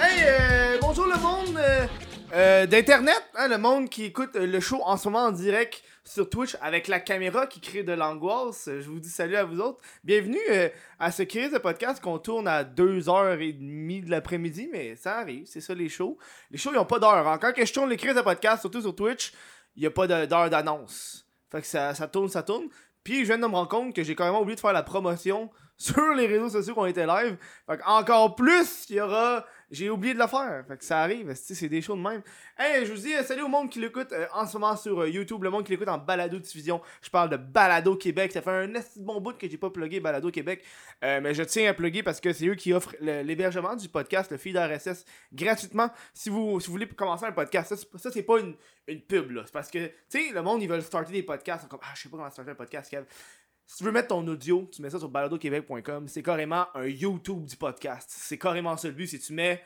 Hey, euh, bonjour le monde euh, euh, d'Internet, hein, le monde qui écoute le show en ce moment en direct sur Twitch avec la caméra qui crée de l'angoisse. Je vous dis salut à vous autres. Bienvenue à ce crise de podcast qu'on tourne à 2h30 de l'après-midi, mais ça arrive, c'est ça les shows. Les shows, ils ont pas d'heure. hein. Quand que je tourne les crises de podcast, surtout sur Twitch, il y a pas d'heure d'annonce. Fait que ça, ça tourne, ça tourne. Puis je viens de me rendre compte que j'ai carrément oublié de faire la promotion sur les réseaux sociaux qu'on était live. Fait que encore plus, il y aura. J'ai oublié de le faire. Fait que ça arrive. C'est des shows de même. Hey, je vous dis euh, salut au monde qui l'écoute euh, en ce moment sur euh, YouTube, le monde qui l'écoute en balado diffusion. Je parle de Balado Québec. Ça fait un bon bout que j'ai pas plugué Balado Québec. Mais je tiens à plugger parce que c'est eux qui offrent l'hébergement du podcast, le feed RSS, gratuitement. Si vous, si vous voulez commencer un podcast, ça, c'est pas- une, pub là. C'est parce que, tu sais, le monde, ils veulent starter des podcasts. Comme, ah, je sais pas comment starter un podcast, Kev. Si tu veux mettre ton audio, tu mets ça sur baladoquebec.com. C'est carrément un YouTube du podcast. C'est carrément ça le but. Que tu mets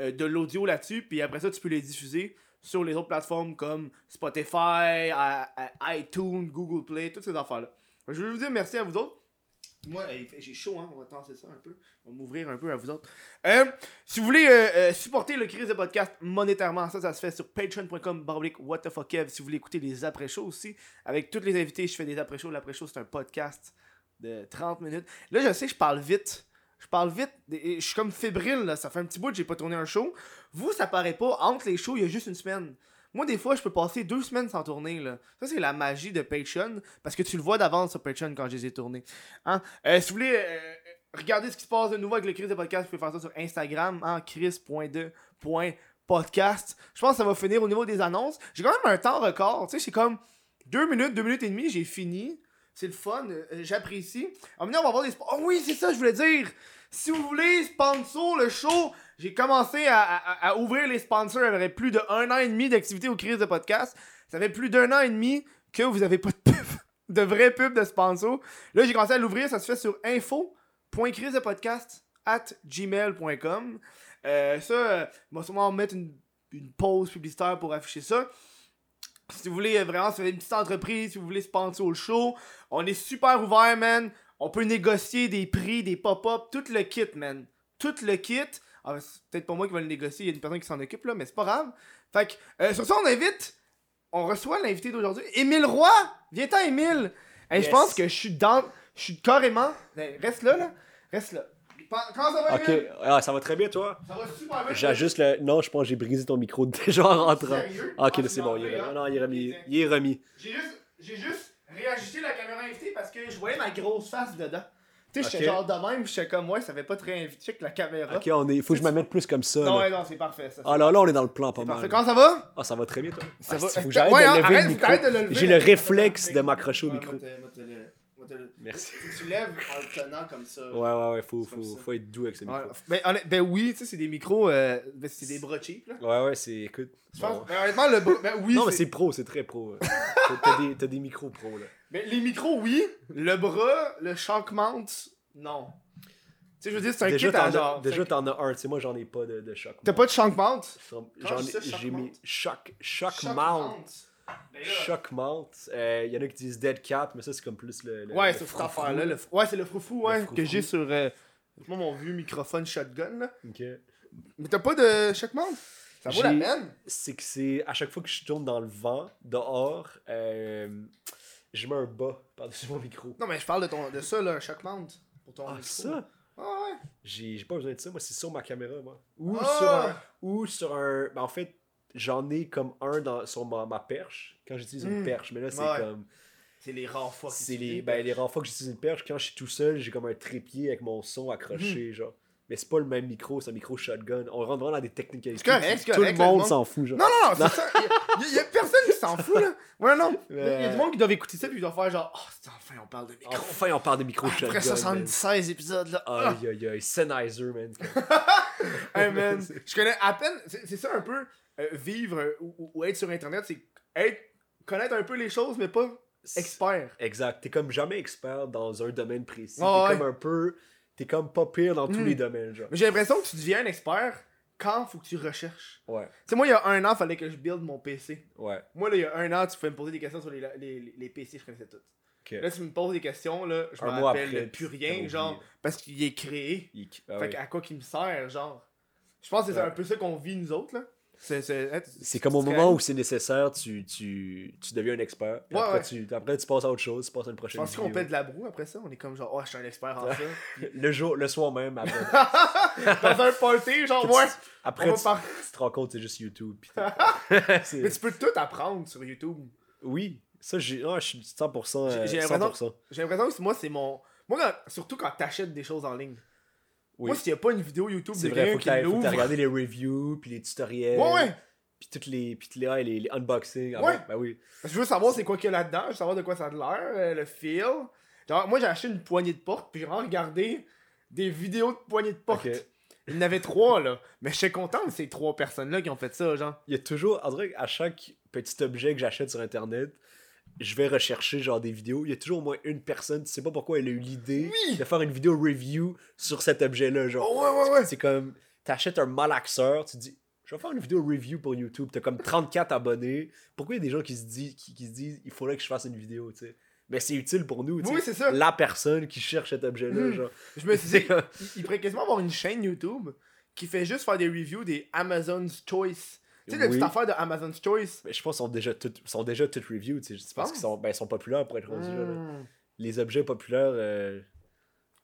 euh, de l'audio là-dessus, puis après ça, tu peux les diffuser sur les autres plateformes comme Spotify, à- à- iTunes, Google Play, toutes ces affaires-là. Je veux vous dire merci à vous autres. Moi, j'ai chaud, hein? On va tasser ça un peu. On va m'ouvrir un peu à vous autres. Euh, si vous voulez euh, euh, supporter le crise de podcast monétairement, ça, ça se fait sur patreon.com what the fuck. Si vous voulez écouter les après-shows aussi, avec tous les invités, je fais des après-shows. L'après-show, c'est un podcast de 30 minutes. Là, je sais, je parle vite. Je parle vite. Je suis comme fébrile, là. Ça fait un petit bout que j'ai pas tourné un show. Vous, ça paraît pas. Entre les shows, il y a juste une semaine. Moi, des fois, je peux passer deux semaines sans tourner, là. Ça, c'est la magie de Patreon. Parce que tu le vois d'avance sur Patreon quand je les ai tournés. Hein? Euh, si vous voulez euh, regarder ce qui se passe de nouveau avec le Chris de podcast, vous pouvez faire ça sur Instagram, hein, chris.de.podcast. Je pense que ça va finir au niveau des annonces. J'ai quand même un temps record. Tu sais, c'est comme deux minutes, deux minutes et demie, j'ai fini. C'est le fun, euh, j'apprécie. En venant, on va voir des Oh oui, c'est ça, je voulais dire. Si vous voulez sponsor le show, j'ai commencé à, ouvrir les sponsors avec plus de un an et demi d'activité au crise de podcast. Ça fait plus d'un an et demi que vous avez pas de pub, de vraie pub de sponsor. Là, j'ai commencé à l'ouvrir, ça se fait sur info.crisedepodcast gmail.com. Euh, ça, euh, on va sûrement mettre une, pause publicitaire pour afficher ça. Si vous voulez vraiment faire une petite entreprise, si vous voulez sponsor le show, on est super ouvert, man. On peut négocier des prix, des pop-up, tout le kit, man. Tout le kit. Ah, c'est peut-être pas moi qui va le négocier, il y a une personne qui s'en occupe, là, mais c'est pas grave. Fait que, euh, sur ça, on invite, on reçoit l'invité d'aujourd'hui, Émile Roy. Viens-t'en, Émile. Hey, Je pense que je suis dans. Je suis carrément. Hey, reste là, là. Reste là. Comment ça va, Ok, ah, ça va très bien toi? Ça va super bien. J'ajuste le. Non, je pense que j'ai brisé ton micro déjà en rentrant. Sérieux? Ah, ok, Ah, là, c'est bon, il est non, remis. Non, il est remis. Il est remis. J'ai juste, j'ai juste réajusté la caméra invitée parce que je voyais ma grosse face dedans. Tu sais, j'étais Ok. genre de même, j'étais comme, ouais, ça fait pas très invité que la caméra. Ok, on est. Faut que je me mette plus comme ça. Non, là. ouais, non, c'est parfait ça. Ah là, là, on est dans le plan pas parfait. mal. Comment ça va? Ah, ça va très bien toi? Ça Ah, va. Faut que j'arrête Ouais, de hein, lever arrête, le micro. arrête de le lever. J'ai le réflexe de m'accrocher au micro. Merci. Tu lèves en le tenant comme ça. Ouais, ouais, ouais, faut, faut, faut être doux avec ce Ouais, micro. ben, ben oui, tu sais, c'est des micros, euh, ben, c'est des bras cheap, là. Ouais, ouais, c'est. Écoute. Je pense, bon. ben, honnêtement, le ben oui, Non, mais c'est- pro, c'est très pro. T'as- T'as des, t'as des micros pro là. Ben, les micros, oui. Le bras, le shock mount, non. Tu sais, je veux dire, c'est un Déjà, kit à genre. déjà, t'en as un. Tu sais, moi, j'en ai pas de, de choc. T'as pas de shock mount? Shock J'ai mount. mis choc, choc Shock mount. Là- Shock Mount. Il y en a qui disent Dead Cat, mais ça c'est comme plus le. le Ouais, c'est cette froufrou. affaire-là. Ouais, c'est le froufou, ouais, Le que froufrou. j'ai sur euh, moi, mon vieux microphone shotgun. Là. Ok. Mais t'as pas de shock mount? Ça vaut la peine? C'est que c'est. À chaque fois que je tourne dans le vent, dehors, euh, je mets un bas par-dessus mon micro. Non, mais je parle de, ton, de ça, là, un shock mount. Pour ton Ah, micro. ça? Ah, ouais. J'ai pas besoin de ça, moi c'est sur ma caméra, moi. Ou Ah! sur un. Ou sur un. Ben, en fait, j'en ai comme un dans, sur ma, ma perche. Quand j'utilise une Hmm. perche, mais là c'est Ouais. comme. C'est les rares fois que C'est les, ben, les fois que j'utilise une perche, quand je suis tout seul, j'ai comme un trépied avec mon son accroché, Mhm. genre. Mais c'est pas le même micro, c'est un micro shotgun. On rentre vraiment dans des techniques. C'est correct, c'est Tout correct, le monde s'en fout, genre. Non, non, non, c'est ça. Il y, a- y a personne qui s'en fout, là. Ouais, non. Il y a- y a du monde qui doivent écouter ça puis ils doivent faire genre, oh, enfin, on parle de micro. Enfin, on parle de micro shotgun. Après man. 76 épisodes, là. Aïe, aïe, aïe. Sennheiser, man. Hey, man. Je connais à peine. C'est ça un peu euh, vivre euh, ou, être sur Internet, c'est être connaître un peu les choses, mais pas expert. Exact. T'es comme jamais expert dans un domaine précis. T'es ouais. comme un peu. T'es comme pas pire dans tous Mm. les domaines, genre. Mais j'ai l'impression que tu deviens un expert quand faut que tu recherches. Ouais, Tu sais, moi, il y a un an, fallait que je build mon PC. ouais. Moi, là, il y a un an, tu pouvais me poser des questions sur les, les, les PC, je connaissais tout. Ok. Là, tu me poses des questions, là, je me Un mois rappelle plus rien, genre, parce qu'il est créé. Il- ah fait ouais. qu'à quoi qu'il me sert, genre. Je pense que c'est Ouais. un peu ça qu'on vit, nous autres, là. C'est, hein, C'est comme au moment où c'est nécessaire, tu, tu, tu deviens un expert. Ouais, après, ouais. Tu, après, tu passes à autre chose, tu passes à une Je prochaine pense qu'on pète de la broue après ça? On est comme genre, oh, je suis un expert en ça. Le jour, le soir même, après, Dans un party, genre, ouais. après tu, par- tu te rends compte c'est juste YouTube. Mais tu peux tout apprendre sur YouTube. oui, ça, j'ai, ah, je suis 100%. euh, J'ai- l'impression- 100%. J'ai l'impression que moi, c'est mon. Moi, quand- surtout quand t'achètes des choses en ligne. Oui. Moi, s'il n'y a pas une vidéo YouTube C'est de vrai, faut qui faut l'ouvre. regardé les reviews, puis les tutoriels. Ouais, ouais. Puis toutes les, puis les, ouais, les, les unboxings. Ah Ouais. Ben oui. Je veux savoir c'est quoi qu'il y a là-dedans, je veux savoir de quoi ça a l'air, euh, le feel. Genre, moi, j'ai acheté une poignée de porte, puis j'ai vraiment regardé des vidéos de poignées de porte. Il y en avait trois, là. Mais je suis content de ces trois personnes-là qui ont fait ça, genre. Il y a toujours, on dirait qu'à chaque petit objet que j'achète sur internet, je vais rechercher genre des vidéos. Il y a toujours au moins une personne, tu sais pas pourquoi elle a eu l'idée Oui! de faire une vidéo review sur cet objet-là. Genre, Oh, ouais, ouais, ouais. c'est comme, t'achètes un malaxeur, tu te dis, je vais faire une vidéo review pour YouTube. T'as comme 34 abonnés. Pourquoi il y a des gens qui se disent, qui, qui se disent, il faudrait que je fasse une vidéo, tu sais? Mais c'est utile pour nous, tu sais. Oui, c'est ça. La personne qui cherche cet objet-là, Mhm. genre. Je me suis dit, il, il pourrait quasiment avoir une chaîne YouTube qui fait juste faire des reviews des Amazon's Choice. Tu sais, la Oui. petite affaire de Amazon's Choice. Mais je pense qu'ils sont déjà toutes, sont déjà toutes reviews, tu sais. Parce penses? qu'ils sont, ben, sont populaires pour être rendus là. Hmm. les objets populaires, euh,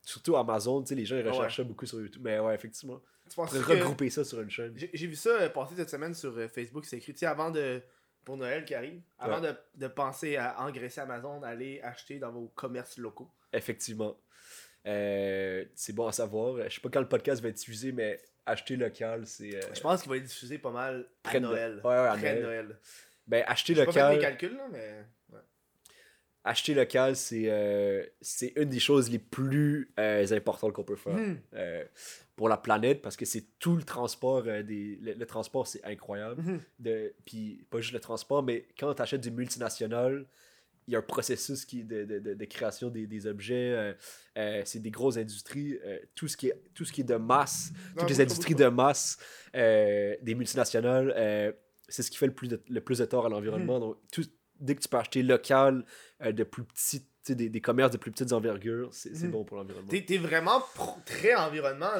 surtout Amazon, tu sais, les gens ils Ah recherchent ça beaucoup sur YouTube. Mais ouais, effectivement. Tu On penses pourrait que... regrouper ça sur une chaîne. J'ai vu ça euh, passer cette semaine sur euh, Facebook, c'est écrit, tu sais, avant de... Pour Noël qui arrive, avant de, de penser à engraisser Amazon, allez acheter dans vos commerces locaux. Effectivement. Euh, c'est bon à savoir. Je sais pas quand le podcast va être diffusé, mais acheter local, c'est. euh, Je pense qu'il va être diffusé pas mal à Près de- Noël. ouais, ouais, à Près Noël. Noël. Ben, acheter J'ai pas fait mes local, calculs, là, mais... ouais. acheter local, c'est euh, c'est une des choses les plus euh, importantes qu'on peut faire. Hmm. euh, pour la planète parce que c'est tout le transport euh, des le, le transport c'est incroyable Mhm. de puis pas juste le transport mais quand tu achètes du multinational il y a un processus qui de, de, création des, des objets euh, euh, c'est des grosses industries euh, tout ce qui est tout ce qui est de masse Non, toutes les industries de masse des multinationales c'est ce qui fait le plus de, le plus de tort à l'environnement Mhm. donc tout, dès que tu peux acheter local de plus sais, des, des commerces de plus petites envergures c'est Mhm. bon pour l'environnement T'es t'es vraiment très environnement,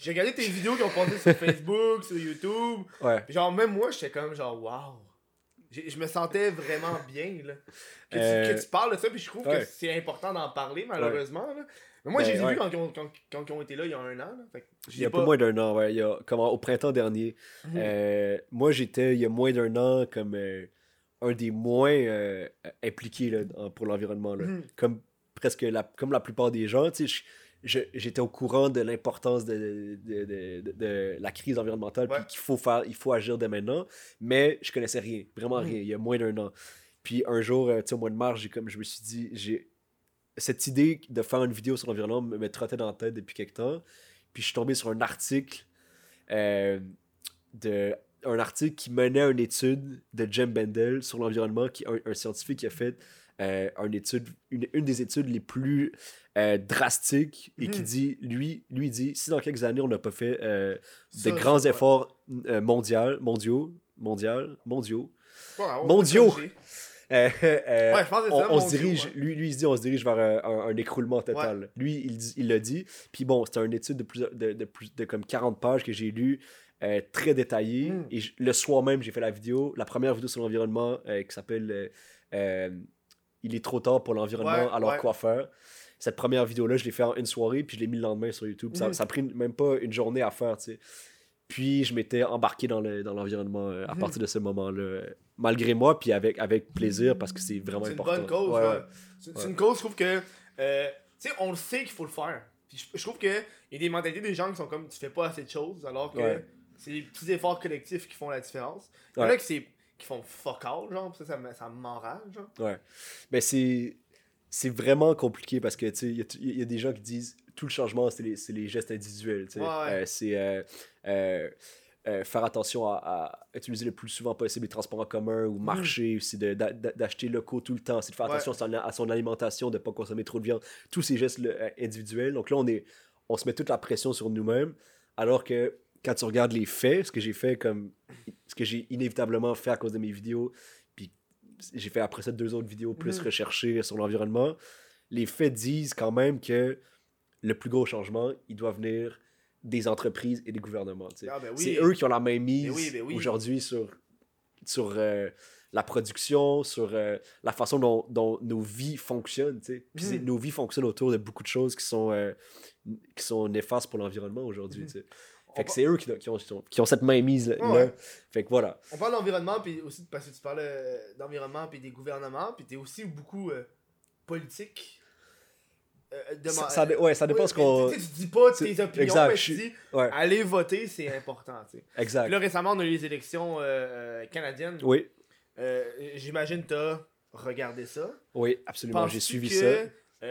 J'ai regardé tes vidéos qui ont passé sur Facebook, sur YouTube. ouais Genre, même moi, j'étais comme genre, waouh. Je me sentais vraiment bien, là. Que, Euh, tu, que tu parles de ça, puis je trouve ouais. que c'est important d'en parler, malheureusement, là. Mais moi, Ben, j'ai vu ouais. quand, ils ont- quand, quand ils ont été là il y a un an, là. Fait que Il y a pas... moins d'un an, ouais. Il y a, comme au printemps dernier. Mhm. Euh, moi, j'étais, il y a moins d'un an, comme euh, un des moins euh, impliqués là, pour l'environnement. Mhm. Comme presque la, comme la plupart des gens, je- j'étais au courant de l'importance de, de, de- de- de la crise environnementale, Ouais. puis qu'il faut faire, il faut agir dès maintenant, mais je connaissais rien, vraiment Mhm. rien, il y a moins d'un an. Puis un jour, euh, tu sais, au mois de mars, j'ai comme, je me suis dit, j'ai cette idée de faire une vidéo sur l'environnement me, me trottait dans la tête depuis quelque temps. Puis je suis tombé sur un article euh, de un article qui menait une étude de Jem Bendel sur l'environnement, qui un scientifique qui a fait euh, une, étude, une, une des études les plus euh, drastiques et qui Mhm. dit, lui, lui dit, si dans quelques années on n'a pas fait euh, de grands efforts mondiaux, mondiaux, mondial, mondiaux, mondiaux. corriger. euh, euh, Ouais, je pense que c'est on, se mondiaux, dirige, ouais. lui, lui, il se dit, on se dirige vers un, un- un écroulement total. Lui, il il l'a dit. Puis bon, c'était une étude de, plus, de, de, plus, de comme 40 pages que j'ai lu, euh, très détaillée. Mm. Et je- le soir même, j'ai fait la vidéo, la première vidéo sur l'environnement qui s'appelle Il est trop tard pour l'environnement, Ouais, alors ouais. quoi faire Cette première vidéo-là, je l'ai fait en une soirée, puis je l'ai mis le lendemain sur YouTube. Ça, Mhm. ça a pris même pas une journée à faire, tu sais. Puis je m'étais embarqué dans le- dans l'environnement euh, à Mhm. partir de ce moment-là, euh, malgré moi, puis avec, avec plaisir, parce que c'est vraiment C'est une important. bonne cause, Ouais, ouais. ouais. C'est une cause, je trouve que. euh, tu sais, on le sait qu'il faut le faire. Puis je, je trouve qu'il y a des mentalités des gens qui sont comme tu fais pas assez de choses, alors que c'est les petits efforts collectifs qui font la différence. Il y en a qui, c'est- qui font fuck all, genre, ça, ça, ça m'enrage. Ouais. Mais c'est c'est vraiment compliqué parce que tu sais, il y, y a des gens qui disent tout le changement, c'est les, c'est les gestes individuels. tu sais. Ouais, ouais. Euh, c'est euh, euh, euh, faire attention à, à utiliser le plus souvent possible les transports en commun ou marcher, c'est de- d'a- d'a- d'acheter locaux tout le temps, c'est de faire Ouais. attention à son, à son alimentation, de ne pas consommer trop de viande, tous ces gestes individuels. Donc là, on, est, on se met toute la pression sur nous-mêmes, alors que quand tu regardes les faits, ce que j'ai fait comme. Ce que j'ai inévitablement fait à cause de mes vidéos, puis j'ai fait après ça deux autres vidéos plus Mhm. recherchées sur l'environnement, les faits disent quand même que le plus gros changement, il doit venir des entreprises et des gouvernements. Ah, ben oui. C'est eux qui ont la main mise Ben oui, ben oui. aujourd'hui sur, sur euh, la production, sur euh, la façon dont, dont nos vies fonctionnent. Puis Mhm. nos vies fonctionnent autour de beaucoup de choses qui sont, euh, qui sont néfastes pour l'environnement aujourd'hui. Mhm. Tu Fait que c'est eux qui, qui ont, qui ont- cette main mise là. Ouais. là. Fait que voilà. On parle d'environnement, puis aussi parce que tu parles euh, d'environnement, puis des gouvernements, puis t'es aussi beaucoup euh, politique. Euh, de Ça, ouais, ça dépend Ouais, ce qu'on. Tu, tu dis pas tes opinions, exact, mais tu dis Ouais, aller voter, c'est important. tu sais. exact. Puis là, récemment, on a eu les élections euh, canadiennes. Oui, J'imagine t'as regardé ça. oui, absolument. J'ai suivi que, ça.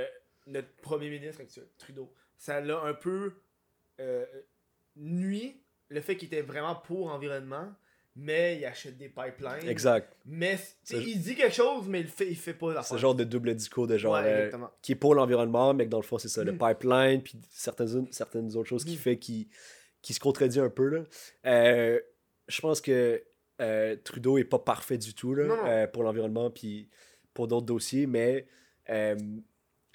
notre premier ministre actuel, Trudeau, ça l'a un peu nuit le fait qu'il était vraiment pour l'environnement, mais il achète des pipelines. Exact. Mais C'est- il dit quelque chose, mais il fait, il fait pas C'est l'affaire. le genre de double discours de genre. Ouais, euh, qui est pour l'environnement, mais que dans le fond, c'est ça, le Mm. pipeline, puis certaines, certaines autres choses qui Mm. fait qui, qui se contredit un peu. Là. Euh, je pense que euh, Trudeau est pas parfait du tout là, Non, non. pour l'environnement, puis pour d'autres dossiers, mais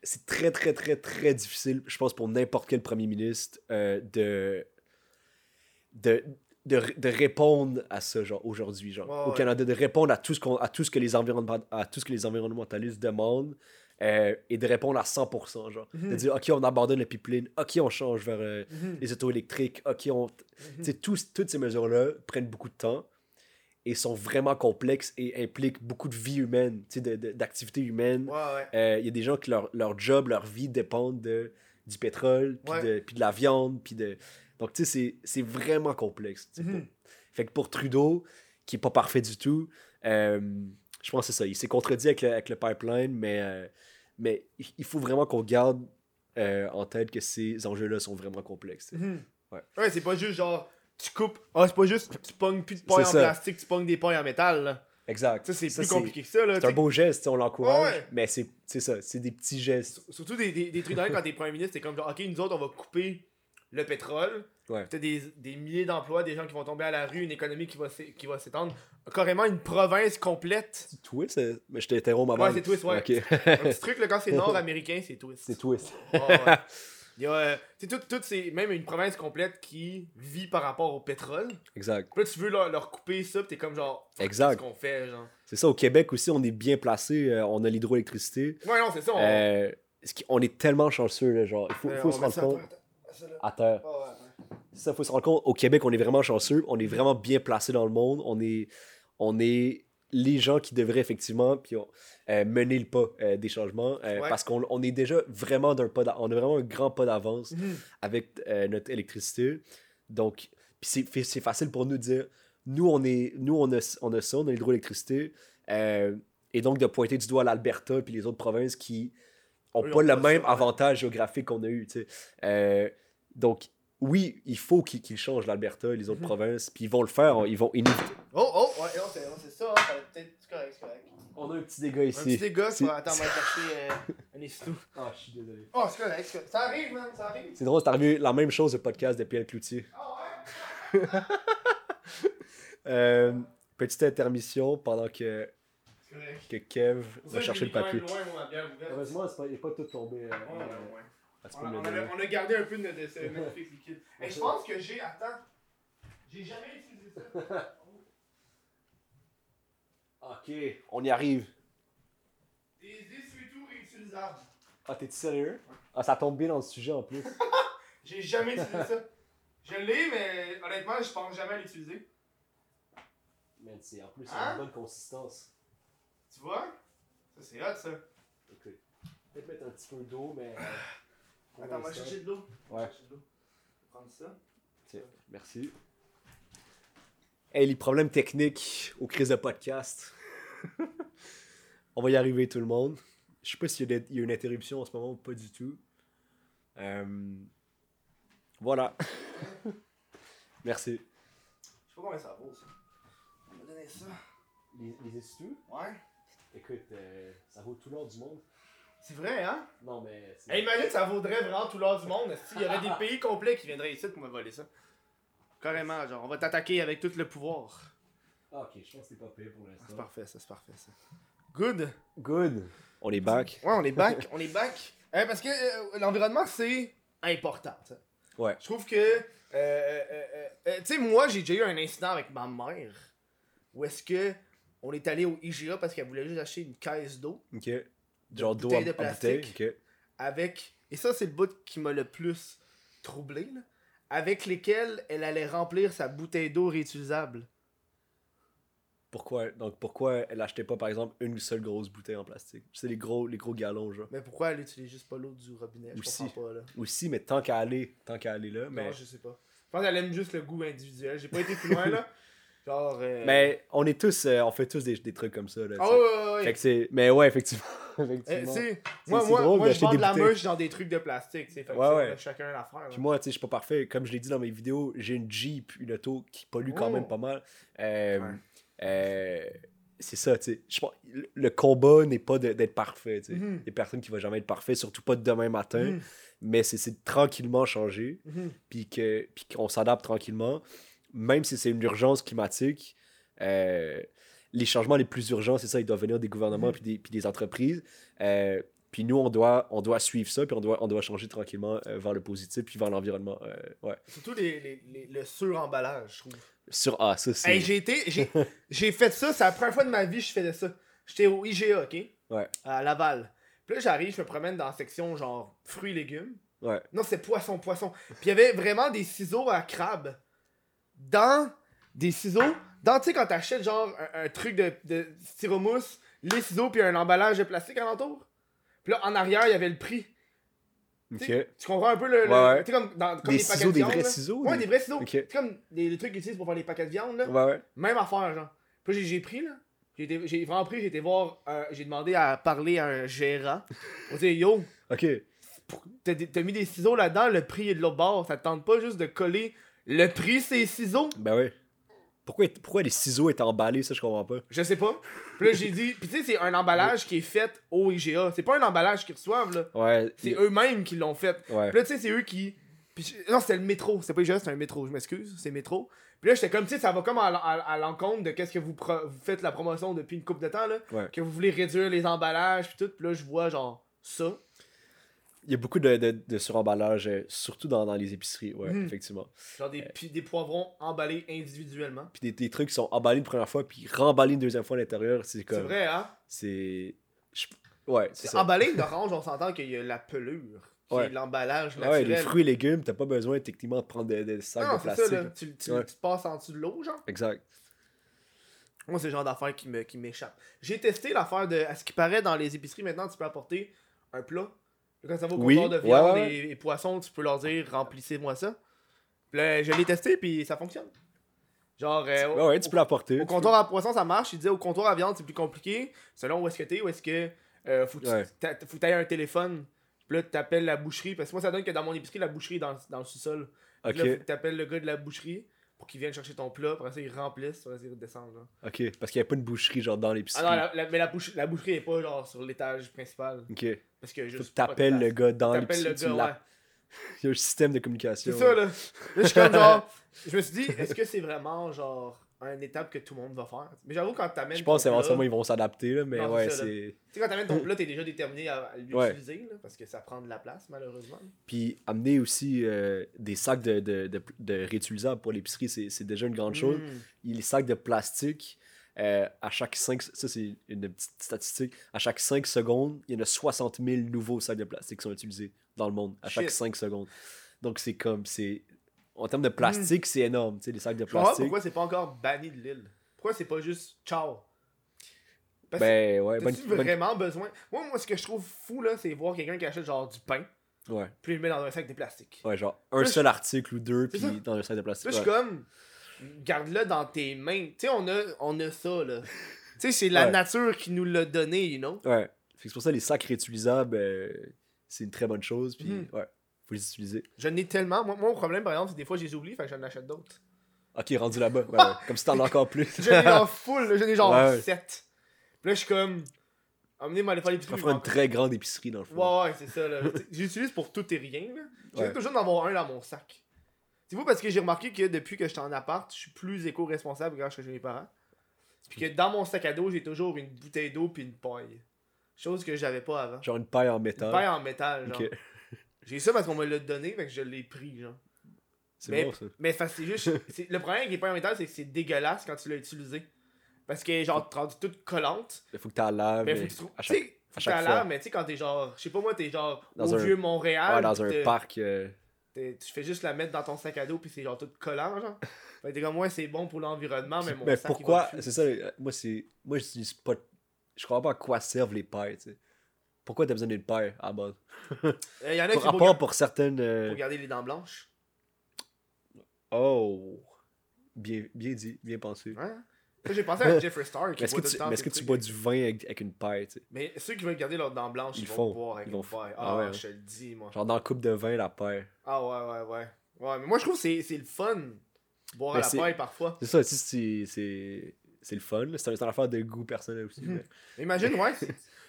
c'est très, très, très, très difficile, je pense, pour n'importe quel premier ministre de, de, de, de répondre à ça, genre, aujourd'hui, genre, au. Canada, de répondre à tout ce, qu'on, à tout ce, que, les environnement, à tout ce que les environnementalistes demandent euh, et de répondre à 100%, genre. De Mhm. dire, OK, on abandonne le pipeline, OK, on change vers euh, Mhm. les autos électriques, OK, on... Sais, tous- toutes ces mesures-là prennent beaucoup de temps et sont vraiment complexes et impliquent beaucoup de vie humaine, d'activités humaines. Ouais, ouais. Euh, Il y a des gens que leur, leur job, leur vie dépendent de, du pétrole, puis Ouais. de, puis de la viande, puis de... Donc, tu sais, c'est- vraiment complexe. Mhm. Fait que pour Trudeau, qui est pas parfait du tout, euh, je pense que c'est ça. Il s'est contredit avec le, avec le pipeline, mais, euh, mais il- faut vraiment qu'on garde euh, en tête que ces enjeux-là sont vraiment complexes. Mhm. Ouais. Ouais, c'est pas juste genre, tu coupes. Ah, c'est pas juste, tu pognes plus de pailles en ça. plastique, tu pognes des pailles en métal. Là. Exact. Ça, c'est plus compliqué que ça. C'est un beau geste, on l'encourage, Ouais, mais c'est ça, c'est des petits gestes. Surtout des, des, des trucs quand t'es premier ministre, c'est comme genre, ok, nous autres, on va couper le pétrole. Ouais. T'as des, des milliers d'emplois, des gens qui vont tomber à la rue, une économie qui va s'é- qui va s'étendre. Carrément une province complète. C'est twist, euh, mais je t'interromps, ma Ouais, c'est twist, ouais. Ok. Un petit truc, là, quand c'est nord-américain, c'est twist. c'est twist. Ouais, ouais. Il y a, euh, tout, tout, c'est même une province complète qui vit par rapport au pétrole. Exact. Puis là, tu veux leur, leur couper ça, pis t'es comme genre, qu'est-ce Exact. qu'on fait, genre? C'est ça, au Québec aussi, on est bien placé. euh, on a l'hydroélectricité. Ouais, non, c'est ça. On, Euh, on est tellement chanceux, là, genre. Il faut, faut se rendre compte. À terre, ça, là. À terre. Ah, ouais, ouais. Ça, faut se rendre compte. Au Québec, on est vraiment chanceux. On est vraiment bien placé dans le monde. On est, on est les gens qui devraient effectivement puis on- euh, mener le pas euh, des changements euh, Ouais. parce qu'on on est déjà vraiment d'un pas on a vraiment un grand pas d'avance Mhm. avec notre électricité. Donc, c'est facile pour nous de dire, nous, on, est, nous on, a, on a ça, on a l'hydroélectricité. et donc, de pointer du doigt l'Alberta puis les autres provinces qui ont Eux, pas le même avantage géographique qu'on a eu. tu sais. Donc, oui, il faut qu'ils changent l'Alberta et les autres Mhm. provinces. Puis ils vont le faire. Ils vont inéviter. Oh, oh, ouais, non, c'est non, c'est ça, hein, peut-être. C'est correct, c'est correct. On a un petit dégât Un ici. petit dégât, C'est-. Attends, on va chercher euh, un estou. Ah, je suis désolé. Oh, c'est correct, c'est correct. Ça arrive, man, ça arrive. C'est drôle, c'est arrivé la même chose au podcast de Pierre Cloutier. Ah ouais? Euh, petite intermission pendant que, que Kev va chercher le papier. Heureusement, c'est pas- il n'est pas tout tombé. euh, Ouais, ouais, ouais. On a, on a- donner. on a gardé un peu de, ce magnifique liquide. Hey, je pense que j'ai. Attends. J'ai jamais utilisé ça. Ok, on y arrive. Des essuie-tout réutilisables. Ah, t'es sérieux? Ah, ça tombe bien dans le sujet en plus. J'ai jamais utilisé ça. Je l'ai, mais honnêtement, je pense jamais à l'utiliser. Man, c'est en plus, Hein? une bonne consistance. Tu vois? Ça, c'est hot, ça. Ok. Peut-être mettre un petit peu d'eau, mais. Attends, on va chercher de l'eau. On va Ouais. chercher de l'eau. Je vais Prendre ça. Tiens, merci. Hey, les problèmes techniques aux crises de podcast. On va y arriver, tout le monde. Je sais pas s'il y, y a une interruption en ce moment ou pas du tout. Euh, Voilà. Merci. Je sais pas combien ça vaut, ça. On va donner ça. Les, les Ouais. écoute, euh, ça vaut tout l'or du monde. C'est vrai, hein? Non, mais. c'est- Hey, imagine, ça vaudrait vraiment tout l'or du monde. S'il y aurait des pays complets qui viendraient ici pour me voler ça? Carrément, genre, on va t'attaquer avec tout le pouvoir. Ah, ok, je pense que c'est pas pire pour C'est l'instant. parfait, ça, c'est parfait, ça. Good. Good. On est back. Ouais, on est back, on est back. Euh, parce que euh, l'environnement, c'est important. ça. Ouais. Je trouve que. euh, euh, euh, euh, tu sais, moi, j'ai déjà eu un incident avec ma mère. Où est-ce que. On est allé au IGA parce qu'elle voulait juste acheter une caisse d'eau Ok. Genre d'eau de plastique. avec. Et ça, c'est le bout qui m'a le plus troublé. là, avec lesquels elle allait remplir sa bouteille d'eau réutilisable. Pourquoi, donc pourquoi elle achetait pas par exemple une seule grosse bouteille en plastique? C'est les gros, les gros galons, genre. Mais pourquoi elle utilise juste pas l'eau du robinet? Je Aussi. comprends pas, là. Aussi, mais tant qu'à aller, tant qu'à aller là. Mais, je sais pas. Je pense qu'elle aime juste le goût individuel. J'ai pas été plus loin, là. Genre. euh, mais on est tous, euh, on fait tous des, des trucs comme ça. Là, tu sais. ouais, ouais, ouais. Fait que c'est, mais ouais, effectivement. Eh, effectivement. c'est- moi, moi, drôle moi je vends de la merch dans des trucs de plastique. Fait que chacun l'affaire. Puis moi, tu sais, je suis pas parfait. Comme je l'ai dit dans mes vidéos, j'ai une Jeep, une auto qui pollue quand Oh. même pas mal. Euh, c'est ça, tu sais. Le combat n'est pas d'être parfait. Mhm. Il y a personne qui va jamais être parfait, surtout pas demain matin. Mhm. Mais c'est- de tranquillement changer, puis que- puis qu'on s'adapte tranquillement. Même si c'est une urgence climatique, euh, les changements les plus urgents, c'est ça, ils doivent venir des gouvernements Mhm. puis des, puis des entreprises. Euh, puis nous, on doit, on doit suivre ça, puis on doit, on doit changer tranquillement euh, vers le positif, puis vers l'environnement. euh, ouais. Surtout les, les, les- le suremballage, je trouve. Sur Ah, ça, c'est. Hey, j'ai été. J'ai, j'ai fait ça, c'est la première fois de ma vie que je faisais ça. J'étais au IGA, ok? Ouais. À Laval. Puis là, j'arrive, je me promène dans la section genre fruits et légumes. Ouais. Non, c'est poisson, poisson. Puis il y avait vraiment des ciseaux à crabe. Dans des ciseaux. Dans, tu sais, quand t'achètes genre un, un truc de, de styromousse, les ciseaux, puis un emballage de plastique alentour. Puis là, en arrière, il y avait le prix. Tu sais, Tu comprends un peu le. Ouais. Tu sais, comme, dans, comme Des les paquets ciseaux, de des viande, vrais là. ciseaux, Ouais, des- des vrais ciseaux. Ok. C'est comme les, les trucs qu'ils utilisent pour faire les paquets de viande, là. Ouais, ouais. Même affaire, genre. Puis j'ai- pris, là. J'ai vraiment pris, j'ai été voir. un- j'ai demandé à parler à un gérant. On dit, yo, Ok. des- t'as mis des ciseaux là-dedans, le prix est de l'autre bord. Ça te tente pas juste de coller le prix, ces ciseaux? Ben ouais. Pourquoi, pourquoi les ciseaux étaient emballés, ça, je comprends pas. Je sais pas. Puis là, j'ai dit. Puis tu sais, c'est un emballage qui est fait au IGA. C'est pas un emballage qu'ils reçoivent, là. Ouais. C'est il- eux-mêmes qui l'ont fait. Ouais. Puis là, tu sais, c'est eux qui. Puis Non, c'était le métro. C'était pas IGA, c'était un métro. Je m'excuse, c'est métro. Puis là, j'étais comme, tu sais, ça va comme à, l- à- à l'encontre de qu'est-ce que vous, faites la promotion depuis une couple de temps, là. Ouais. Que vous voulez réduire les emballages, puis tout. Puis là, je vois, genre, ça. Il y a beaucoup de, de, de suremballage, euh, surtout dans, dans les épiceries, ouais, Mhm. effectivement. Genre des, pi- des poivrons emballés individuellement. Puis des, des trucs qui sont emballés une première fois, puis remballés une deuxième fois à l'intérieur, c'est C'est comme. vrai, hein? C'est. je- Ouais, c'est C'est ça. emballé d'orange, on s'entend qu'il y a la pelure. Qui Ouais. est l'emballage Ouais, naturel. les fruits et légumes, t'as pas besoin techniquement de prendre des, des sacs non, de c'est plastique. ça, là. Tu, tu, Ouais. tu passes en dessous de l'eau, genre. Exact. Moi, c'est le genre d'affaire qui me qui m'échappe. J'ai testé l'affaire de. À ce qui paraît, dans les épiceries, maintenant, tu peux apporter un plat. Quand ça va au Oui, comptoir de viande ouais. Et, et poisson, tu peux leur dire remplissez-moi ça. Puis là, je l'ai testé, puis ça fonctionne. Genre, euh, Ouais, ouais, tu peux l'apporter. au tu comptoir à poisson, ça marche. Il disait au comptoir à viande, c'est plus compliqué. Selon où est-ce que t'es, où est-ce que. euh, faut que tu t'aies un téléphone. Puis là, tu t'appelles la boucherie. Parce que moi, ça donne que dans mon épicerie, la boucherie est dans, dans le sous-sol. là, faut que t'appelles le gars de la boucherie pour qu'il vienne chercher ton plat. Après ça, il remplisse. Après ça, il redescend. Genre. ok. Parce qu'il n'y a pas une boucherie, genre, dans Ah l'épicerie. non, la, la- mais la, bouche- la boucherie est pas genre sur l'étage principal. Ok. Parce que juste. t'appelles le gars dans le l'épicerie. tu gars, ouais. Il y a un système de communication. C'est ça, là. Là, je suis comme genre. Je me suis dit, est-ce que c'est vraiment genre une étape que tout le monde va faire Mais j'avoue, quand t'amènes. Je pense qu'éventuellement, ils vont s'adapter, mais Non, ouais, c'est. Tu sais, quand t'amènes ton plat, t'es déjà déterminé à, Ouais. l'utiliser, là, parce que ça prend de la place, malheureusement. Puis amener aussi euh, des sacs de, de, de, de réutilisables pour l'épicerie, c'est déjà une grande chose. Mm. Les sacs de plastique, euh, à chaque 5... Ça, c'est une petite statistique. À chaque 5 secondes, il y en a 60 000 nouveaux sacs de plastique qui sont utilisés dans le monde. À chaque Shit. 5 secondes. Donc, c'est comme... c'est En termes de plastique, c'est énorme, tu sais, les sacs de Je plastique. pourquoi c'est pas encore banni de l'île. Pourquoi c'est pas juste ciao Parce Ben, ouais, que bonne, vraiment besoin? Moi, moi, ce que je trouve fou, là, c'est voir quelqu'un qui achète genre du pain, Ouais, puis il le met dans un sac de plastique. ouais, genre un Là, je- seul article ou deux, puis ça. dans un sac de plastique. Là, je suis comme, garde-le dans tes mains. Tu sais, on a, on a ça, là. tu sais, c'est la Ouais. nature qui nous l'a donné, you know? Ouais. Que C'est pour ça les sacs réutilisables, euh, c'est une très bonne chose, puis Mhm. ouais, faut les utiliser. Je n'ai tellement. Moi, mon problème, par exemple, c'est des fois, je les oublie, fait que j'en achète d'autres. Ok, rendu là-bas, ouais, ouais. comme si t'en as encore plus. J'en ai en full, j'en ai genre Ouais, ouais. 7. Puis là, je suis comme, emmenez-moi aller faire Ça l'épicerie. fera une très grande épicerie dans le fond. Ouais, ouais, c'est ça, là. J'utilise pour tout et rien. J'essaie Ouais. toujours d'en avoir un dans mon sac. C'est vous parce que j'ai remarqué que depuis que j'étais en appart, je suis plus éco-responsable grâce à chez mes parents. Puis que dans mon sac à dos, j'ai toujours une bouteille d'eau puis une paille. Chose que j'avais pas avant. Genre une paille en Une métal. paille en métal, genre. J'ai ça parce qu'on me l'a donné, fait que je l'ai pris, genre. C'est Mais- bon ça. Mais c'est juste. le problème avec les en métal, c'est que c'est dégueulasse quand tu l'as utilisé. Parce que, genre, t'es rendu toute collante. Il faut que tu la laves. Mais faut que tu trouves. Tu sais, faut que t'as l'air, mais tu sais, quand t'es genre. Je sais pas moi, t'es genre Dans au un- vieux Montréal. Ouais, dans un parc. euh, Tu fais juste la mettre dans ton sac à dos, puis c'est genre tout collant, genre. Fait que t'es comme, ouais, c'est bon pour l'environnement, mais mon Mais sac, pourquoi. C'est ça, euh, moi, c'est. Moi, j'utilise pas. Je comprends pas à quoi servent les pailles, tu sais. Pourquoi t'as besoin d'une paille à la base Euh, y en a qui pour, gar- pour certaines. euh, pour garder les dents blanches. Oh Bien, bien dit, bien pensé. Ouais. Moi, j'ai pensé à Jeffrey Star qui Mais est-ce que des que tu bois du vin avec, avec une paille, tu sais? Mais ceux qui veulent garder leurs dents blanches, Ils ils, vont boire avec Ils une paille. ah Ah, ouais. je te le dis, moi. Genre dans le coupe de vin, la paille. Ah ouais, ouais, ouais. Ouais, mais moi je trouve que c'est c'est le fun. Boire Mais à la paille parfois. C'est ça, tu sais, c'est- c'est. C'est le fun, c'est un- c'est une affaire de goût personnel aussi. Mais- Imagine, ouais.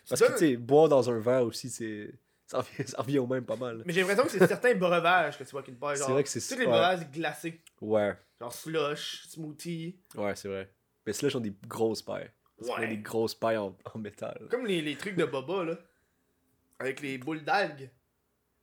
Parce que, tu sais, boire dans un verre aussi, c'est. Ça revient, ça revient au même pas mal. Mais j'ai l'impression que c'est certains breuvages que tu vois qu'une paille. C'est vrai que c'est Tous les breuvages glacés. Ouais, Genre slush, smoothie. ouais, c'est vrai. Mais là, ont des grosses pailles. Ouais. des grosses pailles en, en métal. Comme les, les trucs de Boba, là. Avec les boules d'algues.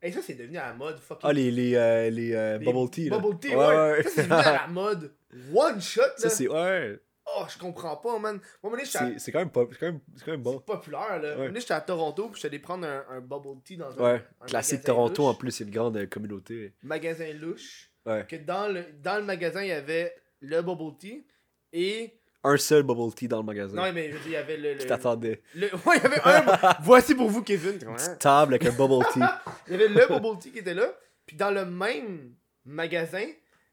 Et ça, c'est devenu à la mode. Fucking. Ah, les, les, euh, les, euh, Les bubble tea, là. Bubble tea, ouais. Ça, c'est devenu à la mode. One shot, là. Ça, c'est. Ouais. Oh, je comprends pas, man. Moi, à- C'est quand même. C'est quand même, c'est quand même bon. c'est populaire, là. Ouais. donné, j'étais à Toronto, puis j'étais prendre un, un bubble tea dans un, Ouais. un Classique Toronto, louche. en plus, c'est une grande euh, communauté. magasin louche. Ouais. Que dans le, dans le magasin, il y avait le bubble tea et. Un seul bubble tea dans le magasin. Non, mais je veux dire, il y avait le. Qui le, t'attendait. le- Ouais, il y avait un. Voici pour vous, Kevin. Une petite table avec un bubble tea. Il y avait le bubble tea qui était là. Puis dans le même magasin,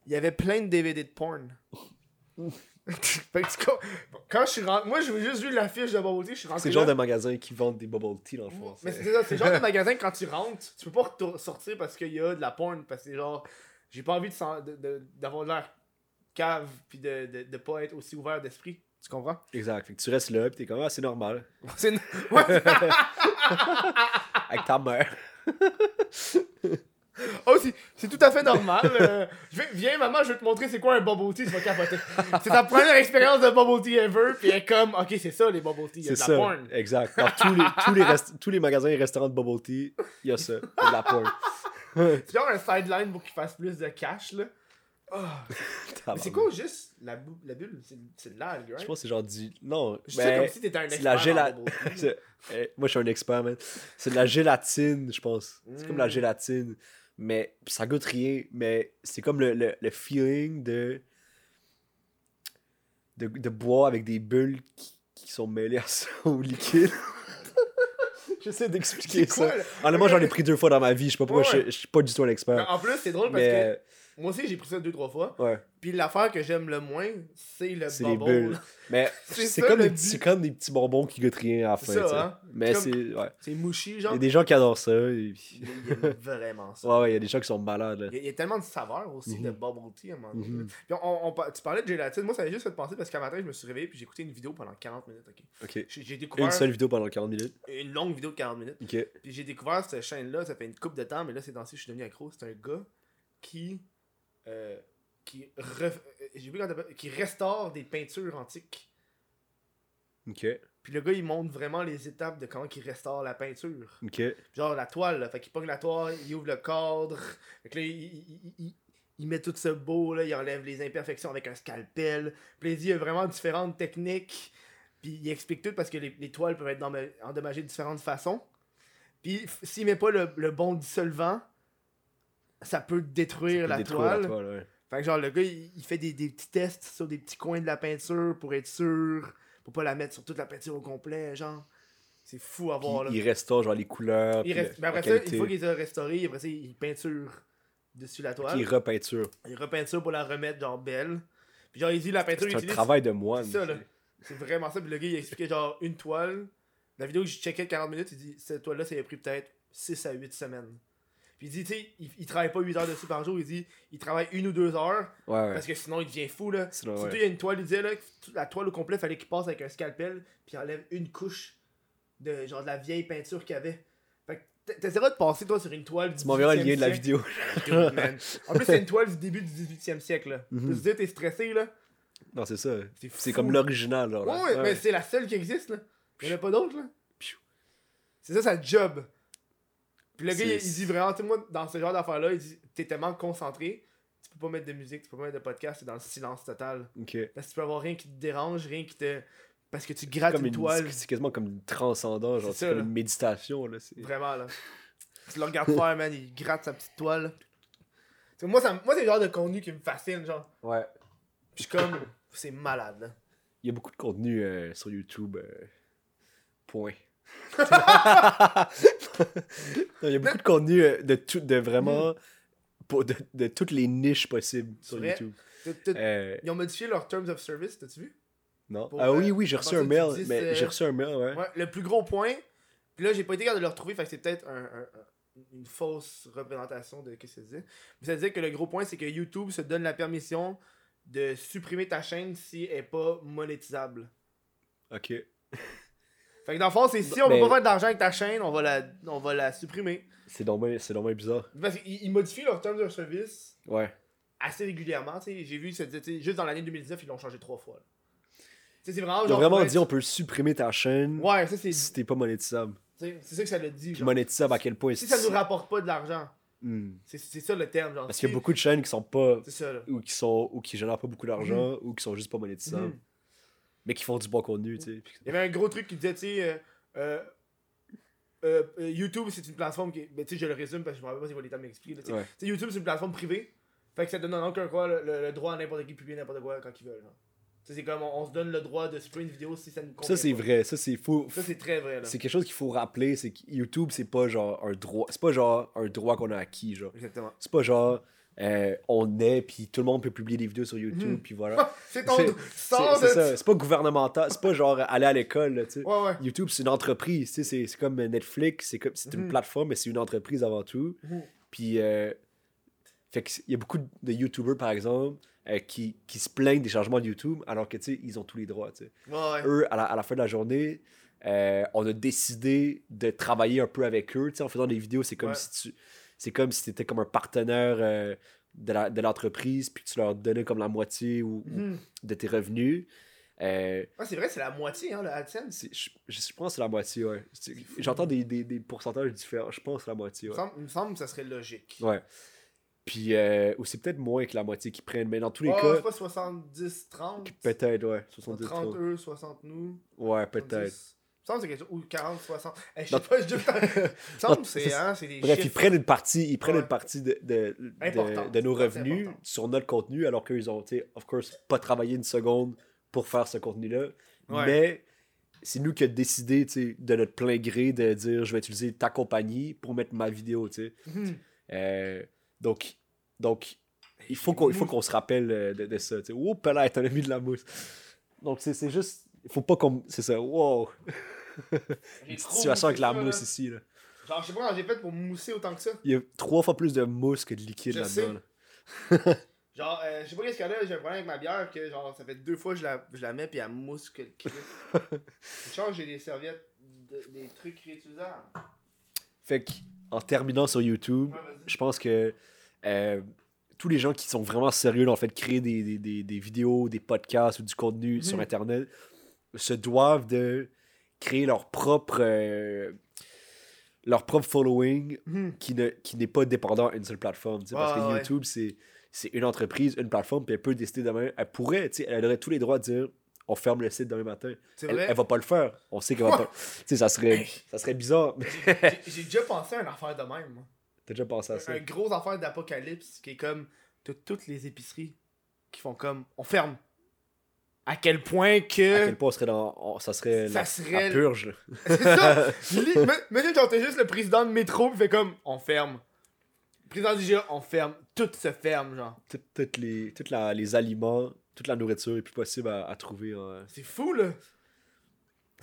il y avait plein de DVD de porn. fait que quand je suis rentré. Moi, j'ai juste vu l'affiche de bubble tea, je suis rentré. C'est le genre de magasin qui vendent des bubble tea dans le fond. Mais c'est- c'est ça, c'est le genre de magasin quand tu rentres, tu peux pas sortir parce qu'il y a de la porn. Parce que genre. J'ai pas envie de sen- de- de- d'avoir l'air cave puis de, de, de pas être aussi ouvert d'esprit. Tu comprends? Exact. Fait que tu restes là, pis t'es comme, ah, c'est normal. C'est ouais. Avec ta mère. Oh, c'est- c'est tout à fait normal. euh, je vais- viens, maman, je vais te montrer c'est quoi un bubble tea, tu vas capoter. C'est ta première expérience de bubble tea ever, puis elle est comme, ok, c'est ça les bubble tea, il y a C'est de la ça. porn. Exact. Dans tous les, tous, les rest- tous les magasins et restaurants de bubble tea, il y a ça. Il y a de la porn. C'est genre un sideline pour qu'il fasse plus de cash, là. Mais c'est quoi juste la, la bulle? C'est- de l'algue, Je right? pense que c'est genre du. Non, Je sais comme si t'étais un c'est expert la géla- eh, Moi, je suis un expert, man. C'est de la gélatine, je pense. C'est comme la Mm. gélatine. Mais ça goûte rien. Mais c'est comme le, le, le feeling de, de. de boire avec des bulles qui, qui sont mêlées à ça, au liquide. J'essaie d'expliquer ça. Honnêtement, j'en ai pris deux fois dans ma vie. Je sais pas pourquoi Ouais. je, je suis pas du tout un expert. en plus, c'est drôle parce Mais que moi aussi j'ai pris ça deux, trois fois. ouais, Puis l'affaire que j'aime le moins, c'est le c'est les bubble. bulles. Mais C'est comme, des comme des petits bonbons qui goûtent rien à la C'est fin. ça, hein? Mais c'est. Ouais. C'est mouchi, Il genre. y a des gens qui adorent ça. et Il aime vraiment ça. Ouais, ouais, il y a des gens qui sont malades. Il y, a, il y a tellement de saveurs aussi Mhm. de bubble tea à un moment donné. Mhm. Puis on, on par- tu parlais de gélatine, moi ça m'a juste fait penser parce qu'à matin je me suis réveillé puis j'ai écouté une vidéo pendant 40 minutes, ok? J'ai découvert Une seule vidéo pendant 40 minutes? une longue vidéo de 40 minutes. Ok. Puis j'ai découvert cette chaîne-là, ça fait une coupe de temps, mais là c'est dans je suis devenu accro. C'est un gars qui. Euh, qui, ref- euh, qui restaure des peintures antiques. Ok. Puis le gars il montre vraiment les étapes de comment il restaure la peinture. Ok. Genre la toile, là. Fait qu'il pogne la toile, il ouvre le cadre. Fait que là, il, il- il- met tout ce beau, là, il enlève les imperfections avec un scalpel. Puis il y a vraiment différentes techniques. Puis il explique tout parce que les, les toiles peuvent être endom- endommagées de différentes façons. Puis s'il met pas le, le bon dissolvant, ça peut détruire, Ça peut la, détruire toile. la toile, ouais. Fait que genre, le gars, il, il fait des, des petits tests sur des petits coins de la peinture pour être sûr, pour pas la mettre sur toute la peinture au complet, genre. C'est fou à Puis voir, là. il restaure genre les couleurs. Il reste... mais après la ça, une fois qu'il les a restaurés, après ça, il peinture dessus la toile. Il repeinture. Il repeinture pour la remettre genre belle. Puis genre, il dit la peinture C'est un utilise. travail de moine. C'est ça, là. C'est vraiment ça. Puis le gars, il expliquait genre une toile. La vidéo que checkais de 40 minutes, il dit cette toile-là, ça a pris peut-être 6 à 8 semaines. Puis il dit, tu sais, il, il travaille pas 8 heures dessus par jour, il dit, il travaille une ou deux heures, Ouais, ouais. parce que sinon il devient fou, là. Sinon, Surtout, ouais. il y a une toile, il disait, là, la toile au complet, fallait qu'il passe avec un scalpel, puis il enlève une couche de genre de la vieille peinture qu'il y avait. Fait que T'essaieras de passer, toi, sur une toile du Tu m'enverras le 18e lien de la vidéo. Dude, man. En plus, c'est une toile du début du 18e siècle, là. Mhm. Tu te dis, t'es stressé, là. Non, c'est ça. C'est comme l'original. là, Ouais, mais c'est la seule qui existe, là. Il y en a pas d'autres, là. C'est ça, sa job. Puis le gars, il, C'est- il dit vraiment, tu sais, moi, dans ce genre d'affaires-là, il dit, t'es tellement concentré, tu peux pas mettre de musique, tu peux pas mettre de podcast, t'es dans le silence total. Ok. Parce que tu peux avoir rien qui te dérange, rien qui te. Parce que tu grattes Comme une, une, toile. c'est quasiment comme une transcendant, genre C'est c'est comme une méditation là. c'est- Vraiment, là. Tu le regardes faire, man, il gratte sa petite toile. Tu sais, moi, ça, moi c'est le genre de contenu qui me fascine, genre. Ouais. Puis je suis comme, c'est malade, là. Il y a beaucoup de contenu euh, sur YouTube. euh, Point. Il y a beaucoup de contenu euh, de tout, de vraiment pour, de, de toutes les niches possibles sur vrai? YouTube. Euh, Ils ont modifié leurs Terms of Service, t'as-tu vu? non. Pour, ah oui, euh, oui, j'ai reçu un mail. 10, mais j'ai reçu un mail, ouais. Ouais, le plus gros point. Puis là, j'ai pas été capable de le retrouver, fait que c'est peut-être un, un- un- une fausse représentation de ce que ça disait. Mais ça disait que le gros point, c'est que YouTube se donne la permission de supprimer ta chaîne si elle est pas monétisable. Ok. Fait que dans le fond, c'est si on Mais- peut pas faire d'argent avec ta chaîne, on va la, on va la supprimer. C'est dommage, c'est dommage bizarre. Parce qu'ils ils modifient leurs terms of service Ouais. assez régulièrement. tu sais. J'ai vu, juste dans l'année 2019, ils l'ont changé trois fois. C'est vraiment Ils ont vraiment dit on peut supprimer ta chaîne Ouais, ça c'est. si t'es pas monétisable. C'est ça que ça le dit. Genre. monétisable à quel point Si ça nous rapporte pas de l'argent, Hmm. c'est ça le terme. Genre. Parce qu'il y a beaucoup de chaînes qui sont pas ça ou qui sont ou qui génèrent pas beaucoup d'argent ou qui sont juste pas monétisables Mhm. Mais qui font du bon contenu tu sais Il y avait un gros truc qui disait, tu sais, euh, euh, euh, YouTube, c'est une plateforme qui. Ben, tu sais, je le résume parce que je me rappelle pas si Valéta m'explique. là, tu sais. Ouais. Tu sais, YouTube, c'est une plateforme privée. Fait que ça donne en aucun cas le, le- le droit à n'importe qui de publier n'importe quoi quand ils veulent. genre. C'est comme on, on se donne le droit de supprimer une vidéo si ça nous convient. ça c'est vrai ça c'est faux Ça, c'est très vrai, là. c'est quelque chose qu'il faut rappeler c'est que YouTube c'est pas genre un droit c'est pas genre un droit qu'on a acquis genre Exactement. c'est pas genre euh, on est puis tout le monde peut publier des vidéos sur YouTube Mhm. puis voilà c'est ton. C'est- ça c'est pas gouvernemental c'est pas genre aller à l'école tu sais Ouais, ouais. YouTube c'est une entreprise tu sais c'est comme Netflix c'est comme c'est une Mhm. plateforme mais c'est une entreprise avant tout Mhm. Puis, euh, fait il y a beaucoup de YouTubers, par exemple, euh, qui, qui se plaignent des changements de YouTube, alors que, tu sais, ils ont tous les droits, tu sais. Ouais. Eux, à la, à la fin de la journée, euh, on a décidé de travailler un peu avec eux, tu sais, en faisant des vidéos, c'est comme Ouais. si tu... C'est comme si tu étais comme un partenaire euh, de la- de l'entreprise, puis que tu leur donnais comme la moitié ou, ou Mhm. de tes revenus. Euh, Ah, c'est vrai, c'est la moitié, hein, le AdSense. c'est- je, je- pense que c'est la moitié, ouais. J'entends des, des, des pourcentages différents. Je pense que c'est la moitié, Il me ouais. semble- il me semble que ça serait logique. Ouais. Puis, euh, ou c'est peut-être moins que la moitié qui prennent, mais dans tous les Ouais, cas, c'est pas 70-30. peut-être, ouais. 30 70 30. eux, 60 nous. Ouais, peut-être. 70. Il me semble c'est quelque chose. Ou 40, 60. Eh, je sais pas, je dis. Semble c'est hein, c'est des Bref, ils chiffres. prennent une partie, ils prennent Ouais. une partie de, de, de, de nos revenus sur notre contenu, alors qu'ils ont, of course, pas travaillé une seconde pour faire ce contenu-là. Ouais. Mais c'est nous qui avons décidé, de notre plein gré, de dire je vais utiliser ta compagnie pour mettre ma vidéo, tu. Mhm. Euh, donc, donc, il faut qu'on il faut qu'on se rappelle euh, de, de ça. Tu sais. Oups, là, t'en as mis de la mousse. Donc, c'est c'est juste. Il faut pas qu'on. C'est ça. Wow. Une situation avec la mousse ici. Là. Genre, je sais pas comment j'ai fait pour mousser autant que ça. Il y a trois fois plus de mousse que de liquide là-dedans. là. Genre, euh, je sais pas qu'est-ce qu'il y a là, j'ai un problème avec ma bière que genre, ça fait deux fois que je la, je la mets puis elle mousse que le Christ. Genre, j'ai des serviettes, de- des trucs réutilisables. Fait que, en terminant sur YouTube, Ouais, je pense que euh, tous les gens qui sont vraiment sérieux dans le fait de créer des, des, des, des vidéos, des podcasts ou du contenu sur Mhm. Internet se doivent de créer leur propre. euh, leur propre following Mhm. qui ne qui n'est pas dépendant à une seule plateforme. parce que ouais. YouTube, c'est c'est une entreprise, une plateforme, puis elle peut décider demain. Elle pourrait, elle aurait tous les droits de dire on ferme le site demain matin. Elle, elle va pas le faire. On sait qu'elle va pas. Tu sais, ça serait, ça serait bizarre. J'ai- déjà pensé à une affaire de même, moi. T'as déjà pensé à ça? Un gros affaire d'apocalypse qui est comme toutes les épiceries qui font comme on ferme. À quel point À que. quel point on serait dans. on- ça serait Ça la, serait- la purge. là. C'est ça! Li- Imagine quand t'es juste le président de métro pis fait comme on ferme. Président du GA, on ferme. Tout se ferme, genre. Tout- Toutes les, toutes la- les aliments, toute la nourriture est plus possible à, à trouver. en- C'est fou, là.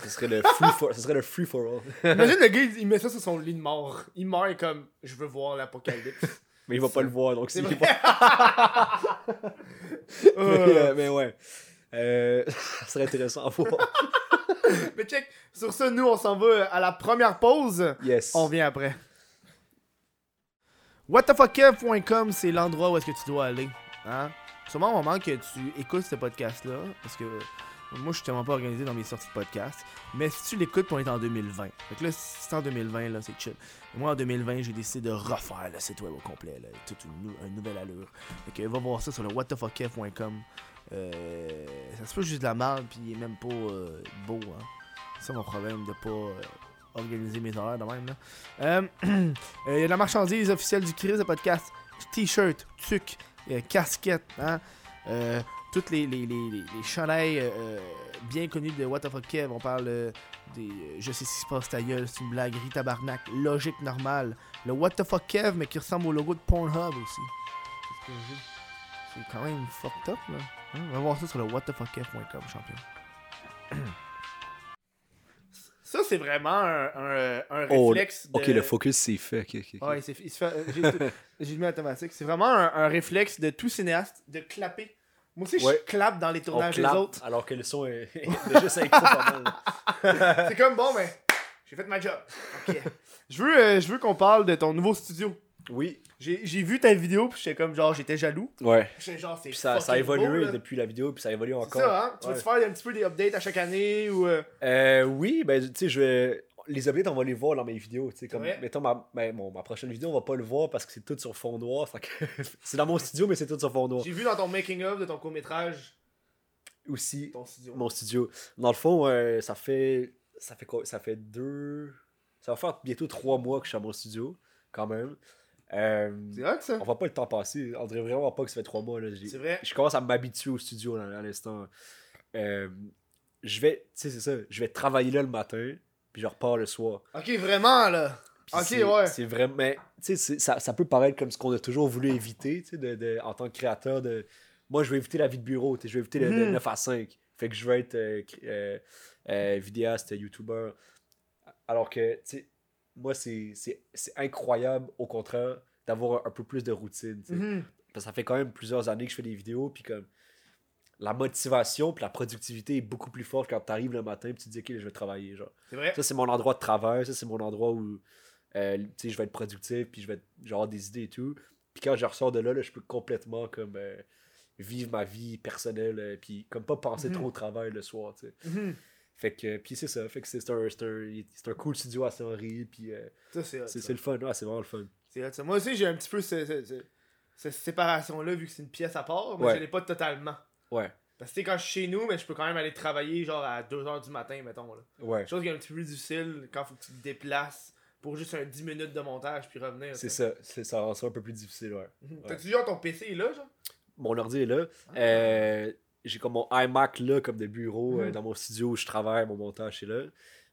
Ce serait le free for, ce serait le free for all. Imagine le gars, il, il met ça sur son lit de mort. Il meurt et comme je veux voir l'apocalypse. Mais il va pas le voir, donc C'est c'est. vrai. mais, Euh, euh, mais ouais. Euh, ça serait intéressant à voir. mais check, sur ça, nous on s'en va à la première pause. Yes. On vient après. whatthefuckkev.com, c'est l'endroit où est-ce que tu dois aller. Hein? Sûrement au moment que tu écoutes ce podcast-là, parce que moi, je suis tellement pas organisé dans mes sorties de podcast. Mais si tu l'écoutes, on est en 2020. Fait que là, si c'est en 2020, là, c'est chill. Moi, en 2020, j'ai décidé de refaire le site web au complet, là, toute une, nou- une nouvelle allure. Fait que va voir ça sur le whatthefuckkev.com. Euh, ça se peut juste de la merde, puis il est même pas euh, beau. Hein. C'est mon problème de pas euh, organiser mes horaires de même. Il y a la marchandise officielle du Chris de podcast t-shirt, tuc, casquette, hein, toutes les, les, chandails bien connus de What the fuck Kev. On parle des Je sais ce qui se passe ta gueule, c'est une blague, rit tabarnak, logique normale. Le What the fuck Kev, mais qui ressemble au logo de Pornhub aussi. C'est quand même fucked up là. Hein, On va voir ça sur le whatthefuckkev.com, champion. Ça, c'est vraiment un, un, un Oh, réflexe. de... Ok, le focus c'est fait. ok, ok, ok. Ouais, se fait- euh, j'ai mis automatique. C'est vraiment un, un réflexe de tout cinéaste de clapper. Moi aussi, Ouais. je clappe dans les tournages des autres. alors que le son est pas mal. C'est comme bon, mais j'ai fait ma job. Ok. je veux, euh, je veux qu'on parle de ton nouveau studio. Oui. J'ai vu ta vidéo, puis j'étais comme genre, j'étais jaloux. Ouais. Genre, c'est Puis ça, ça a beau, évolué depuis la vidéo, puis ça évolue encore. ça, hein? Tu Ouais. veux-tu faire un petit peu des updates à chaque année ou. euh, Euh, oui, ben, tu sais, je vais. Les updates, on va les voir dans mes vidéos. Tu sais, comme, Ouais. mettons, ma, ben, bon, ma prochaine vidéo, on va pas le voir parce que c'est tout sur fond noir. c'est dans mon studio, mais c'est tout sur fond noir. J'ai vu dans ton making-of de ton court-métrage, Aussi, ton studio. mon studio. Dans le fond, euh, ça fait. Ça fait quoi? Ça fait deux. Ça va faire bientôt trois mois que je suis à mon studio, quand même. Euh, C'est vrai que ça? on va pas le temps passer. On dirait vraiment pas que ça fait trois mois. C'est vrai. je commence à m'habituer au studio là, à l'instant. Euh, je vais, tu sais, c'est ça, je vais travailler là le matin, puis je repars le soir. Ok, vraiment là. Puis Ok, ouais. C'est vraiment, mais, tu sais, ça, ça peut paraître comme ce qu'on a toujours voulu éviter, tu sais, de, de- en tant que créateur. De, moi, je vais éviter la vie de bureau, tu sais, je vais éviter le, le Mhm. 9 à 5. Fait que je vais être euh, euh, euh, vidéaste, youtubeur. Alors que, tu sais, moi, c'est incroyable, au contraire, d'avoir un, un peu plus de routine. Mhm. Parce que ça fait quand même plusieurs années que je fais des vidéos, puis comme la motivation puis la productivité est beaucoup plus forte quand tu arrives le matin et tu te dis ok je vais travailler genre C'est vrai. ça c'est mon endroit de travail ça c'est mon endroit où euh, je vais être productif puis je vais être- je vais avoir des idées et tout puis quand je ressors de là, là je peux complètement comme euh, vivre ma vie personnelle euh, puis comme pas penser Mhm. trop au travail le soir Mhm. Fait que puis c'est ça fait que c'est un, un, un cool studio à Saint-Henri puis euh, c'est le fun ouais, c'est vraiment le fun hot. Moi aussi, j'ai un petit peu ce- ce- ce- cette séparation-là, vu que c'est une pièce à part, mais Ouais. je l'ai pas totalement. ouais Parce que tu sais, quand je suis chez nous, mais je peux quand même aller travailler genre à 2h du matin, mettons. Là. ouais Chose qui est un petit peu difficile quand faut que tu te déplaces pour juste un 10 minutes de montage puis revenir. c'est ça c'est ça rend ça un peu plus difficile ouais. T'as-tu genre ton PC là, genre? Mon ordi est là. Ah. Euh, j'ai comme mon iMac là, comme de bureau, euh, Mhm. dans mon studio où je travaille, mon montage est là.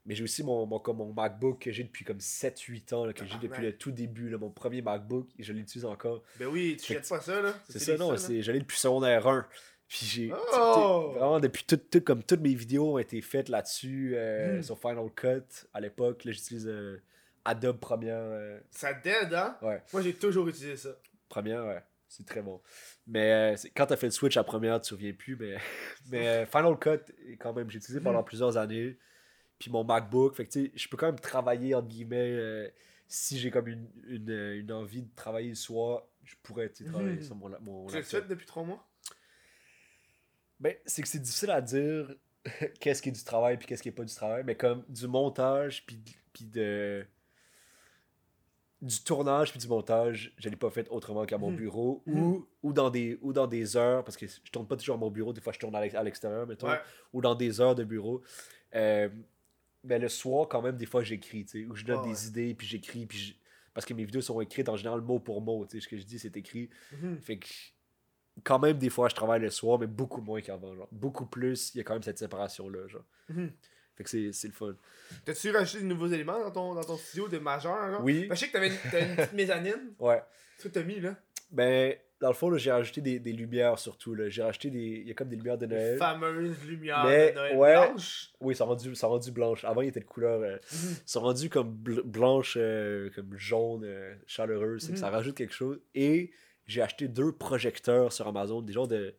Mais j'ai aussi mon, mon, comme mon MacBook que j'ai depuis comme 7-8 ans, là, que j'ai depuis le tout début. Là, mon premier MacBook, et je l'utilise encore. Ben oui, tu jettes pas ça, là. C'est ça, non, c'est, je l'ai depuis secondaire 1. Puis j'ai. Oh! Vraiment, depuis tout, tout- comme toutes mes vidéos ont été faites là-dessus, euh, Mhm. sur Final Cut à l'époque. Là, j'utilise euh, Adobe Premiere. euh, Ça dead, hein? Ouais. Moi, j'ai toujours utilisé ça. Première, ouais. C'est très bon. Mais euh, quand t'as fait le switch à première, tu te souviens plus. Mais, mais euh, Final Cut, quand même, j'ai utilisé pendant Mhm. plusieurs années. Puis mon MacBook, fait que tu sais, je peux quand même travailler, entre guillemets, euh, si j'ai comme une, une, euh, une envie de travailler le soir, je pourrais tu sais, travailler Mhm. sur mon, mon Tu l'as fait depuis 3 mois? Ben, c'est que c'est difficile à dire qu'est-ce qui est du travail puis qu'est-ce qui est pas du travail, mais comme du montage puis de- puis de du tournage puis du montage, je l'ai pas fait autrement qu'à mon Mhm. bureau Mhm. ou, ou dans des ou dans des heures parce que je tourne pas toujours à mon bureau, des fois je tourne à l'ex- à l'extérieur mettons Ouais. ou dans des heures de bureau. Euh, mais le soir quand même des fois j'écris, tu sais, ou je donne ouais. des idées puis j'écris puis je- parce que mes vidéos sont écrites en général mot pour mot, tu sais, ce que je dis c'est écrit. Mhm. Fait que quand même, des fois, je travaille le soir, mais beaucoup moins qu'avant. Genre. Beaucoup plus, il y a quand même cette séparation-là. Genre. Fait que c'est, le fun. T'as-tu rajouté de nouveaux éléments dans ton, dans ton studio de majeur, genre? Oui. Ben, je sais que t'avais une, une petite mezzanine. Ouais. Que t'as mis, là? Ben, dans le fond, j'ai rajouté des, des lumières surtout. J'ai rajouté des. Il y a comme des lumières de Les Noël. fameuses lumières Mais, de Noël ouais. blanches. Oui, ça rendu, ça rendu blanche. Avant, il était de couleur. euh, Mhm. ça rendu comme bl- blanche, euh, comme jaune, euh, chaleureuse. C'est que Mhm. ça rajoute quelque chose. Et j'ai acheté deux projecteurs sur Amazon, des genres de.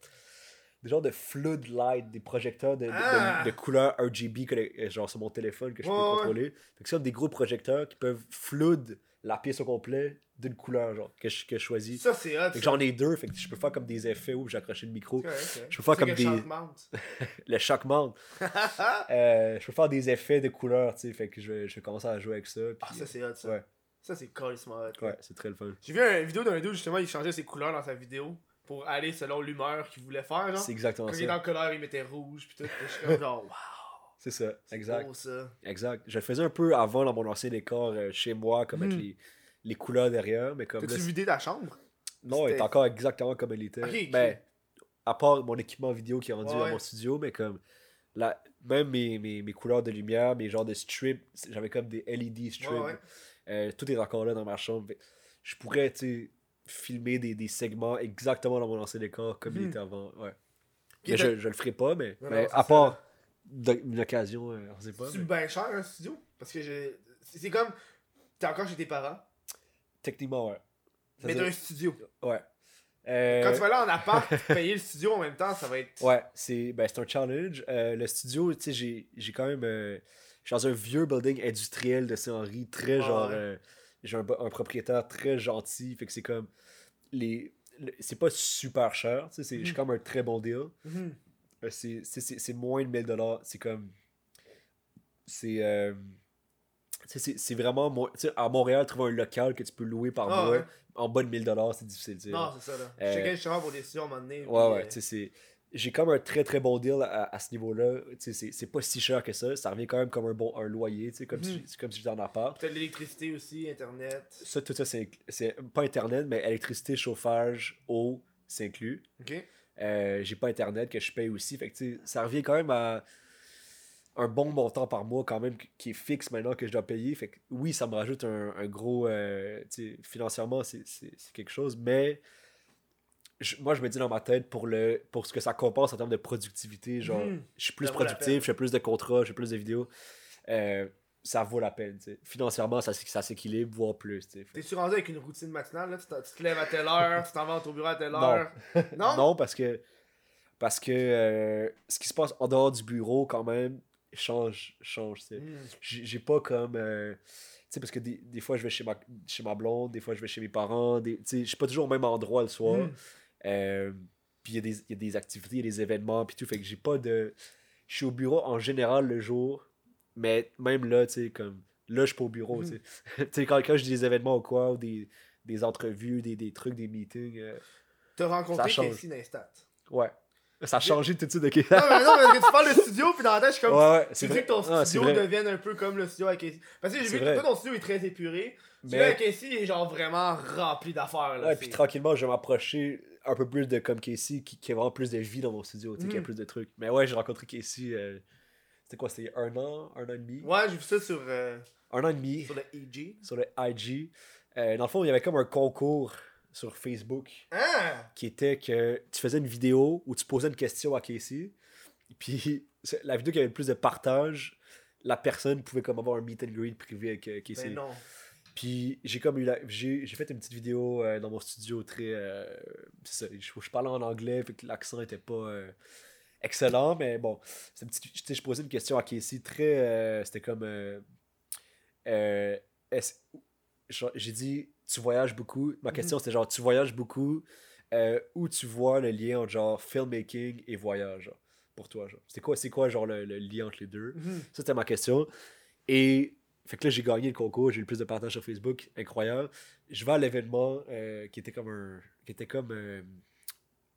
Des genres de flood light, des projecteurs de, de- de- Ah! de, couleur RGB, que euh, genre sur mon téléphone que je Ouais, peux ouais. contrôler. Fait que des gros projecteurs qui peuvent flood la pièce au complet d'une couleur, genre, que je, que je choisis. Ça, c'est hot. J'en ai deux, fait que je peux faire comme des effets où j'ai accroché le micro. Correct, hein. je peux faire comme des- Mount. Le choc monte. Euh, je peux faire des effets de couleurs, tu sais, fait que je vais, je vais commencer à jouer avec ça. Ah, ça, c'est hot, ça. Ouais. Ça, c'est carrément hot. Ouais, c'est très le fun. J'ai vu une vidéo d'un dude, justement, il changeait ses couleurs dans sa vidéo pour aller selon l'humeur qu'il voulait faire. C'est exactement Quand il est dans ça. la colère, il mettait rouge, pis tout. Puis je suis comme genre, waouh. C'est ça, exact. beau, ça. Exact. Je le faisais un peu avant dans mon ancien décor euh, chez moi, comme avec Hmm. les, les couleurs derrière, mais comme T'as-tu vidé ta chambre? Non, elle est encore exactement comme elle était. Ok, ok. Ben, à part mon équipement vidéo qui est rendu Ouais, à mon studio, mais comme la, même mes, mes, mes couleurs de lumière, mes genres de strips, j'avais comme des LED strips. Ouais, ouais. Euh, tout est encore là dans ma chambre. Je pourrais, tu sais, filmer des, des segments exactement dans mon ancien décor comme il Mhm. était avant. Ouais. Mais je, je le ferai pas, mais, Non, mais non, à part une occasion, euh, on sait pas. C'est mais bien cher un studio? Parce que je... c'est comme. T'es encore chez tes parents, Techniquement, ouais. Ça mais d'un dire- studio. Ouais. Euh, Quand tu vas aller en appart, payer le studio en même temps, ça va être. Ouais, c'est ben, un challenge. Euh, le studio, tu sais, j'ai- j'ai quand même. euh, je suis dans un vieux building industriel de Saint-Henri, très Ah genre. ouais. Euh, j'ai un, un propriétaire très gentil, fait que c'est comme. les le- C'est pas super cher, tu sais, c'est- j'ai Mhm. comme un très bon deal. Mhm. Euh, c'est- moins de 1000$. C'est comme. C'est. euh, c'est vraiment. à Montréal, trouver un local que tu peux louer par Ah mois ouais. en bas de 1000$, c'est difficile de dire. Non, c'est ça, là. Euh, Je checkais justement pour des studios à un moment donné. Ouais, puis, ouais, euh, tu sais. J'ai comme un très très bon deal à, à ce niveau-là. C'est- c'est pas si cher que ça. Ça revient quand même comme un bon un loyer, tu sais, comme, si, Mhm. c'est comme si j'étais en appart. T'as de l'électricité aussi, internet. Ça, tout ça, c'est c'est pas internet, mais électricité, chauffage, eau, c'est inclus. Ok. Euh, J'ai pas internet que je paye aussi. Fait que, ça revient quand même à un bon montant par mois, quand même, qui est fixe maintenant que je dois payer. Fait que oui, ça me rajoute un, un gros. euh, tu sais, financièrement, c'est quelque chose, mais je- moi, je me dis dans ma tête pour, le, pour ce que ça compense en termes de productivité, genre, Mhm. je suis plus productif, je fais plus de contrats, je fais plus de vidéos. euh, ça vaut la peine. tu sais. Financièrement, ça, ça s'équilibre, voire plus. T'es-tu rendu avec une routine matinale, là? Tu, te lèves à telle heure, tu t'en vas au bureau à telle heure. Non? Non, parce que, parce que euh, ce qui se passe en dehors du bureau, quand même, change. change. Hmm. J'ai pas comme. euh, tu sais, parce que des, des fois, je vais chez ma, chez ma blonde, des fois, je vais chez mes parents. je suis pas toujours au même endroit le soir. Hmm. Euh, puis il y, a des- il y a des activités, il y a des événements, puis tout. Fait que j'ai pas de. Je suis au bureau en général le jour, mais même là, tu sais, comme. Là, je suis pas au bureau, tu sais. Tu sais, quand, quand j'ai des événements ou quoi, ou des, des entrevues, des, des trucs, des meetings. euh, T'as rencontré. Casey Neistat. ouais. Ça a changé tout de suite de Non, mais non, parce que tu parles de studio, puis dans la tête, je suis comme. Ouais, ouais, Tu veux que ton Ah, studio vrai. devienne un peu comme le studio avec Casey. Parce que j'ai vu que vrai. toi, ton studio est très épuré. Celui Mais- avec Casey est genre vraiment rempli d'affaires. là. Ouais, puis tranquillement, je vais m'approcher un peu plus de comme Casey, qui, qui a vraiment plus de vie dans mon studio, tu sais, qui a Mhm. plus de trucs. Mais ouais, j'ai rencontré Casey, euh, c'était quoi, c'était un an, un an et demi? Ouais, j'ai vu ça sur, euh, Un an et demi sur le EG. sur le IG. Euh, dans le fond, il y avait comme un concours sur Facebook Ah! qui était que tu faisais une vidéo où tu posais une question à Casey, puis la vidéo qui avait le plus de partage, la personne pouvait comme avoir un meet and greet privé avec Casey. Ben non. Puis j'ai comme eu la... j'ai j'ai fait une petite vidéo euh, dans mon studio très euh, c'est ça, je, je parlais en anglais fait que l'accent était pas euh, excellent mais bon c'est une petite je posais une question à Casey très c'était comme j'ai dit tu voyages beaucoup ma question c'était genre tu voyages beaucoup où tu vois le lien entre genre filmmaking et voyage genre, pour toi genre c'est quoi c'est quoi genre le, le lien entre les deux? Mhm. ça, c'était ma question. Et fait que là, j'ai gagné le concours, j'ai eu le plus de partage sur Facebook, incroyable. Je vais à l'événement euh, qui était comme un. qui était comme euh,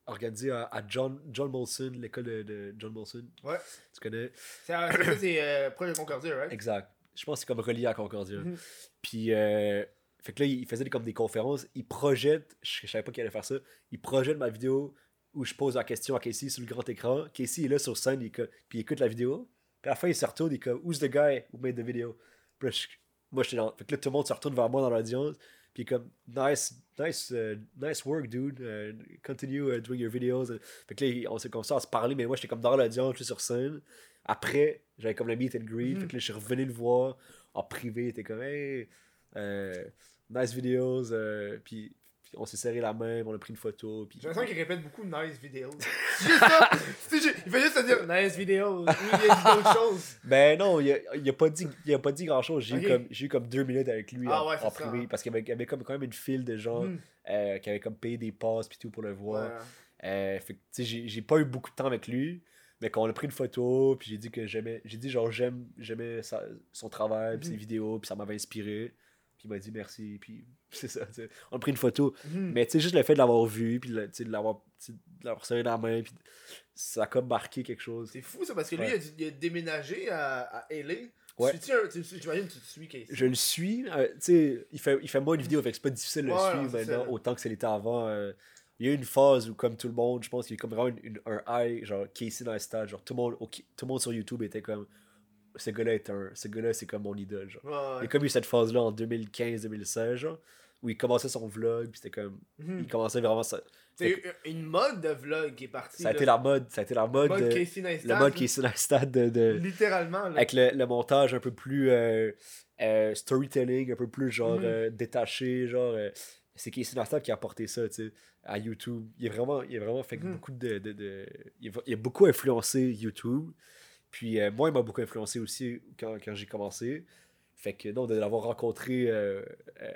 organisé à, à John, John Molson, l'école de, de John Molson. Ouais. Tu connais? C'est euh, proche de Concordia, right? Exact. Je pense que c'est comme relié à Concordia. Mhm. Puis, euh, fait que là, il faisait comme des conférences. Il projette, je, je savais pas qu'il allait faire ça, il projette ma vidéo où je pose la question à Casey sur le grand écran. Casey est là sur scène, puis il écoute la vidéo. Puis à la fin, il se retourne, il est comme, Who's the guy who made the video? Puis je- moi, j'étais dans. Fait que là, tout le monde se retourne vers moi dans l'audience. Puis comme, Nice, nice, euh, nice work, dude. Euh, continue uh, doing your videos. Fait que là, on s'est comme ça à se parler, mais moi, j'étais comme dans l'audience, je suis sur scène. Après, j'avais comme le meet and greet. Mhm. Fait que là, je suis revenu le voir en privé. Était comme, hey, euh, nice videos. euh, puis, puis on s'est serré la main, on a pris une photo. Puis... J'ai l'impression qu'il répète beaucoup nice vidéos. C'est juste ça. Juste- Il fait juste se dire nice vidéos. Oui, il a dit d'autres choses. Ben non, il a, il a pas dit, il a pas dit grand chose. J'ai eu, comme- eu comme deux minutes avec lui Ah en, ouais, en ça, privé hein. parce qu'il y avait, comme, quand même une file de gens Hmm. euh, qui avaient comme payé des passes puis tout pour le voir. Ouais. Euh, fait j'ai, pas eu beaucoup de temps avec lui, mais quand on a pris une photo, puis j'ai dit que j'aimais, j'ai dit genre j'aime, j'aimais son travail, puis ses Mhm. vidéos, puis ça m'avait inspiré. Puis il m'a dit merci, puis c'est ça. On a pris une photo, Mhm. mais tu sais, juste le fait de l'avoir vu, puis le- de l'avoir, serré dans la main, puis ça a comme marqué quelque chose. C'est fou ça parce que lui, il, a, dû- il a déménagé à, à LA. Ouais. Tu, un- tu- J'imagine que tu te suis Casey. Je le suis, euh, tu sais, il fait, il fait moins de vidéos, fait que c'est pas difficile de le Ouais, suivre ça, maintenant, autant que c'était avant. euh, il y a eu une phase où, comme tout le monde, je pense qu'il y a eu comme vraiment une- une- un high, genre Casey dans le stade, genre tout le monde, tout le monde sur YouTube était comme, ce gars-là est un, ce gars-là c'est comme mon idole, genre. Ouais, Il y a comme eu cette phase-là en 2015-2016, genre, où il commençait son vlog, puis c'était comme, Mhm. il commençait vraiment ça. C'est une- mode de vlog qui est partie. Ça a là. été la mode, ça a été la mode, mode de- Casey Neistat, le mode. Casey le de- de, Littéralement. Là. avec le, le montage un peu plus euh, euh, storytelling, un peu plus genre Mhm. euh, détaché, genre c'est Casey Neistat qui a apporté ça, tu sais, à YouTube. Il a vraiment, il a vraiment fait Mhm. beaucoup de, de, de- il, a, il a beaucoup influencé YouTube. Puis euh, moi, il m'a beaucoup influencé aussi quand, quand j'ai commencé. Fait que non, de l'avoir rencontré euh, euh,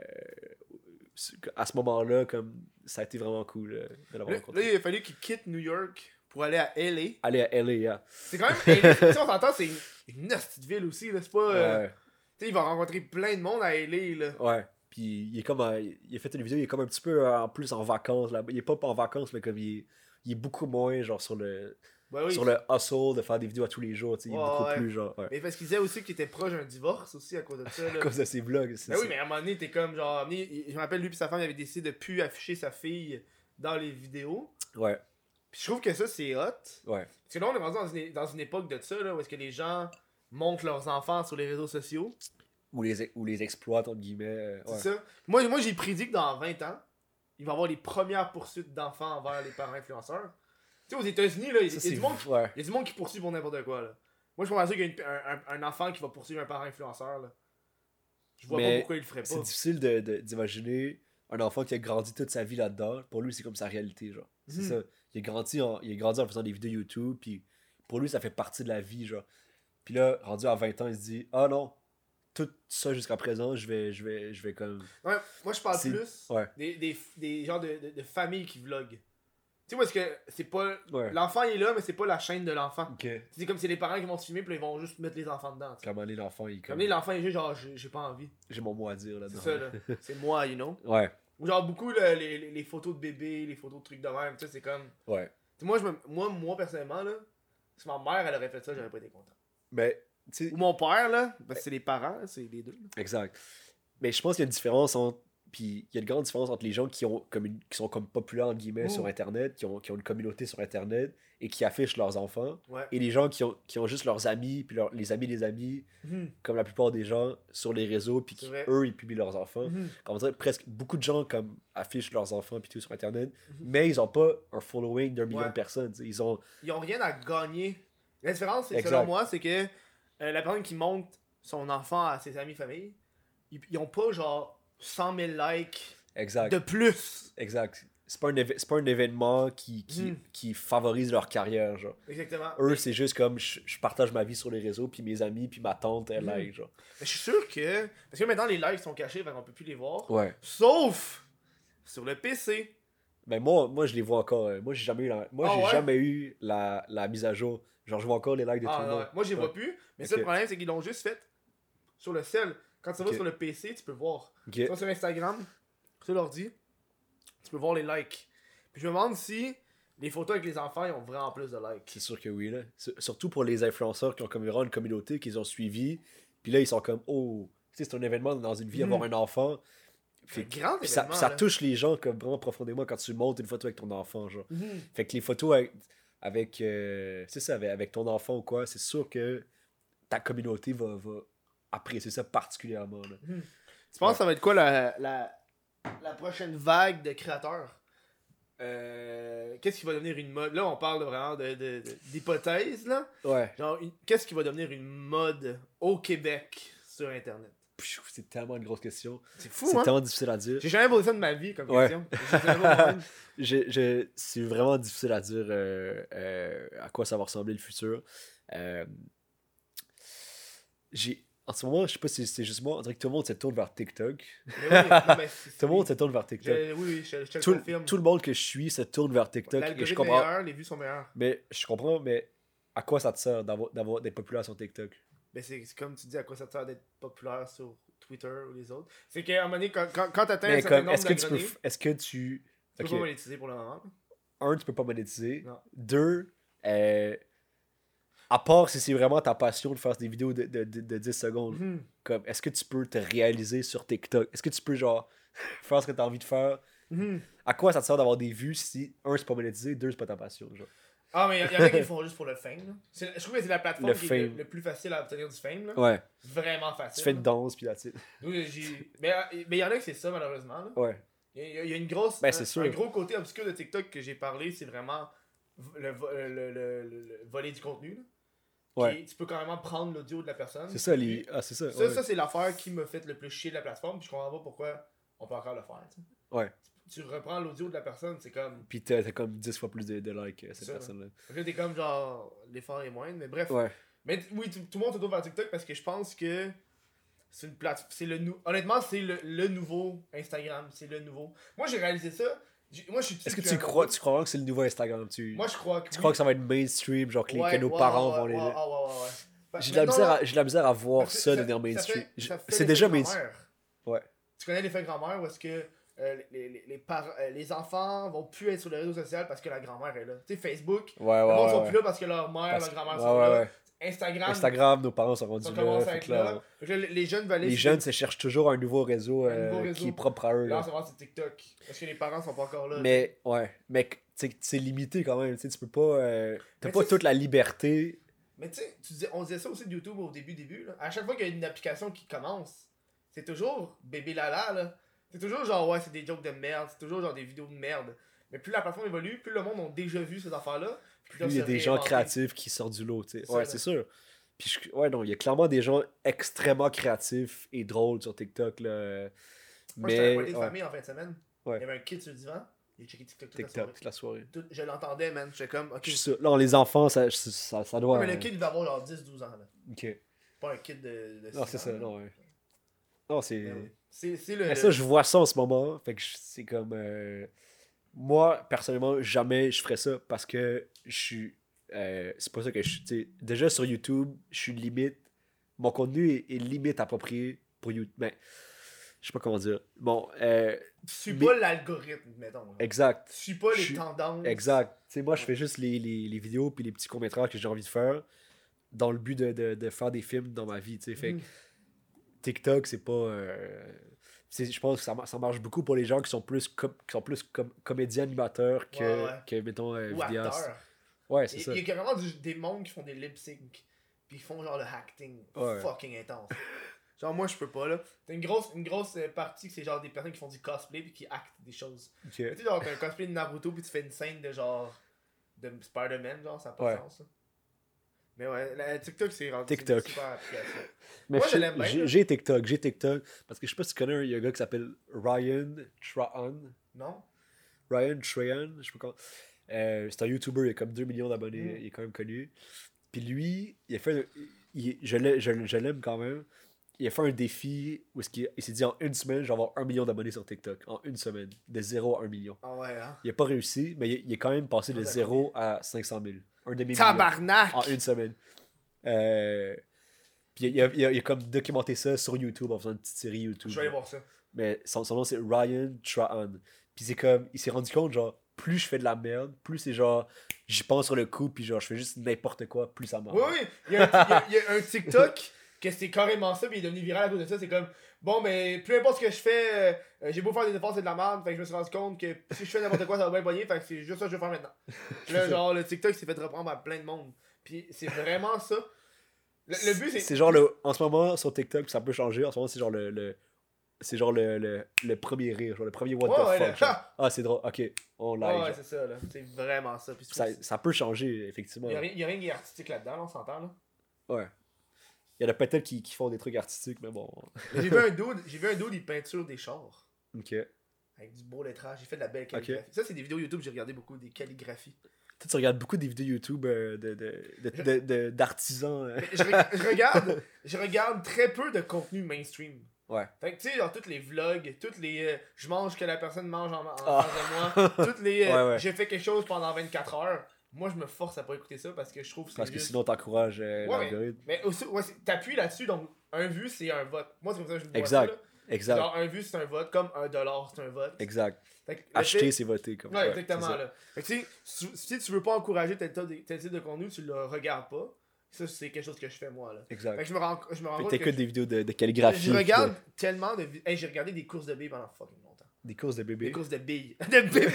à ce moment-là, comme ça a été vraiment cool de l'avoir rencontré. là, il a fallu qu'il quitte New York pour aller à LA. Aller à LA, yeah. C'est quand même. LA, sais, on s'entend, c'est une, de ville aussi. là. C'est pas. Ouais. Tu sais, il va rencontrer plein de monde à LA. Là. Ouais. Puis il est comme. il a fait une vidéo, il est comme un petit peu en plus en vacances. Là. Il est pas en vacances, mais comme il est, il est beaucoup moins genre sur le, Oui. sur le hustle de faire des vidéos à tous les jours. tu sais, Il est beaucoup ouais. plus genre. Ouais. Mais parce qu'il disait aussi qu'il était proche d'un divorce aussi à cause de ça. À cause de ses vlogs. Ben oui, mais à un moment donné, t'es comme genre. il- Je me rappelle, lui et sa femme, ils avaient décidé de plus afficher sa fille dans les vidéos. Ouais. Puis je trouve que ça, c'est hot. Ouais. Parce que là, on est rendu dans une, dans une époque de ça, là, où est-ce que les gens montrent leurs enfants sur les réseaux sociaux. Ou les, ou les exploits, entre guillemets. euh, C'est ça. Moi, moi j'ai prédit que dans 20 ans, il va y avoir les premières poursuites d'enfants envers les parents influenceurs. Tu sais, aux États-Unis, là, il y, a- c'est du monde qui- ouais. il y a du monde qui poursuit pour n'importe quoi. Là. Moi, je pense qu'il y a une- un, un- enfant qui va poursuivre un parent influenceur. Là. Je vois Mais pas pourquoi il le ferait C'est pas. difficile de- de- d'imaginer un enfant qui a grandi toute sa vie là-dedans. Pour lui, c'est comme sa réalité, genre. C'est Mhm. ça. Il a, grandi en, il a grandi en faisant des vidéos YouTube, puis pour lui, ça fait partie de la vie, genre. Puis là, rendu à 20 ans, il se dit Ah non, tout ça jusqu'à présent, je vais, je vais, je vais comme. Ouais, moi, je parle C'est- plus ouais. des, des, des genres de, de, de familles qui vloguent. Tu sais, parce que c'est pas. Ouais. L'enfant est là, mais c'est pas la chaîne de l'enfant. Ok. C'est comme c'est les parents qui vont se filmer, puis ils vont juste mettre les enfants dedans. tu sais. Comme aller l'enfant, il est Comme comme. là, l'enfant il est juste genre, j'ai pas envie. J'ai mon mot à dire C'est là-dedans. ça, là. C'est moi, you know. Ouais, Ou genre beaucoup là, les, les, les photos de bébés, les photos de trucs de même, tu sais, c'est comme. ouais. Tu moi, je me... moi, moi, personnellement, là, si ma mère elle aurait fait ça, j'aurais pas été content. Mais, tu sais, Ou mon père, là, parce que c'est les parents, c'est les deux. là. Exact. Mais je pense qu'il y a une différence entre. Puis il y a une grande différence entre les gens qui, ont comme une- qui sont comme populaires entre guillemets Oh. sur Internet, qui ont, qui ont une communauté sur Internet et qui affichent leurs enfants, Ouais. et les gens qui ont, qui ont juste leurs amis, puis leurs- les amis des amis, Mhm. comme la plupart des gens, sur les réseaux, puis qui, eux, ils publient leurs enfants. Mhm. Comme on dirait, presque beaucoup de gens comme affichent leurs enfants puis tout sur Internet, Mhm. mais ils ont pas un following d'un million de personnes. Ils ont. Ils ont rien à gagner. La différence, selon moi, c'est que euh, la personne qui montre son enfant à ses amis famille, ils, ils ont pas genre 100 000 likes Exact. de plus. Exact. C'est pas, un pas un événement qui, qui, Mhm. qui favorise leur carrière, genre. Exactement. Eux, c'est juste comme je, je partage ma vie sur les réseaux, puis mes amis, puis ma tante, elle Mhm. like, genre. Mais je suis sûr que. Parce que maintenant, les likes sont cachés, fait qu'on peut plus les voir. Ouais. Sauf sur le PC. Mais moi, moi, je les vois encore. euh, Moi, j'ai jamais eu la, moi, Ah j'ai ouais? jamais eu la, la mise à jour. Genre, je vois encore les likes de Ah, tout le non, monde. Moi, je les vois plus. Mais ça, Ok. le problème, c'est qu'ils l'ont juste fait sur le cell. Quand tu vas sur le PC, tu peux voir. Ok. Tu vas sur Instagram, sur l'ordi, tu peux voir les likes. Puis je me demande si les photos avec les enfants, ils ont vraiment plus de likes. C'est sûr que oui, là. Surtout pour les influenceurs qui ont comme vraiment une communauté, qu'ils ont suivi. Puis là, ils sont comme, oh, tu sais, c'est un événement dans une vie, avoir un enfant. C'est Fait grand Puis ça, ça touche les gens comme vraiment profondément quand tu montes une photo avec ton enfant, genre. Mhm. Fait que les photos avec, avec euh, ça, avec, avec ton enfant ou quoi, c'est sûr que ta communauté va, va apprécier ça particulièrement. là. Tu penses que ça va être quoi la, la, la prochaine vague de créateurs? Euh, Qu'est-ce qui va devenir une mode? Là, on parle vraiment de, de- de- d'hypothèse, là. Ouais. Genre, une- qu'est-ce qui va devenir une mode au Québec sur Internet? Pfiou, C'est tellement une grosse question. C'est fou, C'est hein? tellement difficile à dire. J'ai jamais posé ça de ma vie comme Ouais. question. C'est vraiment difficile à dire euh, euh, à quoi ça va ressembler le futur. Euh, j'ai en ce moment, je sais pas si c'est juste moi, on dirait que tout le monde se tourne vers TikTok. Mais oui, non, mais c'est- Tout le monde se tourne vers TikTok. Je- Oui, oui, je, je te le Tout, confirme. tout le monde que je suis se tourne vers TikTok je est meilleur, les vues sont meilleures. Mais je comprends, mais à quoi ça te sert d'avoir, populaire sur TikTok? Mais c'est comme tu dis, à quoi ça te sert d'être populaire sur Twitter ou les autres? C'est qu'à un moment donné, quand, quand, quand t'atteins un certain comme, nombre est-ce que tu peux, est-ce que tu, tu peux pas monétiser pour le moment. un, tu peux pas monétiser. Non. Deux, euh, à part si c'est vraiment ta passion de faire des vidéos de, de, de, de 10 secondes, Mhm. comme, est-ce que tu peux te réaliser sur TikTok? Est-ce que tu peux, genre, faire ce que tu as envie de faire? Mhm. À quoi ça te sert d'avoir des vues si, un, c'est pas monétisé, deux, c'est pas ta passion genre? Ah, mais il y, en a qui le font juste pour le fame. Je trouve que c'est la plateforme Le qui est le, fame. le plus facile à obtenir du fame. là. Ouais, Vraiment tu facile. fais une danse, puis là, tu Oui, Mais mais il y en a que c'est ça, malheureusement. là. Ouais. Il y, a- il y a une grosse. Ben, un- c'est sûr. Un gros côté obscur de TikTok que j'ai parlé, c'est vraiment le, le, le- le volet du contenu. là. Ouais. Tu peux carrément prendre l'audio de la personne. C'est ça, les. Ah, c'est ça. Ça, ouais. ça c'est l'affaire qui me fait le plus chier de la plateforme. Puis je comprends pas pourquoi on peut encore le faire. Ouais. Tu reprends l'audio de la personne, c'est comme. Puis t'as comme 10 fois plus de, de likes, cette personne-là. Là, t'es comme genre. L'effort est moindre, mais bref. Ouais. Mais oui, tout, tout le monde se tourne vers TikTok parce que je pense que c'est une plateforme. C'est le nou- Honnêtement, c'est le, le nouveau Instagram. C'est le nouveau. Moi, j'ai réalisé ça. J'ai- Moi, je suis dessus Est-ce que tu crois, tu crois que c'est le nouveau Instagram tu, Moi, je crois que. tu oui. crois que ça va être mainstream, genre que, les- nos parents vont les. ouais, ouais, ouais, ouais. Bah, J'ai de, la misère à, j'ai de la misère à voir ça, devenir mainstream. C'est déjà mainstream. Ouais. Tu connais l'effet grand-mère où est-ce que euh, les, les, les, par- euh, les enfants vont plus être sur les réseaux sociaux parce que la grand-mère est là. Tu sais, Facebook, Ouais, ouais. ouais, sont ouais. plus là parce que leur mère, Parce- leur grand-mère ouais, sont ouais, là. Instagram, Instagram, nos parents sont rendus là. fait que là, là. Fait que les, les jeunes veulent aller les jeunes se cherchent toujours un nouveau réseau, Un euh, nouveau réseau. qui est propre à eux. Là, là. c'est TikTok. Parce que les parents sont pas encore là. Mais, ouais. Mais c'est limité quand même. tu peux pas. euh, T'as pas toute la liberté. Mais tu sais, on disait ça aussi de YouTube au début, début. Là. À chaque fois qu'il y a une application qui commence, c'est toujours bébé lala. là. C'est toujours genre, ouais, c'est des jokes de merde. C'est toujours genre des vidéos de merde. Mais plus la plateforme évolue, plus le monde a déjà vu ces affaires-là. Plus il y a des gens créatifs qui sortent du lot. Ouais, c'est sûr. Puis je- ouais, non, il y a clairement des gens extrêmement créatifs et drôles sur TikTok. Là. Moi, j'étais à un party de ouais, famille en fin de semaine. Ouais. Il y avait un kid sur le divan. Il checké TikTok toute la TikTok soirée. la soirée. Tout- je l'entendais, man. J'étais comme, ok. Sûr. Non, les enfants, ça, ça, ça doit. Ouais, mais euh, le kid, il va avoir genre 10-12 ans. Là. Ok. Pas un kid de. de Non, c'est ça. Non, ouais. Non, c'est. C'est le. Mais ça, je vois ça en ce moment. Fait que c'est comme. euh, Moi, personnellement, jamais je ferais ça parce que je suis. euh, c'est pas ça que je suis. Déjà sur YouTube, je suis limite. Mon contenu est, est limite approprié pour YouTube. Mais. Je sais pas comment dire. Bon, euh, Tu suis mais- pas l'algorithme, mettons. là. exact. Tu suis pas les tendances. Exact. Sais, moi, je fais juste les, les, les vidéos puis les petits courts-métrages que j'ai envie de faire dans le but de, de, de faire des films dans ma vie. sais. Fait que Mhm. TikTok, c'est pas. euh, je pense que ça, ça marche beaucoup pour les gens qui sont plus, com- qui sont plus com- comédiens animateurs que, Ouais, ouais. que mettons, euh, Ou vidéastes. Ouais, c'est Il ça. il y a carrément du- des mondes qui font des lip sync. Puis ils font genre le acting. Ouais. Fucking intense. genre moi je peux pas là. T'as une grosse, une grosse euh, partie que c'est genre des personnes qui font du cosplay puis qui actent des choses. Tu sais genre t'as un cosplay de Naruto puis tu fais une scène de genre de Spider-Man genre ça n'a pas de sens. là. Mais ouais, la- TikTok c'est rendu TikTok. une super application. Mais Moi, je l'aime bien, j'ai- là. J'ai TikTok, j'ai TikTok. Parce que je sais pas si tu connais, un- il y a un gars qui s'appelle Ryan Trahan. Non? Ryan Trahan, je sais pas comment. Euh, c'est un YouTuber, il a comme 2 millions d'abonnés, Mm. il est quand même connu. Puis lui, il a fait. il- je l'aime quand même. Il a fait un défi où est-ce qu'il il s'est dit en une semaine, je vais avoir 1 million d'abonnés sur TikTok. En une semaine. De 0 à 1 million. Ah ouais hein? Il a pas réussi, mais il, il est quand même passé de Ah, d'accord. 0 à 500 000. Un demi-million. Tabarnak! En une semaine. Euh, puis il a, il a- il a comme documenté ça sur YouTube en faisant une petite série YouTube. Je vais aller voir ça. Mais son, son nom c'est Ryan Trahan. Puis c'est comme, il s'est rendu compte, genre, plus je fais de la merde, plus c'est genre, j'y pense sur le coup, puis genre, je fais juste n'importe quoi, plus ça marche. Oui, oui. Il y, a un, il il y a un TikTok que c'est carrément ça, puis il est devenu viral à cause de ça. C'est comme, bon, mais peu importe ce que je fais, euh, j'ai beau faire des efforts, c'est de la merde. Fait que je me suis rendu compte que si je fais n'importe quoi, ça va bien pogner. Fait que c'est juste ça que je vais faire maintenant. Là, genre, le TikTok s'est fait reprendre par plein de monde. Puis c'est vraiment ça. Le, le but, c'est. C'est genre, le, en ce moment, sur TikTok, ça peut changer. En ce moment, c'est genre le. le- c'est genre le, le, le premier rire, genre le premier what Ouais, the ouais, fuck. genre. Ah, c'est drôle, ok, on live. Ouais, c'est ça, là. C'est vraiment ça. Puis ça, ça peut changer, effectivement. il y a, rien- il y a rien qui est artistique là-dedans, là, on s'entend, là. Ouais. Il y en a peut-être qui, qui font des trucs artistiques, mais bon. J'ai vu un dude, j'ai vu un dude, il peinture des chars. Ok. Avec du beau lettrage, j'ai fait de la belle calligraphie. Ça, c'est des vidéos YouTube, j'ai regardé beaucoup des calligraphies. Toi, tu regardes beaucoup des vidéos YouTube euh, de, de, de, de- de- d'artisans. euh. Je, re- je regarde, je regarde très peu de contenu mainstream. Ouais. Fait que tu sais, dans tous les vlogs, toutes les euh, je mange que la personne mange en, en Ah. face de moi, toutes les Ouais, ouais. j'ai fait quelque chose pendant 24 heures. Moi, je me force à pas écouter ça parce que je trouve que Parce que juste- sinon, t'encourages euh, Ouais, l'algorithme. Mais aussi, ouais, c'est- t'appuies là-dessus, donc un vu, c'est un vote. Moi, c'est comme ça que je vois Exact. ça, là. Exact. Genre, un vu, c'est un vote, comme un dollar, c'est un vote. Exact. Fait que Acheter, fait- c'est voter. Comme. Ouais, exactement, là. Fait que, si, si tu veux pas encourager tel, type de- tel type de contenu, tu le regardes pas. Ça, c'est quelque chose que je fais, moi, là. Fait Exact. que je me rends, je me rends Fait compte que je- des vidéos de, de calligraphie. je regarde tellement de... Hey, j'ai regardé des courses de billes pendant fucking Des courses de Des bébés. courses de billes. De bébés?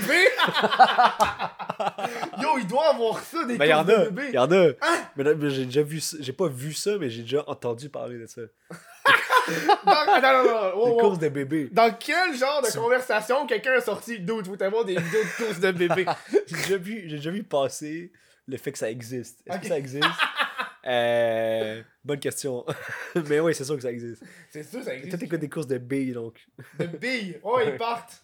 Yo, il doit avoir ça, des Ben, y en courses a. de bébés. Y en a. Hein? Mais, là, mais j'ai déjà vu ça. J'ai pas vu ça, mais j'ai déjà entendu parler de ça. Dans... Attends, non, non, non. Des courses de bébés. Dans quel genre de conversation quelqu'un a sorti Dude, vous avoir des vidéos de courses de bébés? J'ai déjà vu, j'ai déjà vu passer le fait que ça existe. Est-ce Ok. que ça existe? Euh, bonne question. mais oui, c'est sûr que ça existe. C'est sûr, ça Toi, existe. t'écoutes des courses de billes, donc. De billes? Oh, ils partent.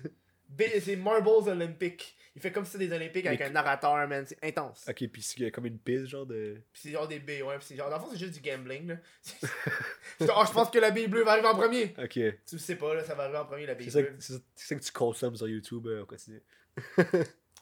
C'est Marbles Olympiques. Il fait comme si c'était des Olympiques avec Mais- un narrateur, man. C'est intense. Ok, puis il y a comme une piste, genre de. Pis c'est genre des billes, ouais. C'est genre, dans le fond, c'est juste du gambling, là. Oh, je pense que la bille bleue va arriver en premier. Ok. Tu le sais pas, là, ça va arriver en premier, la bille ça, bleue. que- c'est ça- ça que tu consommes sur YouTube euh, au quotidien.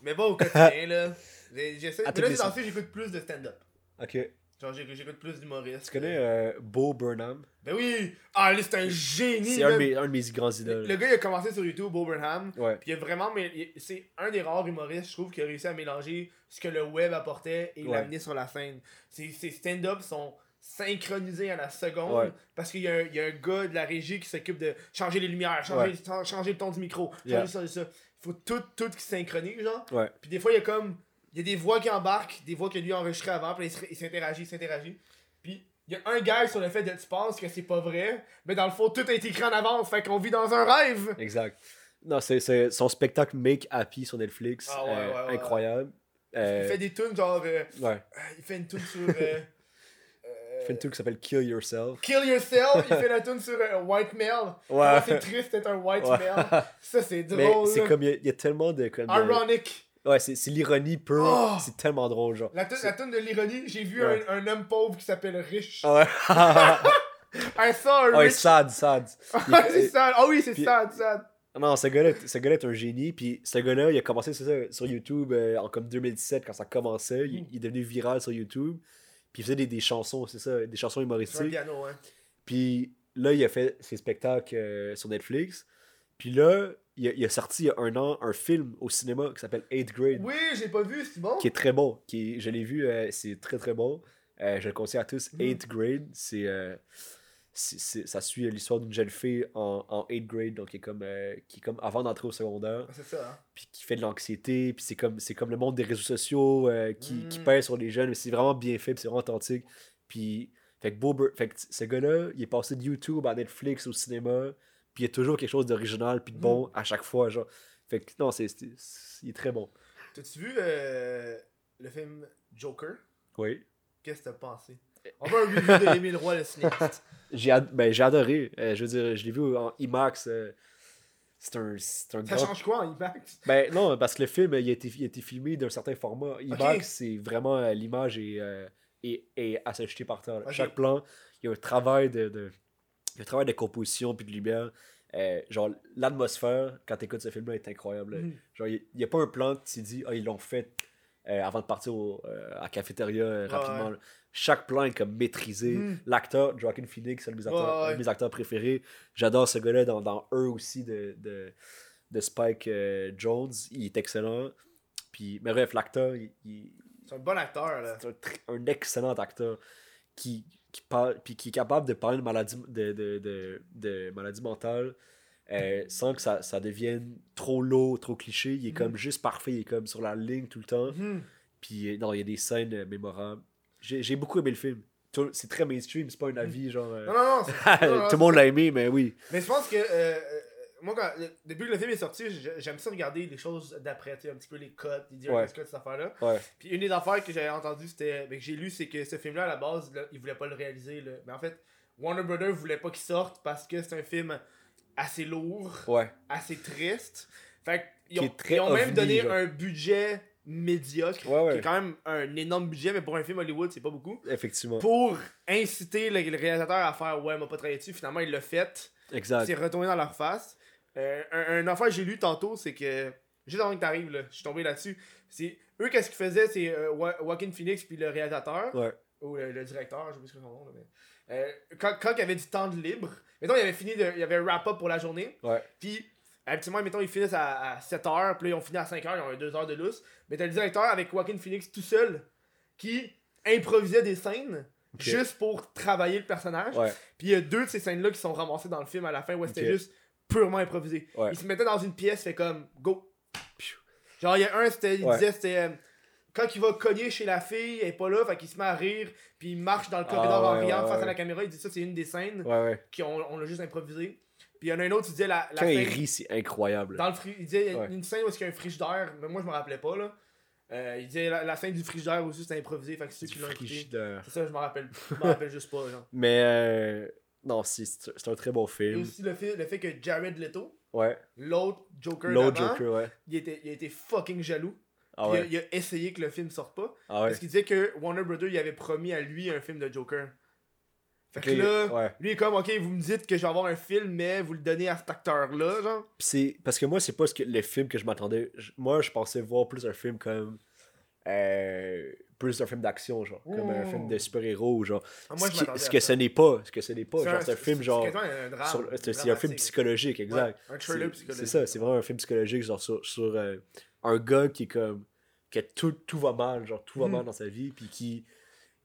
Mais pas au quotidien, là. J'essaie. À Mais là, j'écoute plus de stand-up. Ok. Genre, j'écoute plus d'humoristes. Tu connais euh, Bo Burnham? Ben oui! Ah, lui, c'est un génie, C'est un, un de mes grands Le, idoles. le gars, il a commencé sur YouTube, Bo Burnham. Ouais. Puis il a vraiment. C'est un des rares humoristes, je trouve, qui a réussi à mélanger ce que le web apportait et Ouais. l'amener sur la scène. Ses, ses stand-up sont synchronisés à la seconde Ouais. parce qu'il y, a un- il y a un gars de la régie qui s'occupe de changer les lumières, changer, chan- changer le ton du micro, changer Yeah. ça, ça. Il faut tout, tout qui synchronise, genre. Ouais. Puis des fois, il y a comme. Il y a des voix qui embarquent, des voix que lui a enregistrées avant, puis il s'interagit, il s'interagit. Puis il y a un gars sur le fait de tu penses que c'est pas vrai, mais dans le fond, tout a été écrit en avance, fait qu'on vit dans un rêve! Exact. Non, c'est c'est son spectacle Make Happy sur Netflix. Ah ouais, euh, ouais, incroyable. Euh, Il fait des tunes genre. euh, Ouais. euh, il fait une tune sur. euh, Il euh, fait une truc qui s'appelle Kill Yourself. Kill Yourself, il fait la tune sur euh, White Male. Ouais. C'est triste d'être un White. Male. Ça, c'est Mais drôle. c'est comme, il y a- il y, a tellement de. Comme de- Ironic. Ouais, c'est c'est l'ironie pure. Oh! C'est tellement drôle, genre. La tune de l'ironie, j'ai vu Ouais. un, un homme pauvre qui s'appelle Rich. Ah ouais. I saw a ouais, rich. sad, sad. Il- Ah, c'est sad. Ah oui, c'est sad, sad. Non, ce gars-là, est un génie. Puis ce gars-là, il a commencé ça, sur YouTube euh, en comme 2017 quand ça commençait. Il, Mm. il est devenu viral sur YouTube. Puis il faisait des, des chansons, c'est ça, des chansons humoristiques. piano, hein. Puis là, il a fait ses spectacles euh, sur Netflix. Puis là, il a, il a sorti il y a un an un film au cinéma qui s'appelle 8th Grade, Oui, j'ai pas vu, c'est bon. qui est très bon. Qui est- je l'ai vu, euh, c'est très très bon. Euh, je le conseille à tous. Mhm. 8th Grade, c'est. euh, c'est- c'est- ça suit l'histoire d'une jeune fille en, en 8th grade, donc qui est comme, euh, qui est comme avant d'entrer au secondaire, Ah, C'est ça, hein. puis qui fait de l'anxiété, puis c'est comme, c'est comme le monde des réseaux sociaux qui, qui Mm. pèse sur les jeunes, mais c'est vraiment bien fait, c'est vraiment authentique. Puis, fait que, fait que ce gars-là, il est passé de YouTube à Netflix, au cinéma, puis il y a toujours quelque chose d'original, puis de bon à chaque fois, genre. Fait que non, c'est, il est très bon. T'as-tu vu euh, le film Joker? Oui. Qu'est-ce que t'as pensé? On veut un review de Émile Roy, le cinéaste. J'ai, ad- ben, j'ai adoré. Euh, je veux dire, je l'ai vu en IMAX. euh, c'est un, c'est un Ça grand change quoi en IMAX? Ben non, parce que le film, il a été, il a été filmé d'un certain format. IMAX, c'est vraiment euh, l'image est, euh, est, est à se jeter par terre. là. Ok. Chaque plan, il y a un travail de, de, un travail de composition puis de lumière. Euh, genre, l'atmosphère, quand tu écoutes ce film-là, est incroyable. Mhm. Genre, il n'y a pas un plan que tu te dis, ah, ils l'ont fait euh, avant de partir au, euh, à la cafétéria rapidement. ouais. Chaque plan est comme maîtrisé. Mhm. L'acteur, Joaquin Phoenix, c'est un de mes acteurs, Ouais, ouais. un de mes acteurs préférés. J'adore ce gars-là dans, dans Eux aussi de, de, de Spike Jones. Il est excellent. Puis, mais bref, l'acteur, il, il- C'est un bon acteur, là. c'est un excellent acteur qui, qui, parle, puis qui est capable de parler de maladie, de, de, de, de maladie mentale euh, sans que ça, ça devienne trop lourd, trop cliché. Il est Mhm. comme juste parfait, il est comme sur la ligne tout le temps. Mhm. Puis euh, non, il y a des scènes euh, mémorables. J'ai beaucoup aimé le film. C'est très mainstream, c'est pas un avis genre. euh, Non, non, non. Tout le monde l'a aimé, mais oui. Mais je pense que moi, quand, depuis que le film est sorti, j'ai- j'aime ça regarder les choses d'après, tu un petit peu les codes, les Ouais. director's cuts, cette affaire-là. Ouais. Puis une des affaires que j'avais entendu, c'était, ben, que j'ai lu, c'est que ce film-là, à la base, là, ils voulaient pas le réaliser. Là. Mais en fait, Warner Brothers voulait pas qu'il sorte parce que c'est un film assez lourd, Ouais. assez triste. Fait qu'ils Qui ont, ils ont même donné genre. un budget médiocre, Ouais, ouais. qui est quand même un énorme budget, mais pour un film Hollywood, c'est pas beaucoup. Effectivement. Pour inciter le, le réalisateur à faire Ouais, m'a pas travaillé dessus, finalement, il l'a fait. Exact. C'est retourné dans leur face. Euh, un, un affaire que j'ai lu tantôt, c'est que. Juste avant que t'arrives, là, je suis tombé là-dessus. C'est. Eux, qu'est-ce qu'ils faisaient, c'est euh, Joaquin Phoenix puis le réalisateur, Ouais. ou le, le directeur, je sais pas ce que son nom, là, mais. euh, quand, quand il y avait du temps de libre, mettons, il avait fini, de, il avait un wrap-up pour la journée, Ouais. puis. Habituellement, mettons, ils finissent à, à 7h, puis là, ils ont fini à 5h, ils ont eu 2 heures de lousse. Mais t'as le directeur avec Joaquin Phoenix tout seul qui improvisait des scènes juste pour travailler le personnage. Ouais. Puis il y a deux de ces scènes-là qui sont ramassées dans le film à la fin où c'était juste purement improvisé. Ouais. Il se mettait dans une pièce, fait comme go. Genre, il y a un, c'était, il Ouais. disait, c'était. euh, quand il va cogner chez la fille, elle est pas là, fait qu'il se met à rire, puis il marche dans le corridor Ah, en ouais, riant face à la caméra. Il dit ça, c'est une des scènes qu'on on l'a juste improvisé. Puis il y en a un autre, il disait la, la Quand il fin- rit, c'est incroyable. dans le fri- il disait il y a une scène où il y a un frigidaire, mais moi je me rappelais pas là. Euh, il disait la, la scène du frigidaire aussi c'était improvisé, fait que ceux Du qui l'ont. C'est ça, je me rappelle. Rappelle juste pas, genre. Mais euh, non, c'est c'est un très bon Et film. aussi le fait, le fait que Jared Leto, Ouais. l'autre Joker, L'autre Joker, ouais. Il, était, il a été fucking jaloux. Ah ouais. il, a, il a essayé que le film sorte pas. Ah. Parce qu'il disait que Warner Brothers il avait promis à lui un film de Joker. Fait que là, ouais. lui est comme, ok, vous me dites que je vais avoir un film, mais vous le donnez à cet acteur-là, genre. C'est parce que moi c'est pas ce que le film que je m'attendais moi je pensais voir plus un film comme euh, plus un film d'action genre comme un film de super-héros genre Ah, moi, ce, qui- que ce n'est pas ce que ce n'est pas genre c'est un film genre c'est un film psychologique exact Ouais, un thriller C'est- psychologique. c'est ça c'est vraiment un film psychologique genre sur, sur, euh, un gars qui est comme que tout, tout va mal genre tout va Mm. mal dans sa vie puis qui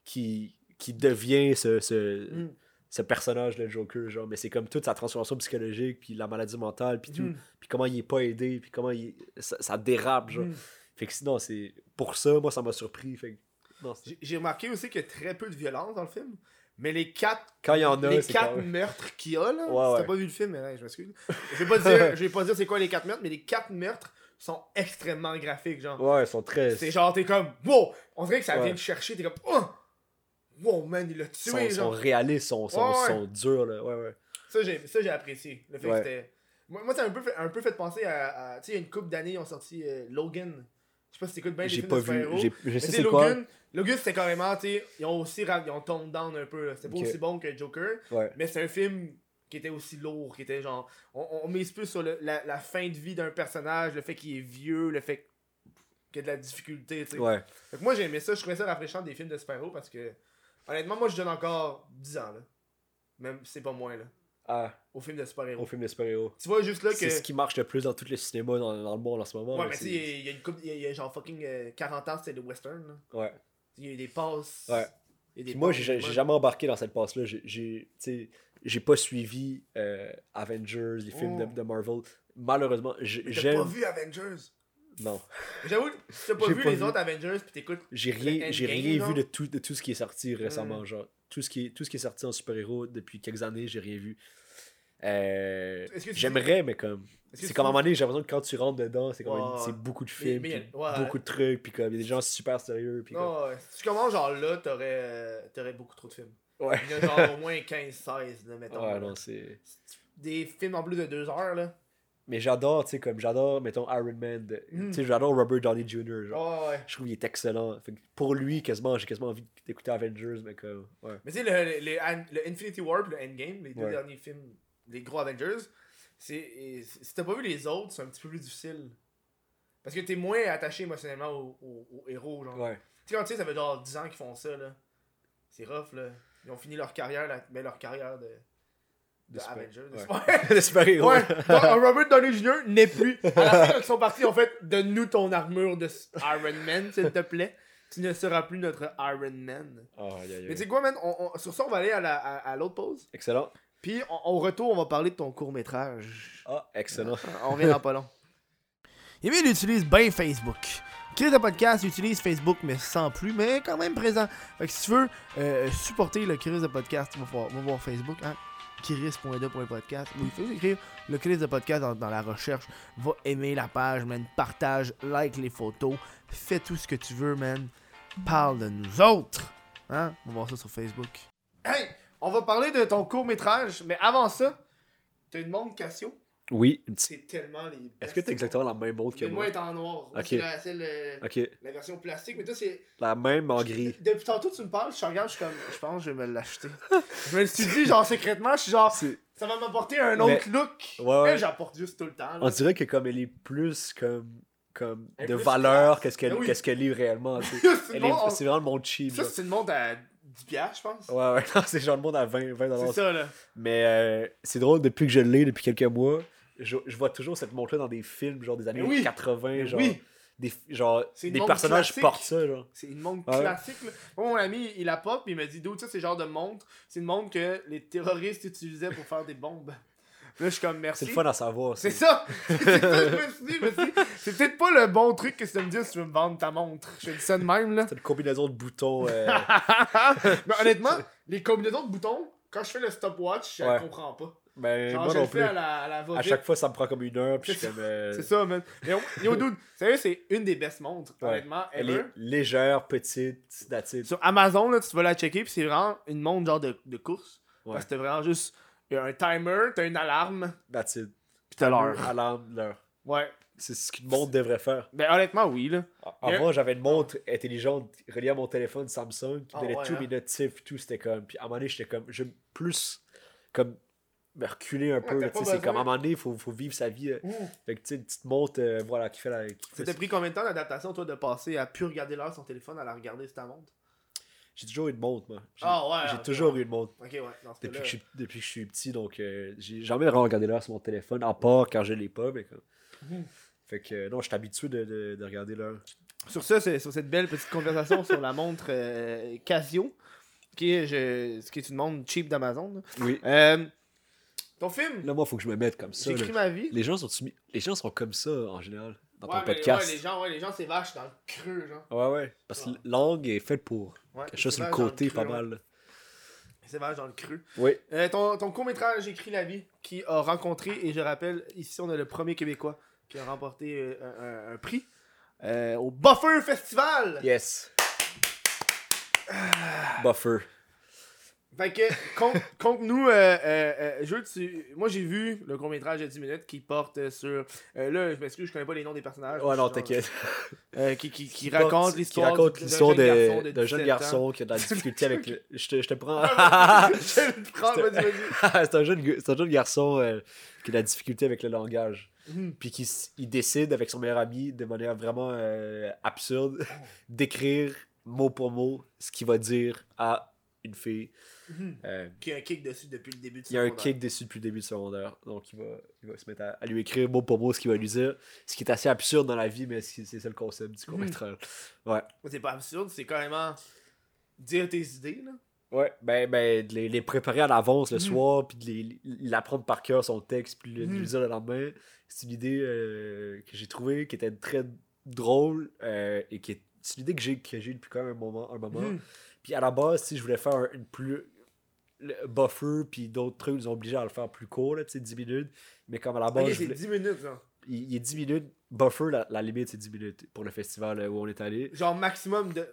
qui qui devient ce, ce, Mm. ce personnage le Joker genre mais c'est comme toute sa transformation psychologique puis la maladie mentale puis tout Mm. puis comment il est pas aidé puis comment il ça, ça dérape genre Mm. Fait que sinon c'est pour ça moi ça m'a surpris fait que J'ai- remarqué aussi qu'il y a très peu de violence dans le film. Mais les quatre, quand il y en a les quatre même- meurtres qu'il y a, là, Ouais, si t'as pas vu le film, mais je m'excuse. Je vais pas dire, je vais pas dire c'est quoi les quatre meurtres, mais les quatre meurtres sont extrêmement graphiques, genre. ouais ils sont très C'est genre, t'es comme, wow! On dirait que ça Ouais. vient te chercher, t'es comme, oh! Wow, man, il l'a ils tué, sont, sont genre. réalistes sont, sont, Ouais, ouais. sont durs là ouais ouais Ça, j'ai ça, j'ai apprécié. Le fait que c'était. Moi, moi ça m'a un peu, fait- un peu fait penser à. à- tu sais, il y a une couple d'années, ils ont sorti euh, Logan. Je sais pas si t'écoutes bien les films pas de vu super-héros. j'ai- je Mais sais tu c'est sais, quoi Logan, Logan c'était carrément, tu sais, ils ont aussi ra- ils ont toned down un peu. là. C'était pas Ok. aussi bon que Joker, ouais mais c'est un film qui était aussi lourd, qui était genre. On, on mise plus sur le- la, la fin de vie d'un personnage, le fait qu'il est vieux, le fait qu'il y a de la difficulté, tu sais. ouais Fait que moi j'ai aimé ça, je trouvais ça rafraîchissant des films de super-héros parce que. Honnêtement, moi je donne encore 10 ans, là. Même c'est pas moins, là. Ah Au film de super-héros. au film de super-héros Tu vois juste là que. c'est ce qui marche le plus dans tout le cinéma dans, dans le monde en ce moment Ouais, mais tu c'est- sais, il y a- une couple- il y a- genre fucking euh, 40 ans, c'était le western, là. ouais Il y a eu des passes. Ouais. Il y a des Puis moi, passes, j'ai jamais embarqué dans cette passe-là. J'ai- J'ai tu sais, j'ai pas suivi euh, Avengers, les films Oh. de, de Marvel. Malheureusement, j'ai- Mais T'as j'aime. pas vu Avengers? Non, J'avoue, t'as pas J'ai vu pas les vu. autres Avengers pis t'écoutes. j'ai rien, Le j'ai Endgame, rien genre? vu de tout, de tout ce qui est sorti récemment. Mm. Genre, tout ce qui est, tout ce qui est sorti en super-héros depuis quelques années, j'ai rien vu. Euh, J'aimerais, mais comme. C'est comme à un moment donné, j'ai l'impression que quand tu rentres dedans, c'est comme Ouais, c'est beaucoup de films, mais- puis ouais. beaucoup de trucs, puis comme il y a des gens super sérieux, puis Non. Si tu commences genre là, t'aurais euh, t'aurais beaucoup trop de films. Ouais. Il y en a genre au moins 15-16, là, mettons. Ouais, là. non, c'est. Des films en plus de 2 heures, là. Mais j'adore, tu sais, comme j'adore, mettons, Iron Man. de- Mm. Tu sais, j'adore Robert Downey Jr. Genre. Ouais, ouais. Je trouve qu'il est excellent. Fait que pour lui, quasiment, j'ai quasiment envie d'écouter Avengers, mais comme. Ouais. Mais tu sais, le, le, le Infinity War pis le Endgame, les deux derniers films, les gros Avengers, c'est si t'as pas vu les autres, c'est un petit peu plus difficile. Parce que t'es moins attaché émotionnellement aux, aux héros, genre. Ouais. Tu sais, quand tu sais, ça fait genre 10 ans qu'ils font ça, là. C'est rough, là. Ils ont fini leur carrière, mais leur carrière de, de, Avengers. de super- super-héros. Ouais, Robert Downey Jr. n'est plus. À la fin, quand ils sont partis, en fait, donne-nous ton armure de Iron Man, s'il te plaît. Tu ne seras plus notre Iron Man. Mais tu sais quoi, man, on- on- sur ça, on va aller à, la- à, à l'autre pause. Excellent. Puis, on- au retour, on va parler de ton court-métrage. Ah, excellent. On revient dans pas long. Emile utilise bien Facebook. Chris de podcast utilise Facebook, mais sans plus, mais quand même présent. Fait que si tu veux euh, supporter le Chris de podcast, va voir, va voir Facebook. Hein? chris.de.podcast ou il faut écrire le Chris de podcast dans, dans la recherche. Va aimer la page, man. Partage, like les photos. Fais tout ce que tu veux, man. Parle de nous autres. Hein? On va voir ça sur Facebook. Hey! On va parler de ton court-métrage, mais avant ça, t'as une montre Casio? Oui. C'est tellement les. Est-ce que t'as exactement la même montre que moi, moi elle est en noir. Ok. C'est la, le- la version plastique, mais toi, c'est. La même en gris. Depuis tantôt, tu me parles, je te regarde, je suis comme. Je pense que je vais me l'acheter. je me le suis dit, genre, secrètement, je suis genre. Ça va m'apporter un autre look. Ouais, ouais. J'apporte juste tout le temps. là. On dirait que comme elle est plus comme comme Elle de valeur qu'est-ce qu'elle Ben oui. qu'est-ce qu'elle est réellement. C'est bon, on- vraiment le monde cheap. Ça, c'est une montre à 10 piastres, je pense. Ouais, ouais, non, c'est genre le monde à 20, 20 C'est ça, là. Mais euh, c'est drôle, depuis que je l'ai, depuis quelques mois, je, je vois toujours cette montre-là dans des films, genre des années Mais oui. 80, Mais genre, oui. des, genre, des personnages classique. portent ça, genre. C'est une montre Ouais. classique. Là. Moi, mon ami, il la puis il m'a dit, d'où ça, c'est genre de montre. C'est une montre que les terroristes utilisaient pour faire des bombes. Là, je suis comme, merci. C'est le fun à savoir. C'est ça! c'est ça que je me suis dit, je me suis dit, c'est peut-être pas le bon truc que tu me dire si tu veux me vendre ta montre. Je te dis ça de même, là. C'est une combinaison de boutons. euh, Mais honnêtement, les combinaisons de boutons, quand je fais le stopwatch, je Ouais. comprends pas. ben, Genre, moi je non le fais plus. à la, à la À va-vite. chaque fois, ça me prend comme une heure, puis je suis comme. euh, C'est ça, man. Mais yo, yo, dude, sérieux, c'est une des best montres, Ouais. honnêtement, Elle ever. est légère, petite, that's it. Sur Amazon, là, tu vas la checker, puis c'est vraiment une montre genre de, de course. Ouais. Parce que t'as vraiment juste il y a un timer, t'as une alarme, That's it. puis t'as l'heure. Alarme, l'heure. Ouais. C'est ce qu'une montre devrait faire. Ben honnêtement, oui, là. Avant, j'avais une montre intelligente reliée à mon téléphone Samsung qui Ah donnait ouais, tous hein? mes notifs et tout. C'était comme. Puis à un moment donné, j'étais comme. Je veux plus. Comme. Me reculer un peu. tu sais, C'est comme à un moment donné, il faut, faut vivre sa vie. euh. Fait que tu sais, une petite montre, euh, voilà, qui fait la. qui t'a pris combien de temps d'adaptation, toi, de passer à plus regarder l'heure sur ton téléphone à la regarder sur ta montre? J'ai toujours eu une montre, moi. J'ai Ah ouais, toujours ouais. eu une montre. Ouais, Depuis que, je suis, depuis que je suis petit, donc euh, j'ai jamais vraiment regardé l'heure sur mon téléphone, à part quand je l'ai pas. Mais comme... Mhm. Fait que euh, non, je suis habitué de, de, de regarder l'heure. Sur ça, sur cette belle petite conversation sur la montre euh, Casio, qui est, je, ce qui est une montre cheap d'Amazon. Oui. Euh, ton film, Là, moi, faut que je me mette comme ça. J'écris ma vie. Les gens, sont les gens sont comme ça en général dans Ouais, ton mais podcast. ouais, les gens, ouais, les gens, c'est vache dans le creux, genre. Ouais, ouais. Parce que Ouais. l'angle est faite pour Ouais, quelque chose c'est sur le côté, pas mal. C'est vache dans le creux. Oui. Euh, ton ton court-métrage Écrit la vie, qui a rencontré, et je rappelle, ici, on a le premier Québécois qui a remporté euh, un, un- un prix euh, au Buffer Festival. Yes. Buffer. Fait que, compte- conte-nous, euh, euh, euh, je tu- moi j'ai vu le court-métrage de 10 minutes qui porte sur. euh, là, je m'excuse, je connais pas les noms des personnages. Ouais, non, t'inquiète. qui, qui, qui raconte Qui l'histoire raconte du- d'un l'histoire jeune garçon de- de jeune 17 garçon qui a de la difficulté avec le. Je te, je te prends. je le prends, vas-y, vas-y. c'est un, jeune un jeune garçon qui a de la difficulté avec le langage. Mhm. Puis qui il décide avec son meilleur ami de manière vraiment absurde d'écrire mot pour mot ce qu'il va dire à une fille. Mhm. Euh, Qui a un kick dessus depuis le début de il y a un secondaire. kick dessus depuis le début du secondaire. Donc il va, il va se mettre à, à lui écrire mot pour mot ce qu'il va lui dire. Ce qui est assez absurde dans la vie, mais c'est ça le concept du court-métrage. Ouais. C'est pas absurde, c'est carrément dire tes idées, là. Ouais, ben, ben de les, les préparer à l'avance le Mhm. soir, puis de les- l'apprendre par cœur son texte, puis le, de Mhm. le dire le lendemain. C'est une idée euh, que j'ai trouvée qui était très drôle euh, et qui est c'est une idée que j'ai que j'ai depuis quand même un moment. Un moment. Mhm. Puis à la base, si je voulais faire un- une plus. le buffer, puis d'autres trucs, ils ont obligé à le faire plus court, là, tu sais, 10 minutes. Mais comme à la base, Ok, je c'est voulais- 10 minutes, genre. il, il est 10 minutes. Buffer, la, la limite, c'est 10 minutes pour le festival euh, où on est allé. Genre maximum de,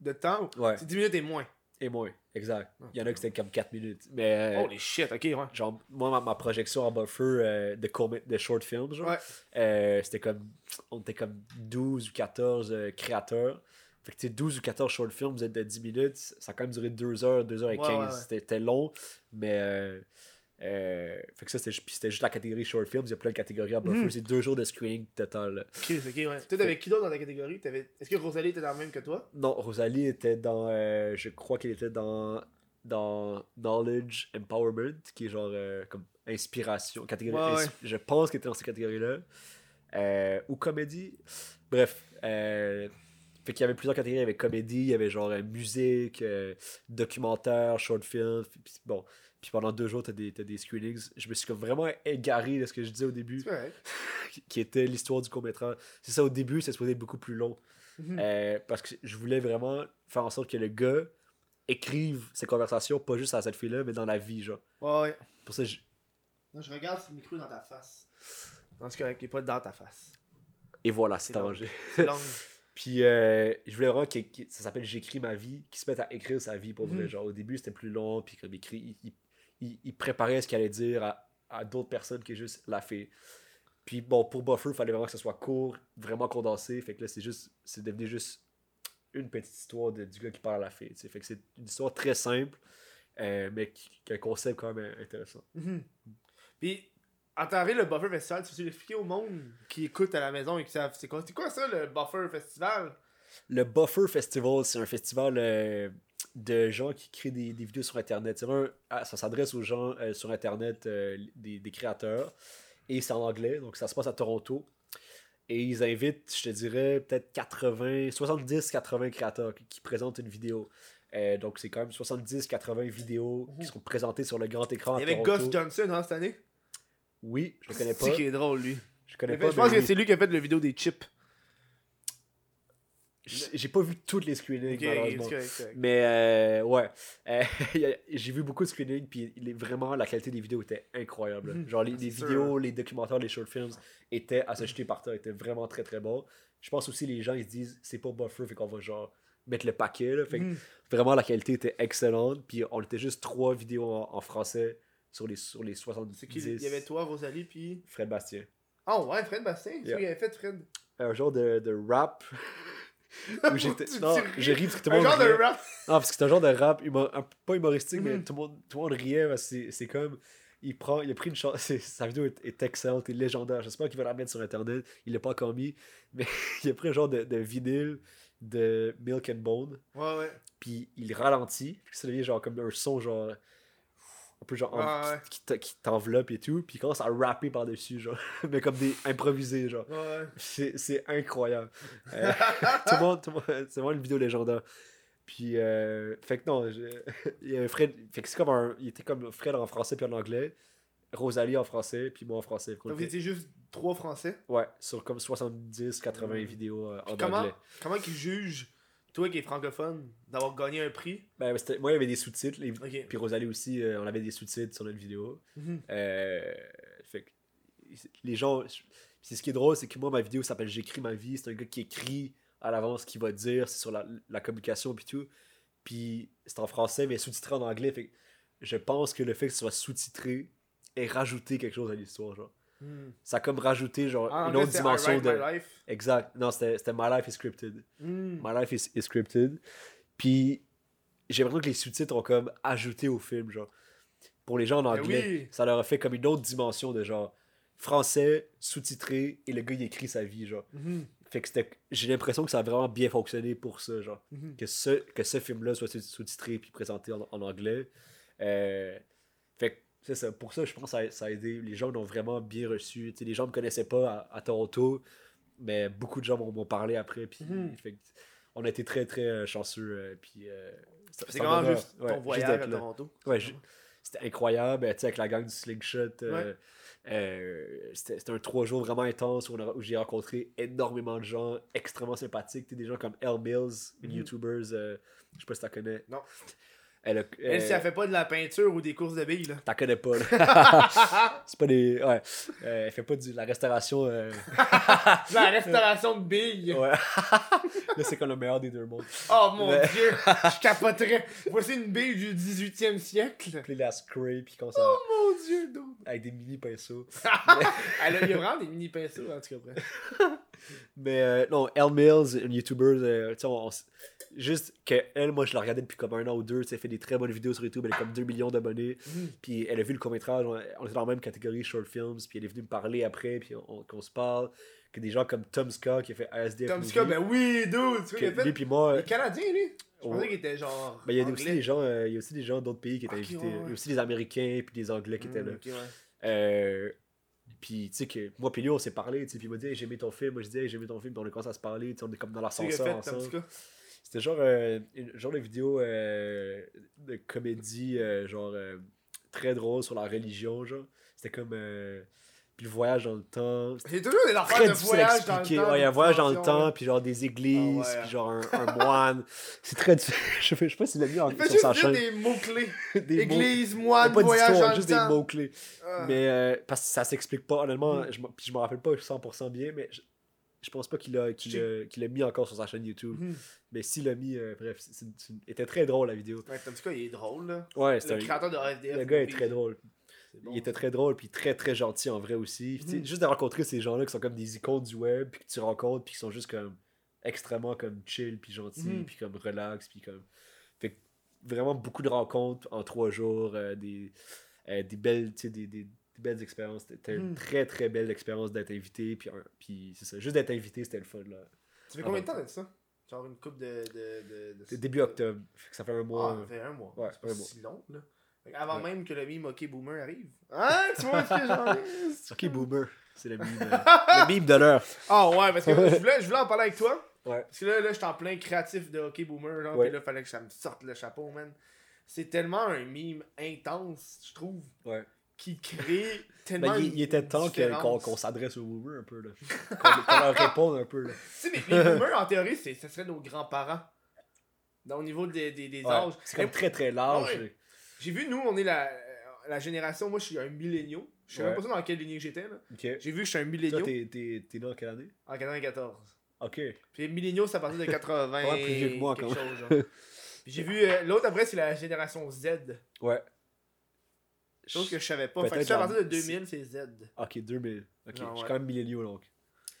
de temps. ou- Ouais, C'est 10 minutes et moins. et moins, exact. Ah. Il y en a qui c'était comme 4 minutes. Mais. euh, Holy shit, ok, ouais. genre moi ma, ma projection en buffer euh, de court de short films genre Ouais. euh, c'était comme on était comme 12 ou 14 euh, créateurs fait que tu sais 12 ou 14 short films vous êtes de 10 minutes ça a quand même duré 2 heures 2 heures et Ouais, 15 ouais, ouais. C'était- c'était long mais euh, euh, fait que ça c'était juste la catégorie short films il y a plein de catégories en buffer Mhm. c'est deux jours de screening total. Ok, ok, ouais. Toi, t'avais qui d'autre dans ta catégorie? T'avais- Est-ce que Rosalie était dans le même que toi? Non Rosalie était dans euh, je crois qu'elle était dans dans Knowledge Empowerment qui est genre comme inspiration catégorie ins- je pense qu'elle était dans cette catégorie là ou comédie bref euh, fait qu'il y avait plusieurs catégories il y avait comédie il y avait genre euh, musique euh, documentaire short film puis bon puis pendant deux jours t'as des, t'as des screenings je me suis comme vraiment égaré de ce que je disais au début qui- était l'histoire du court métrage c'est ça au début c'est supposé être beaucoup plus long Mhm. euh, parce que je voulais vraiment faire en sorte que le gars écrive ses conversations, pas juste à cette fille-là, mais dans la vie, genre. Ouais, ouais. Pour ça, je- Non, je regarde si le micro est dans ta face. Non, c'est correct, il est pas dans ta face. et voilà, c'est arrangé. C'est long. Puis euh, je voulais vraiment que, que- ça s'appelle J'écris ma vie, qui se mette à écrire sa vie pour vrai. Mhm. Genre au début c'était plus long, puis comme écrit, il, il- il- il préparait ce qu'il allait dire à, à d'autres personnes que juste la fille. Puis bon, pour Buffer, il fallait vraiment que ce soit court, vraiment condensé. Fait que là, c'est juste, c'est devenu juste une petite histoire de, du gars qui parle à la sais. Fait que c'est une histoire très simple, euh, mais qui, qui a un concept quand même intéressant. Mhm. Puis, à travers le Buffer Festival, tu veux expliquer au monde qui écoute à la maison et qui savent c'est quoi, c'est quoi ça le Buffer Festival? Le Buffer Festival, c'est un festival euh, de gens qui créent des, des vidéos sur Internet. C'est vraiment- ah, ça s'adresse aux gens euh, sur Internet, euh, des, des créateurs. Et c'est en anglais, donc ça se passe à Toronto. Et ils invitent, je te dirais, peut-être 80, 70-80 créateurs qui, qui présentent une vidéo. Euh, donc c'est quand même 70-80 vidéos qui seront présentées sur le grand écran Il y avait. Gus Johnson hein, cette année? Oui, je le connais C'est pas. qui est drôle lui. Je connais Je pas. pense mais que c'est lui qui a fait la vidéo des chips. J'ai pas vu toutes les screenings, malheureusement. c'est c'est. Mais euh, ouais, Euh, j'ai vu beaucoup de screenings, puis il est vraiment la qualité des vidéos était incroyable. Mhm. Genre les, Ah, les c'est sûr, vidéos, les documentaires, les short films étaient à se jeter par terre, étaient vraiment très très bons. Je pense aussi les gens ils se disent c'est pas buffer, fait qu'on va genre mettre le paquet. Là. Fait que Mhm. vraiment la qualité était excellente, puis on était juste trois vidéos en, en français sur les, sur les 70. C'est qui Il y avait toi, Rosalie, puis. Fred Bastien. Oh ouais, Fred Bastien. C'est Yeah. lui qui avait fait Fred. Un genre de, de rap. où j'étais. Non, j'ai ri parce que tout le Un monde. genre de rap. Non, parce que c'est un genre de rap, humo- un- pas humoristique, mais Mhm. tout le, monde, tout le monde riait. parce que C'est c'est comme. Il, prend, il a pris une chance. Sa vidéo est, est excellente, est légendaire. J'espère qu'il va la mettre sur Internet. Il l'a pas encore mis. Mais il a pris un genre de, de vinyle de Milk and Bone. Ouais, ouais. Puis il ralentit. Puis ça devient genre comme un son, genre. Un peu genre. Ouais, qui t'enveloppe et tout. Puis il commence à rapper par-dessus, genre. mais comme des improvisés, genre. Ouais. C'est c'est incroyable. Euh, tout le monde, tout le monde- c'est vraiment une vidéo légendaire. Puis, euh, fait que non, il y avait Fred, fait que c'est comme un, il était comme Fred en français puis en anglais, Rosalie en français puis moi en français. Donc, vous étiez juste trois Français? ouais, sur comme 70, 80 Mm. vidéos euh, en Comment anglais. Comment qu'ils jugent, toi qui es francophone, d'avoir gagné un prix? Ben, moi, il y avait des sous-titres, les- puis Rosalie aussi, euh, on avait des sous-titres sur notre vidéo. Euh, fait que les gens. C'est ce qui est drôle, c'est que moi, ma vidéo s'appelle J'écris ma vie. C'est un gars qui écrit à l'avance ce qu'il va dire, c'est sur la, la communication puis tout. Puis c'est en français, mais sous-titré en anglais. Fait que je pense que le fait que ce soit sous-titré ait rajouté quelque chose à l'histoire. genre. Hmm. Ça a comme rajouté genre Ah, une autre dimension de. My Life. Exact. Non, c'était My Life is Scripted. Hmm. My Life is, is Scripted. Puis j'ai l'impression que les sous-titres ont comme ajouté au film, genre. Pour les gens en Ben anglais, oui. ça leur a fait comme une autre dimension de genre français, sous-titré, et le gars il écrit sa vie, genre. Mhm. Fait que c'était. J'ai l'impression que ça a vraiment bien fonctionné pour ça, genre. Que ce, que ce film-là soit sous- sous-titré puis présenté en, en anglais. Euh, c'est ça. Pour ça, je pense que ça, a- ça a aidé. Les gens l'ont vraiment bien reçu. Tu sais, les gens me connaissaient pas à, à Toronto, mais beaucoup de gens m'ont parlé après. Puis, Mhm. on a été très, très euh, chanceux. euh, puis, euh, C'est m'a- juste ouais, ton voyage à. Toronto. Ouais, c'était incroyable, avec la gang du Slingshot. euh, Ouais. euh, c'était un trois jours vraiment intense où, j'ai rencontré énormément de gens extrêmement sympathiques. Des gens comme Elle Mills, une. YouTuber, euh, je sais pas si tu connais. Non. Elle, a- Elle, si euh, elle fait pas de la peinture ou des courses de billes, là. T'en connais pas, là. C'est pas des. Ouais. Euh, elle fait pas de la restauration. euh, la restauration de billes. Ouais. là, c'est comme le meilleur des deux mondes. Oh mon Mais- dieu, je capoterais. Voici une bille du 18e siècle. Puis la scrape, puis comme ça, Oh mon dieu, dude. avec des mini pinceaux. Elle a, il y a vraiment des mini pinceaux, en tout cas. Mais euh, non, Elle Mills, une YouTuber, euh, tu sais, on- on juste que elle, moi je la regardais depuis comme un an ou deux, elle fait des très bonnes vidéos sur YouTube, elle a comme 2 millions d'abonnés, Mhm. puis elle a vu le court-métrage, on, on était dans la même catégorie short films, puis elle est venue me parler après, puis on- qu'on se parle, que des gens comme Tom Scott qui a fait ASDF Tom Scott, ben oui, dude. Tu vois, lui puis moi, Il est canadien, lui. Je pensais qu'il était genre. ben, il y a aussi des gens, euh, il y a aussi des gens d'autres pays qui étaient invités, ouais, ouais. il y a aussi des Américains puis des Anglais qui étaient Hmm, là. ouais. Euh, puis tu sais que moi puis lui on s'est parlé, tu sais, puis il m'a dit hey, j'ai aimé ton film, moi je dis hey, j'ai aimé ton film, puis on a commencé à se parler, tu sais, on est comme dans l'ascenseur ensemble. C'était genre euh, une genre de vidéo euh, de comédie euh, genre euh, très drôle sur la religion genre. C'était comme euh, puis le voyage dans le temps. C'est toujours des Très affaires de difficile à voyage dans le expliquer. temps. Ouais, il y a un voyage dans le temps, puis genre des églises, Ah ouais. puis genre un, un moine. C'est très difficile. Je sais, je sais pas s'il l'a mis en, Il fait sur juste sa chaîne. des mots-clés. Des Église, moine, pas voyage dans d'histoire, le juste des mots-clés. Ah. Mais parce que ça s'explique pas, honnêtement, Mm. je, puis je me rappelle pas 100% bien, mais je, pense pas qu'il a, qu'il Je- a, qu'il a mis encore sur sa chaîne YouTube. Mhm. Mais s'il l'a mis, euh, bref, c'est, c'est- c'est- était très drôle la vidéo. Ouais, en tout cas, il est drôle, là. Ouais, c'est Le un- créateur de RFDF. le gars est très drôle. bon, il était très drôle, puis très très gentil en vrai aussi. Mhm. Juste de rencontrer ces gens-là qui sont comme des icônes du web, puis que tu rencontres, puis qui sont juste comme extrêmement comme chill, puis gentils, Mhm. puis comme relax, puis comme. Fait que vraiment beaucoup de rencontres en trois jours, euh, des, euh, des belles, tu sais, des, des, des belles expériences. C'était une Mhm. très très belle expérience d'être invité, puis, un- puis c'est ça, juste d'être invité, c'était le fun là. Ça fait combien de temps de ça? Genre une coupe de. de, de, début octobre, fait que ça fait un Ah, mois. ça fait un mois. Ouais, c'est pas un mois. si long, là. Avant Ouais. même que le meme OK Boomer arrive. Hein Tu vois ce que j'en ai Ok, Boomer, c'est le meme, euh, le meme de l'heure. Ah ouais, parce que je voulais, je voulais en parler avec toi. Ouais. Parce que là, là j'étais en plein créatif de OK Boomer. Genre, Ouais. Puis là, fallait que ça me sorte le chapeau, man. C'est tellement un meme intense, je trouve, Ouais. Qui crée tellement. Ben, il, était temps qu'on s'adresse aux boomers un peu, là. Qu'on leur réponde un peu, là. Tu sais, les, les boomers, en théorie, ce serait nos grands-parents. Au niveau des, des, des Ouais, âges. C'est comme Mais très très large. J'ai vu, nous, on est la, la génération. Moi, je suis un milléniaux. Je sais Ouais. même pas dans quelle lignée j'étais. là. Ok. J'ai vu que je suis un Toi, milléniaux t'es- né en quelle année? En 94. Ok. Puis milléniaux, c'est à partir de 80. Ouais, plus vieux que moi, quand. Puis j'ai vu. euh, L'autre après, c'est la génération Z. Ouais. Chose que je savais pas. Fait que c'est à partir de 2000, c'est Z. Ok, 2000. Ok, je suis quand même milléniaux donc.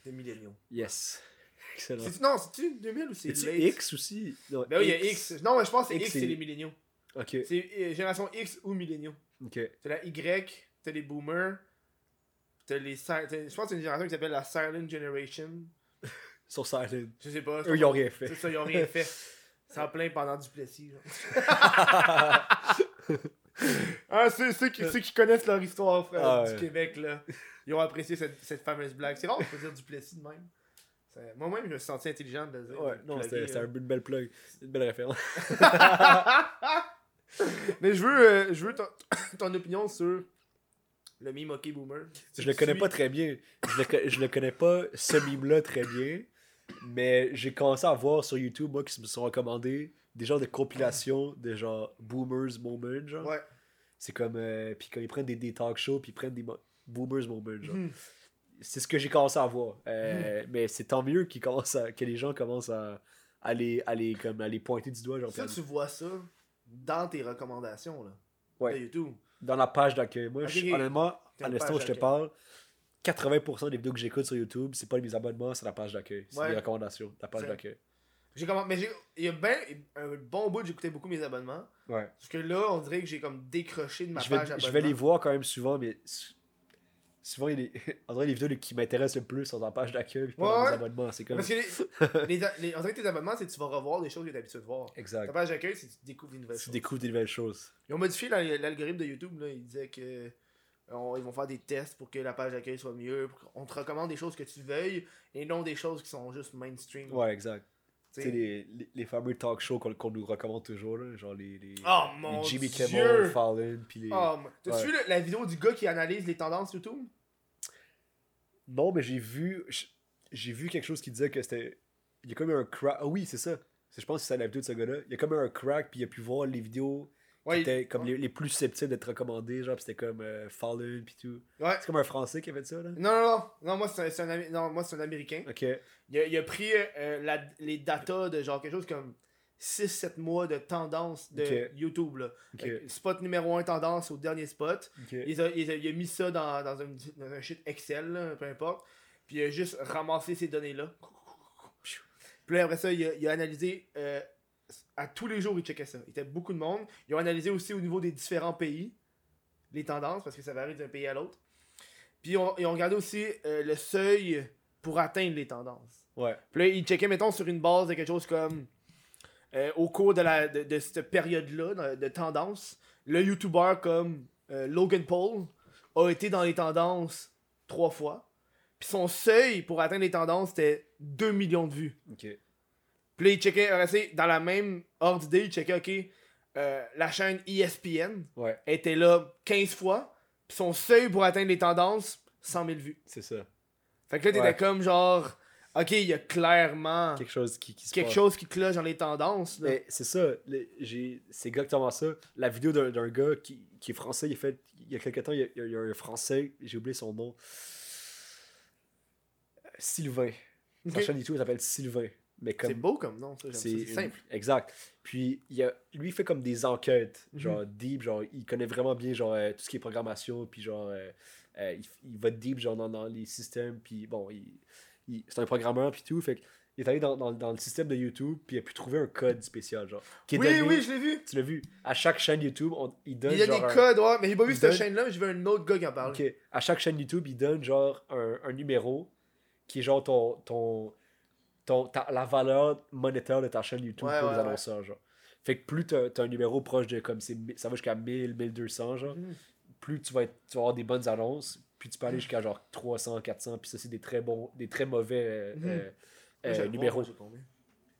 Des milléniaux. Yes. Excellent. Non, c'est-tu 2000 ou c'est? X aussi? Non, Ben oui, il y a X. Non, mais je pense que c'est X, c'est- les milléniaux. Ok. C'est euh, génération X ou milléniaux. Ok. T'as la Y, t'as les boomers, t'as les. Je pense que c'est une génération qui s'appelle la Silent Generation. Sur Silent. Je sais pas. Eux, ils ont rien fait. C'est ça, ils ont rien fait. Sans plein pendant du Plessis. Ah, ceux, ceux, qui, ceux qui connaissent leur histoire frère, Ah, du. Québec, là, ils ont apprécié cette, cette fameuse blague. C'est rare de pas dire du Plessis de même. Moi-même, je me suis senti intelligent de le dire. Ouais, de non, c'était un- une belle plug. Une belle référence. Mais je veux, euh, je veux ton, ton opinion sur le meme OK Boomer. Je le connais pas très bien. Je le, je le connais pas, ce meme-là, très bien. Mais j'ai commencé à voir sur YouTube, moi, qui se me sont recommandés des genres de compilations de genre Boomers Moment, genre. Ouais. C'est comme. euh, puis quand ils prennent des, des talk shows, puis ils prennent des Boomers Moment, genre. Mhm. C'est ce que j'ai commencé à voir. Euh, Mais c'est tant mieux qu'ils commencent à, que les gens commencent à, à, les, à, les, comme, à les pointer du doigt, genre. Ça, tu vois ça dans tes recommandations là, Ouais. de YouTube. Dans la page d'accueil. Moi, Ok, je- ok. honnêtement, à l'instant où je te parle, 80% des vidéos que j'écoute sur YouTube, c'est pas mes abonnements, c'est la page d'accueil. C'est Ouais. des recommandations, la page d'accueil. J'ai comment mais j'ai il y a ben un bon bout j'écoutais beaucoup mes abonnements Ouais. parce que là on dirait que j'ai comme décroché de ma Je vais, page je abonnement. vais les voir quand même souvent, mais souvent, il des- en vrai, les vidéos qui m'intéressent le plus sont dans la page d'accueil, puis pas dans Ouais, ouais. abonnements. C'est comme. Parce que les, les, les- on dirait que tes abonnements c'est que tu vas revoir des choses que tu d'habitude de voir. Ta Exact. page d'accueil c'est que tu découvres des nouvelles Tu choses. découvres des nouvelles choses. Ils ont modifié la- l'algorithme de YouTube là, ils disaient que on- ils vont faire des tests pour que la page d'accueil soit mieux, pour qu'on te recommande des choses que tu veuilles et non des choses qui sont juste mainstream. Ouais, exact. Tu sais. les, les, les fameux talk shows qu'on nous recommande toujours, là, genre les, les, Oh les mon Jimmy Dieu! Kimmel, Fallon, puis les. Oh, t'as Ouais. vu la vidéo du gars qui analyse les tendances YouTube? Non, mais j'ai vu j'ai vu quelque chose qui disait que c'était il y a comme eu un crack. Ah oui, c'est ça. Je pense que c'est la vidéo de ce gars-là. Il y a comme eu un crack puis il a pu voir les vidéos Ouais, qui étaient comme ouais. les, les plus susceptibles d'être recommandées, genre c'était comme euh, Fallen puis tout. Ouais. C'est comme un français qui a fait ça là? Non, non, non. Non, moi, c'est un, un Amé- non, moi, c'est un Américain. OK. Il a, il a pris euh, la- les datas de genre quelque chose comme 6-7 mois de tendance de. YouTube. Là. Spot numéro 1 tendance au dernier spot. Il a, il a- il a mis ça dans, dans, un, dans un shit Excel, là, peu importe. Puis il a juste ramassé ces données-là. Puis là, après ça, il a, il a analysé. euh, à tous les jours, il checkait ça. Il était beaucoup de monde. Ils ont analysé aussi au niveau des différents pays les tendances, parce que ça varie d'un pays à l'autre. Puis ils ont, ils ont regardé aussi euh, le seuil pour atteindre les tendances. Ouais. Puis là, il checkait, mettons, sur une base de quelque chose comme. euh, au cours de, la, de, de cette période-là, de, de tendance, le YouTuber comme euh, Logan Paul a été dans les tendances trois fois. Puis son seuil pour atteindre les tendances, c'était 2 millions de vues. OK. Puis là, il checkait, euh, c'est dans la même ordre d'idée, il checkait, ok, euh, la chaîne ESPN Ouais. était là 15 fois. Puis son seuil pour atteindre les tendances, 100 000 vues. C'est ça. Fait que là, t'étais Ouais. comme genre, ok, il y a clairement Quelque chose qui, qui se quelque passe. chose qui cloche dans les tendances. Là. Mais c'est ça, c'est exactement ça. La vidéo d'un gars qui, qui est français, il a fait, il y a quelques temps, il y a, il y a un français, j'ai oublié son nom, Euh, Sylvain. Sa Ok. chaîne YouTube s'appelle Sylvain. Mais comme C'est beau comme nom, ça, c'est une- simple. Exact. Puis il a, lui il fait comme des enquêtes, Mhm. genre deep, genre il connaît vraiment bien genre euh, tout ce qui est programmation, puis genre euh, euh, il, il va deep genre dans, dans les systèmes, puis bon, il, il- c'est un programmeur puis tout, fait il est allé dans, dans, dans le système de YouTube, puis il a pu trouver un code spécial genre. Qui est Oui, donné- oui, je l'ai vu. tu l'as vu, à chaque chaîne YouTube, on- il donne Il y a genre des un- codes, ouais, mais j'ai pas vu cette donne- chaîne-là, mais j'ai vu un autre gars qui en parle. Ok. À chaque chaîne YouTube, il donne genre un, un numéro qui est genre ton, ton, ton ta- la valeur monétaire de ta chaîne YouTube Ouais, pour ouais, les annonceurs. Genre. Fait que plus t'as as un numéro proche de comme ça va jusqu'à 1000, 1200, genre, Mhm. plus tu vas, être, tu vas avoir des bonnes annonces, puis tu peux aller jusqu'à genre 300, 400, puis ça c'est des très bons, des très mauvais euh, Mhm. euh, euh, numéros.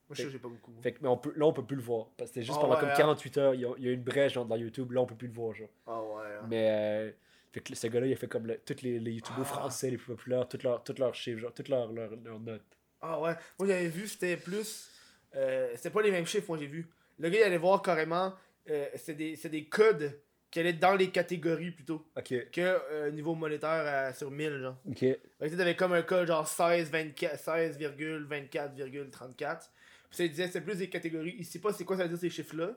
Moi, je sais que j'ai pas beaucoup. Fait que, mais on peut, là, on peut plus le voir. Parce que c'était juste Ah pendant ouais, comme hein? 48 heures, il y a, a une brèche genre, dans YouTube, là, on peut plus le voir. Genre. Ah ouais. hein. Mais euh, fait que ce gars-là, il a fait comme le- tous les, les YouTubers Ah. français les plus populaires, toutes leurs toutes leurs chiffres, genre, toutes leurs leurs- leurs notes. Ah ouais. Moi, j'avais vu, c'était plus. Euh, c'était pas les mêmes chiffres, moi, j'ai vu. Le gars, il allait voir carrément. Euh, c'est des, des codes qui allaient dans les catégories plutôt Ok. que euh, niveau monétaire sur 1000, genre. Ok. Tu t'avais comme un code genre 16, 24, 16,24,34. Puis ça il disait c'est plus des catégories. Il sait pas c'est quoi ça veut dire ces chiffres-là.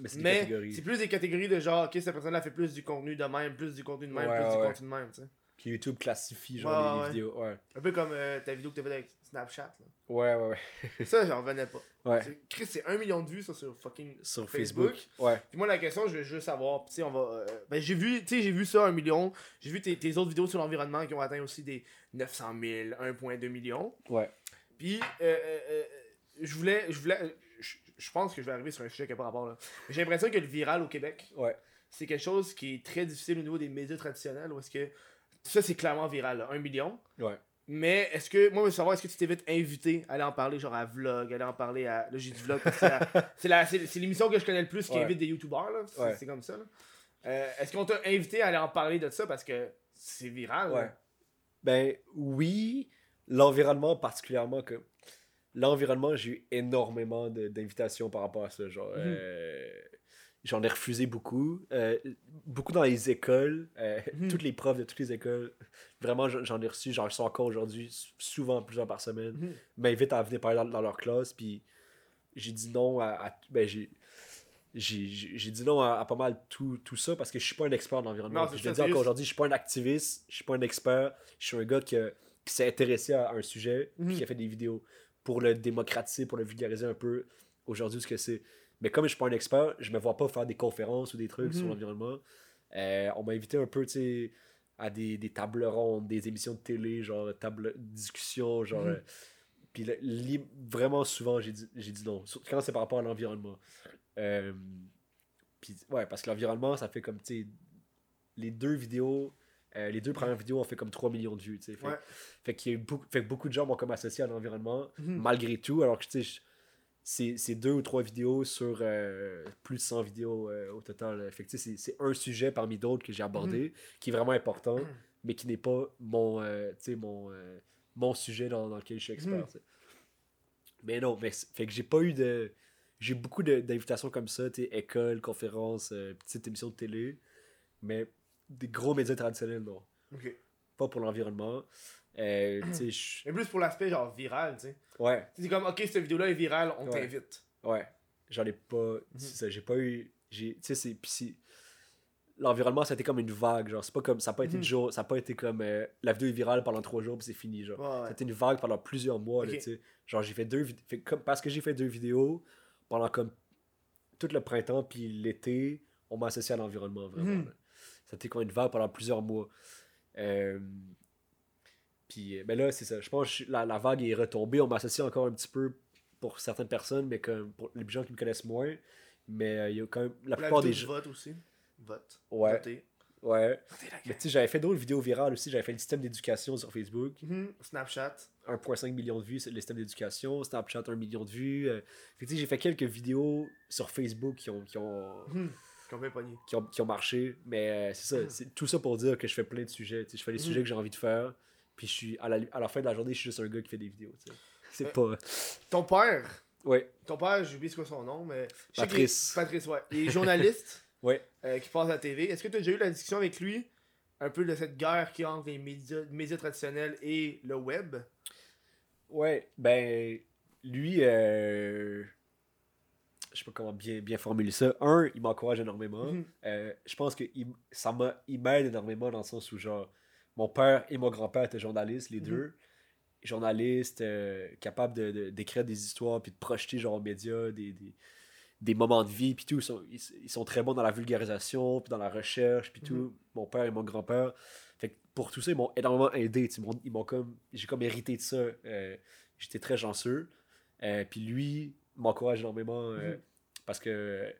Mais c'est plus des catégories de genre, ok, cette personne-là fait plus du contenu de même, plus du contenu de même, Ouais, plus du contenu de même, tu sais. Que YouTube classifie genre Ouais, les, vidéos. Ouais. Un peu comme euh, ta vidéo que t'as faite avec Snapchat. Là. Ouais, ouais, ouais. Ça, j'en revenais pas. Ouais. Chris, c'est 1 million de vues ça, sur fucking Sur Facebook. Facebook. Ouais. Puis moi, la question, je veux juste savoir, tu sais, on va. euh, ben, j'ai vu, tu sais, j'ai vu ça, 1 million. J'ai vu tes, tes autres vidéos sur l'environnement qui ont atteint aussi des 900 000, 1,2 million. Ouais. Puis, euh, euh, je voulais. Je voulais. Je, pense que je vais arriver sur un sujet qui n'a pas rapport là. J'ai l'impression que le viral au Québec, Ouais. c'est quelque chose qui est très difficile au niveau des médias traditionnels. Où est-ce que. Ça, c'est clairement viral, là, 1 million. Ouais. Mais est-ce que. Moi, je veux savoir, est-ce que tu t'es vite invité à aller en parler, genre à vlog, aller en parler à. Là, j'ai du vlog parce que c'est l'émission que je connais le plus qui Ouais. invite des youtubeurs, là. C'est Ouais. comme ça, là. Euh, est-ce qu'on t'a invité à aller en parler de ça parce que c'est viral? Ouais. là? Ben oui, l'environnement particulièrement que l'environnement, j'ai eu énormément d'invitations par rapport à ça. Genre, Mhm. euh, j'en ai refusé beaucoup. Euh, beaucoup dans les écoles, Mhm. toutes les profs de toutes les écoles. Vraiment, j'en ai reçu, j'en reçois encore aujourd'hui, souvent plusieurs par semaine. Mhm. M'invitent à venir parler dans, dans leur classe, puis j'ai dit non à. à- ben, j'ai. J'ai dit non à, à pas mal tout, tout ça parce que je suis pas un expert dans l'environnement. Je ça, dis encore aujourd'hui, je suis pas un activiste, je suis pas un expert, je suis un gars qui s'est intéressé à un sujet, puis Mhm. qui a fait des vidéos pour le démocratiser, pour le vulgariser un peu aujourd'hui ce que c'est. Mais comme je suis pas un expert, je me vois pas faire des conférences ou des trucs sur Mhm. l'environnement. Euh, on m'a invité un peu, tu sais, à des, des tables rondes, des émissions de télé, genre table discussion, genre. Mhm. euh, puis le- li- vraiment souvent, j'ai dit, dit non. Surtout quand c'est par rapport à l'environnement. Euh, puis ouais, parce que l'environnement, ça fait comme, tu sais, les deux vidéos, euh, les deux premières vidéos ont fait comme 3 millions de vues, tu sais. Fait, Ouais. fait qu'il y a eu beaucoup, fait que beaucoup de gens m'ont comme associé à l'environnement, Mhm. malgré tout, alors que, tu sais, c'est deux ou trois vidéos sur euh, plus de 100 vidéos euh, au total. Fait c'est un sujet parmi d'autres que j'ai abordé, qui est vraiment important, mais qui n'est pas mon, euh, mon, mon sujet dans, dans lequel je suis expert. Mhm. Mais non, mais fait que j'ai pas eu de. J'ai beaucoup d'invitations comme ça, école, conférences, euh, petites émissions de télé, mais des gros médias traditionnels, non. Pas pour l'environnement. Euh, tu Mais plus pour l'aspect genre viral, tu sais. ouais, C'est comme, ok, cette vidéo-là est virale, on Ouais. t'invite. ouais. J'en ai pas. Ça, j'ai pas eu. j'ai- Tu sais, c'est. puis L'environnement, ça a été comme une vague, genre, c'est pas comme. Ça a pas été Mhm. du jour. Ça a pas été comme. euh, la vidéo est virale pendant trois jours, puis c'est fini, genre. Ouais, une vague pendant plusieurs mois, tu sais. Genre, j'ai fait deux vid- fait comme Parce que j'ai fait deux vidéos pendant comme tout le printemps, puis l'été, on m'a associé à l'environnement, vraiment. C'était comme une vague pendant plusieurs mois. Euh, Puis, euh, ben là, c'est ça. Je pense que la, la vague est retombée. On m'a associé encore un petit peu pour certaines personnes, mais comme pour les gens qui me connaissent moins. Mais euh, il y a quand même. La plupart des gens. vote aussi. Vote. Ouais. Votez. Ouais. Votez la Mais tu sais, j'avais fait d'autres vidéos virales aussi. J'avais fait le système d'éducation sur Facebook. Mhm. Snapchat. 1,5 million de vues sur le système d'éducation, Snapchat 1 million de vues. euh. Tu sais, j'ai fait quelques vidéos sur Facebook qui ont, qui ont, Mhm. Qui ont qui ont, qui ont marché. Mais c'est ça, c'est tout ça pour dire que je fais plein de sujets. tu sais, Je fais les Mhm. sujets que j'ai envie de faire. Puis je suis à la, à la fin de la journée, je suis juste un gars qui fait des vidéos. C'est Euh, pas. Ton père, Ouais, ton père, c'est quoi son nom, mais. je Patrice. Patrice, ouais. Il est journaliste ouais. euh, qui passe à la TV. Est-ce que tu as déjà eu la discussion avec lui un peu de cette guerre qui entre les médias, médias traditionnels et le web? Ouais, ben, lui, euh, je sais pas comment bien, bien formuler ça. Un, il m'encourage énormément. Mhm. Euh, je pense que il, ça m'aide énormément dans le sens où, genre, mon père et mon grand-père étaient journalistes, les Mhm. deux. Journalistes, euh, capables de, de- d'écrire des histoires, puis de projeter, genre, aux médias, des, des, des moments de vie, puis tout. Ils sont, ils, ils sont très bons dans la vulgarisation, puis dans la recherche, puis tout. Mhm. Mon père et mon grand-père. Fait que pour tout ça, ils m'ont énormément aidé. Ils m'ont, comme, j'ai comme hérité de ça. Euh, j'étais très chanceux. Euh, puis lui m'encourage énormément euh, Mhm. parce que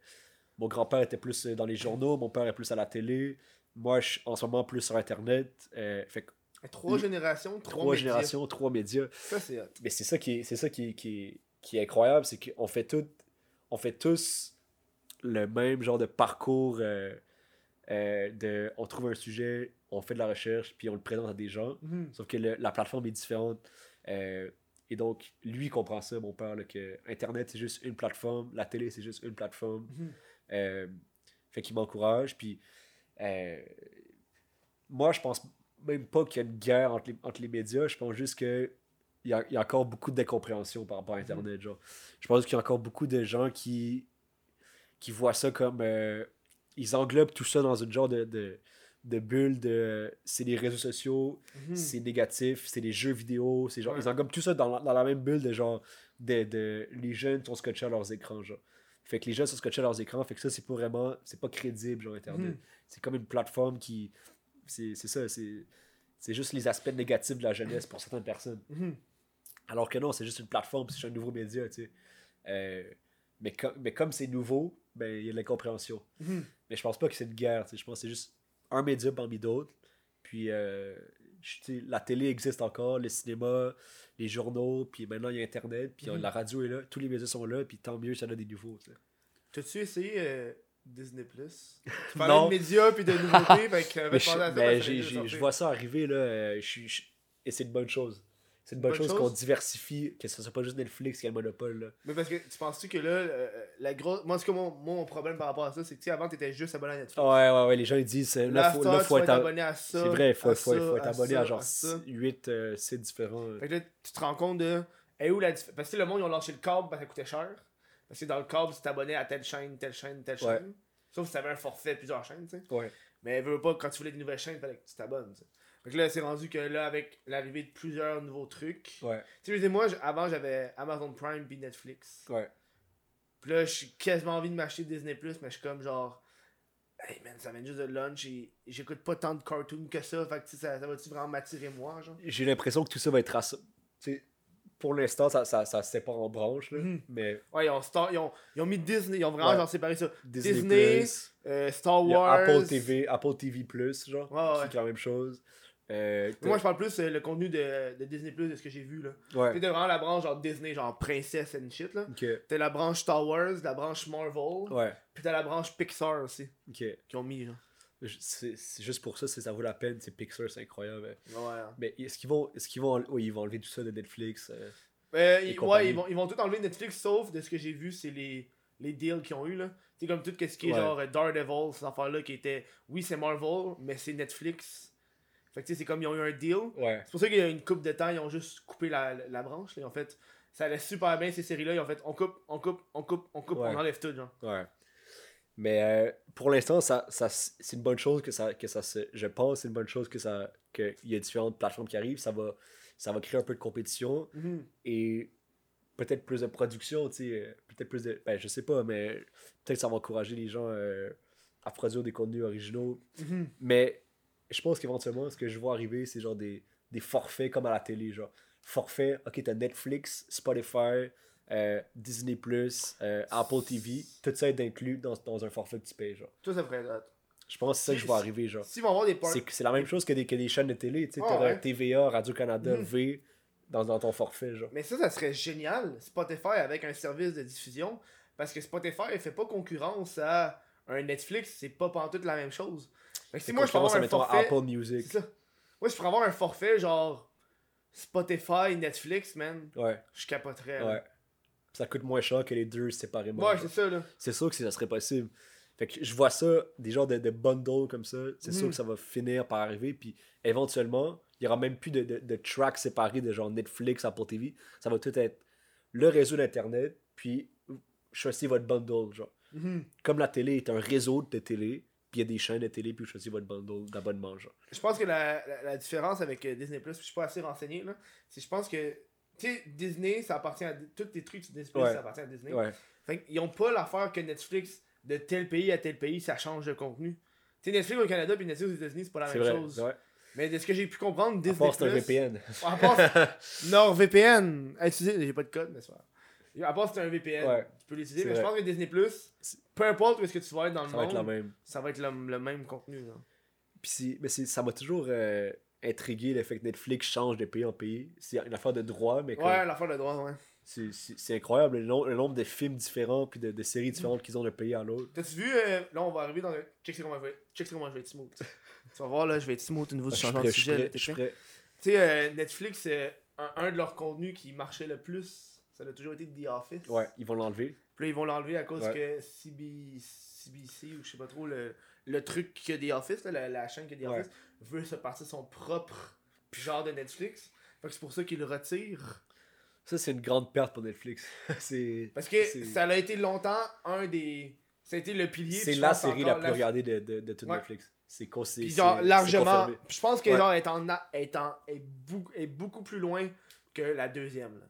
mon grand-père était plus dans les journaux, mon père est plus à la télé. Moi, je suis en ce moment plus sur Internet. Euh, fait que Trois générations, trois, trois médias. générations, trois médias. Ça, c'est hot. Mais c'est ça qui est, c'est ça qui est, qui est, qui est incroyable, c'est qu'on fait tout, on fait tous le même genre de parcours euh, euh, de, on trouve un sujet, on fait de la recherche, puis on le présente à des gens. Mhm. Sauf que le- la plateforme est différente. Et donc, lui il comprend ça, mon père, là, que Internet, c'est juste une plateforme, la télé, c'est juste une plateforme. Mhm. Fait qu'il m'encourage. Puis, euh, moi, je pense même pas qu'il y a une guerre entre les, entre les médias. Je pense juste que il y a, il y a encore beaucoup d'incompréhension par rapport à Internet. Genre. Je pense qu'il y a encore beaucoup de gens qui, qui voient ça comme. euh, ils englobent tout ça dans une genre de, de, de bulle de. C'est les réseaux sociaux, Mhm. c'est négatif, c'est les jeux vidéo, c'est genre, Ouais. ils englobent tout ça dans la, dans la même bulle de genre, de, de- les jeunes sont scotchés à leurs écrans, genre. Fait que les jeunes sont scotchés à leurs écrans, fait que ça, c'est pas vraiment, c'est pas crédible, genre, Internet. Mhm. C'est comme une plateforme qui, c'est ça, c'est c'est juste les aspects négatifs de la jeunesse pour certaines personnes. Mhm. Alors que non, c'est juste une plateforme, c'est un nouveau média, tu sais. Euh, mais, com- mais comme c'est nouveau, ben, il y a de l'incompréhension. Mhm. Mais je pense pas que c'est une guerre. tu sais. Je pense que c'est juste un média parmi d'autres. Puis euh, je- la télé existe encore, le cinéma, les journaux, puis maintenant il y a Internet, puis Mhm. la radio est là, tous les médias sont là, puis tant mieux, ça en a des nouveaux. T'as-tu essayé euh, Disney Plus? Tu parlais Non. de médias puis de nouveautés, fait que Mais je, mais de je vois ça arriver, là, euh, je- et c'est une bonne chose. C'est une bonne, Bonne chose, chose? qu'on diversifie, que ce soit pas juste Netflix qui a le monopole. Là. Mais parce que tu penses-tu que là, euh, la grosse. Moi, ce que mon, mon problème par rapport à ça, c'est que tu sais, avant, t'étais juste abonné à Netflix. Ouais, ouais, ouais, les gens ils disent, euh, là, Là, faut, là, tu faut être, être ab- abonné à ça. C'est vrai, il faut, à faut, ça, faut être à abonné ça, à genre ça. 8 sites différents. euh. Fait que là, tu te rends compte de. Et où la Parce que le monde, ils ont lâché le câble parce que ça coûtait cher. Parce que dans le câble, tu t'abonnais à telle chaîne, telle chaîne, telle Ouais. chaîne. Sauf si t'avais un forfait, plusieurs chaînes, tu sais. Ouais. Mais veux pas, quand tu voulais des nouvelles chaînes, il fallait que tu t'abonnes, tu sais. Fait que là, c'est rendu que là, avec l'arrivée de plusieurs nouveaux trucs. Ouais, Tu sais, je veux dire, moi, avant, j'avais Amazon Prime puis Netflix. ouais. Puis là, j'ai quasiment envie de m'acheter Disney Plus, mais je suis comme genre. Hey man, ça vient juste de lunch et j'écoute pas tant de cartoons que ça. Fait que ça, ça va-tu vraiment m'attirer moi, genre? J'ai l'impression que tout ça va être rass- tu sais, Pour l'instant, ça, ça, ça se sépare en branches, là, Mhm. mais Ouais, ils ont, Star- ils ont, ils ont mis Disney, ils ont vraiment Ouais. genre séparé ça. Disney, Disney, Plus, Euh, Star Wars. Apple TV, Apple TV Plus, genre, Ouais, ouais. c'est la même chose. Euh, Moi, je parle plus euh, le contenu de, de Disney Plus de ce que j'ai vu là. ouais, vraiment la branche genre Disney, genre princesse and shit là. ok, T'as la branche Star Wars, la branche Marvel, ouais, puis t'as la branche Pixar aussi, ok. qui ont mis genre. C'est juste pour ça, c'est- ça vaut la peine, c'est Pixar, c'est incroyable. Ouais. hein. Mais est-ce qu'ils vont, est-ce qu'ils vont, oui, ils vont enlever tout ça de Netflix euh, ils, compagnie? ouais, ils vont, ils vont tout enlever Netflix, sauf de ce que j'ai vu, c'est les, les deals qu'ils ont eu là. C'est comme tout ce qui est Ouais. genre euh, Daredevil, ces affaires-là qui étaient. Oui, c'est Marvel, mais c'est Netflix. Fait que tu sais, c'est comme ils ont eu un deal. Ouais, C'est pour ça qu'il y a une coupe de temps, ils ont juste coupé la, la, branche. Là. En fait, ça allait super bien ces séries-là. Ils ont fait on coupe, on coupe, on coupe, on coupe, Ouais. on enlève tout. Genre. ouais. Mais euh, pour l'instant, ça, ça, c'est une bonne chose que ça, que ça se. Je pense, c'est une bonne chose que ça, qu'il y a différentes plateformes qui arrivent. Ça va, ça va créer un peu de compétition et peut-être plus de production, tu sais, euh, peut-être plus de, ben je sais pas, mais peut-être ça va encourager les gens euh, à produire des contenus originaux. Mhm. Mais je pense qu'éventuellement, ce que je vois arriver, c'est genre des, des forfaits comme à la télé, genre forfait, ok, t'as Netflix, Spotify, euh, Disney+, euh, Apple TV, tout ça est inclus dans, dans un forfait que tu payes, genre. Tout ça ferait hot. Je pense que c'est ça que je vois arriver, genre. Vont avoir des parts. C'est la même chose que des, que des chaînes de télé, tu sais, Ah, t'aurais ouais. TVA, Radio-Canada, Mhm. V dans, dans ton forfait, genre. Mais ça, ça serait génial, Spotify avec un service de diffusion. Parce que Spotify ne fait pas concurrence à un Netflix, c'est pas pantoute la même chose. Que si moi, je peux concurrence, avoir un forfait... Apple Music. Ça. Moi, je pourrais avoir un forfait genre Spotify, Netflix, man. Ouais, Je capoterais. là. ouais. Ça coûte moins cher que les deux séparément. Ouais, c'est ça, là. c'est sûr que ça serait possible. Fait que je vois ça, des genres de, de bundles comme ça, c'est sûr Mhm. que ça va finir par arriver. Puis éventuellement, il y aura même plus de, de, de tracks séparés de genre Netflix, Apple TV. Ça va tout être le réseau d'Internet, puis choisissez votre bundle. Genre. Mhm. Comme la télé est un réseau de télé, puis il y a des chaînes de télé, puis choisissez votre bundle d'abonnement. Genre. Je pense que la, la, la différence avec euh, Disney Plus, je suis pas assez renseigné, là, c'est que je pense que, tu sais, Disney, ça appartient à. Tous les trucs sur Disney Plus, Ouais. ça appartient à Disney. Ouais, Fait qu'ils ont pas l'affaire que Netflix, de tel pays à tel pays, ça change de contenu. Tu sais, Netflix au Canada puis Netflix aux États-Unis, c'est pas la même vrai. chose. Mais de ce que j'ai pu comprendre, À Disney part, c'est un Plus- VPN. À part NordVPN. Utilisez, j'ai pas de code, mais c'est. À part c'est un VPN, tu peux l'utiliser, mais je pense que Disney Plus, peu importe où est-ce que tu vas être dans le Ça va monde, être la même. ça va être le, le même contenu. là. Puis mais ça m'a toujours euh, intrigué le fait que Netflix change de pays en pays. C'est une affaire de droit, mais Ouais, l'affaire de droit, ouais. c'est- incroyable le, nom- le nombre de films différents puis de, de séries différentes qu'ils ont d'un pays à l'autre. T'as-tu vu, euh, là on va arriver dans le. Check comment je vais, check comment je vais être smooth. tu vas voir là, je vais être smooth au niveau du suis changement de sujet. Tu sais, euh, Netflix, un, un de leurs contenus qui marchait le plus, ça a toujours été The Office. Ouais, ils vont l'enlever. Puis là, ils vont l'enlever à cause Ouais. que CB, CBC ou je sais pas trop, le, le truc que The Office, là, la, la chaîne que The Ouais. Office, veut se partir son propre genre de Netflix. Fait que c'est pour ça qu'ils le retirent. Ça, c'est une grande perte pour Netflix. c'est Parce que ça a été longtemps un des. Ça a été le pilier. c'est la série la plus regardée de, de, de toute Ouais. Netflix. C'est con- c'est- Puis c'est- genre, c'est largement. Je pense que Ouais. est, en, est, en- est, beaucoup, est beaucoup plus loin que la deuxième.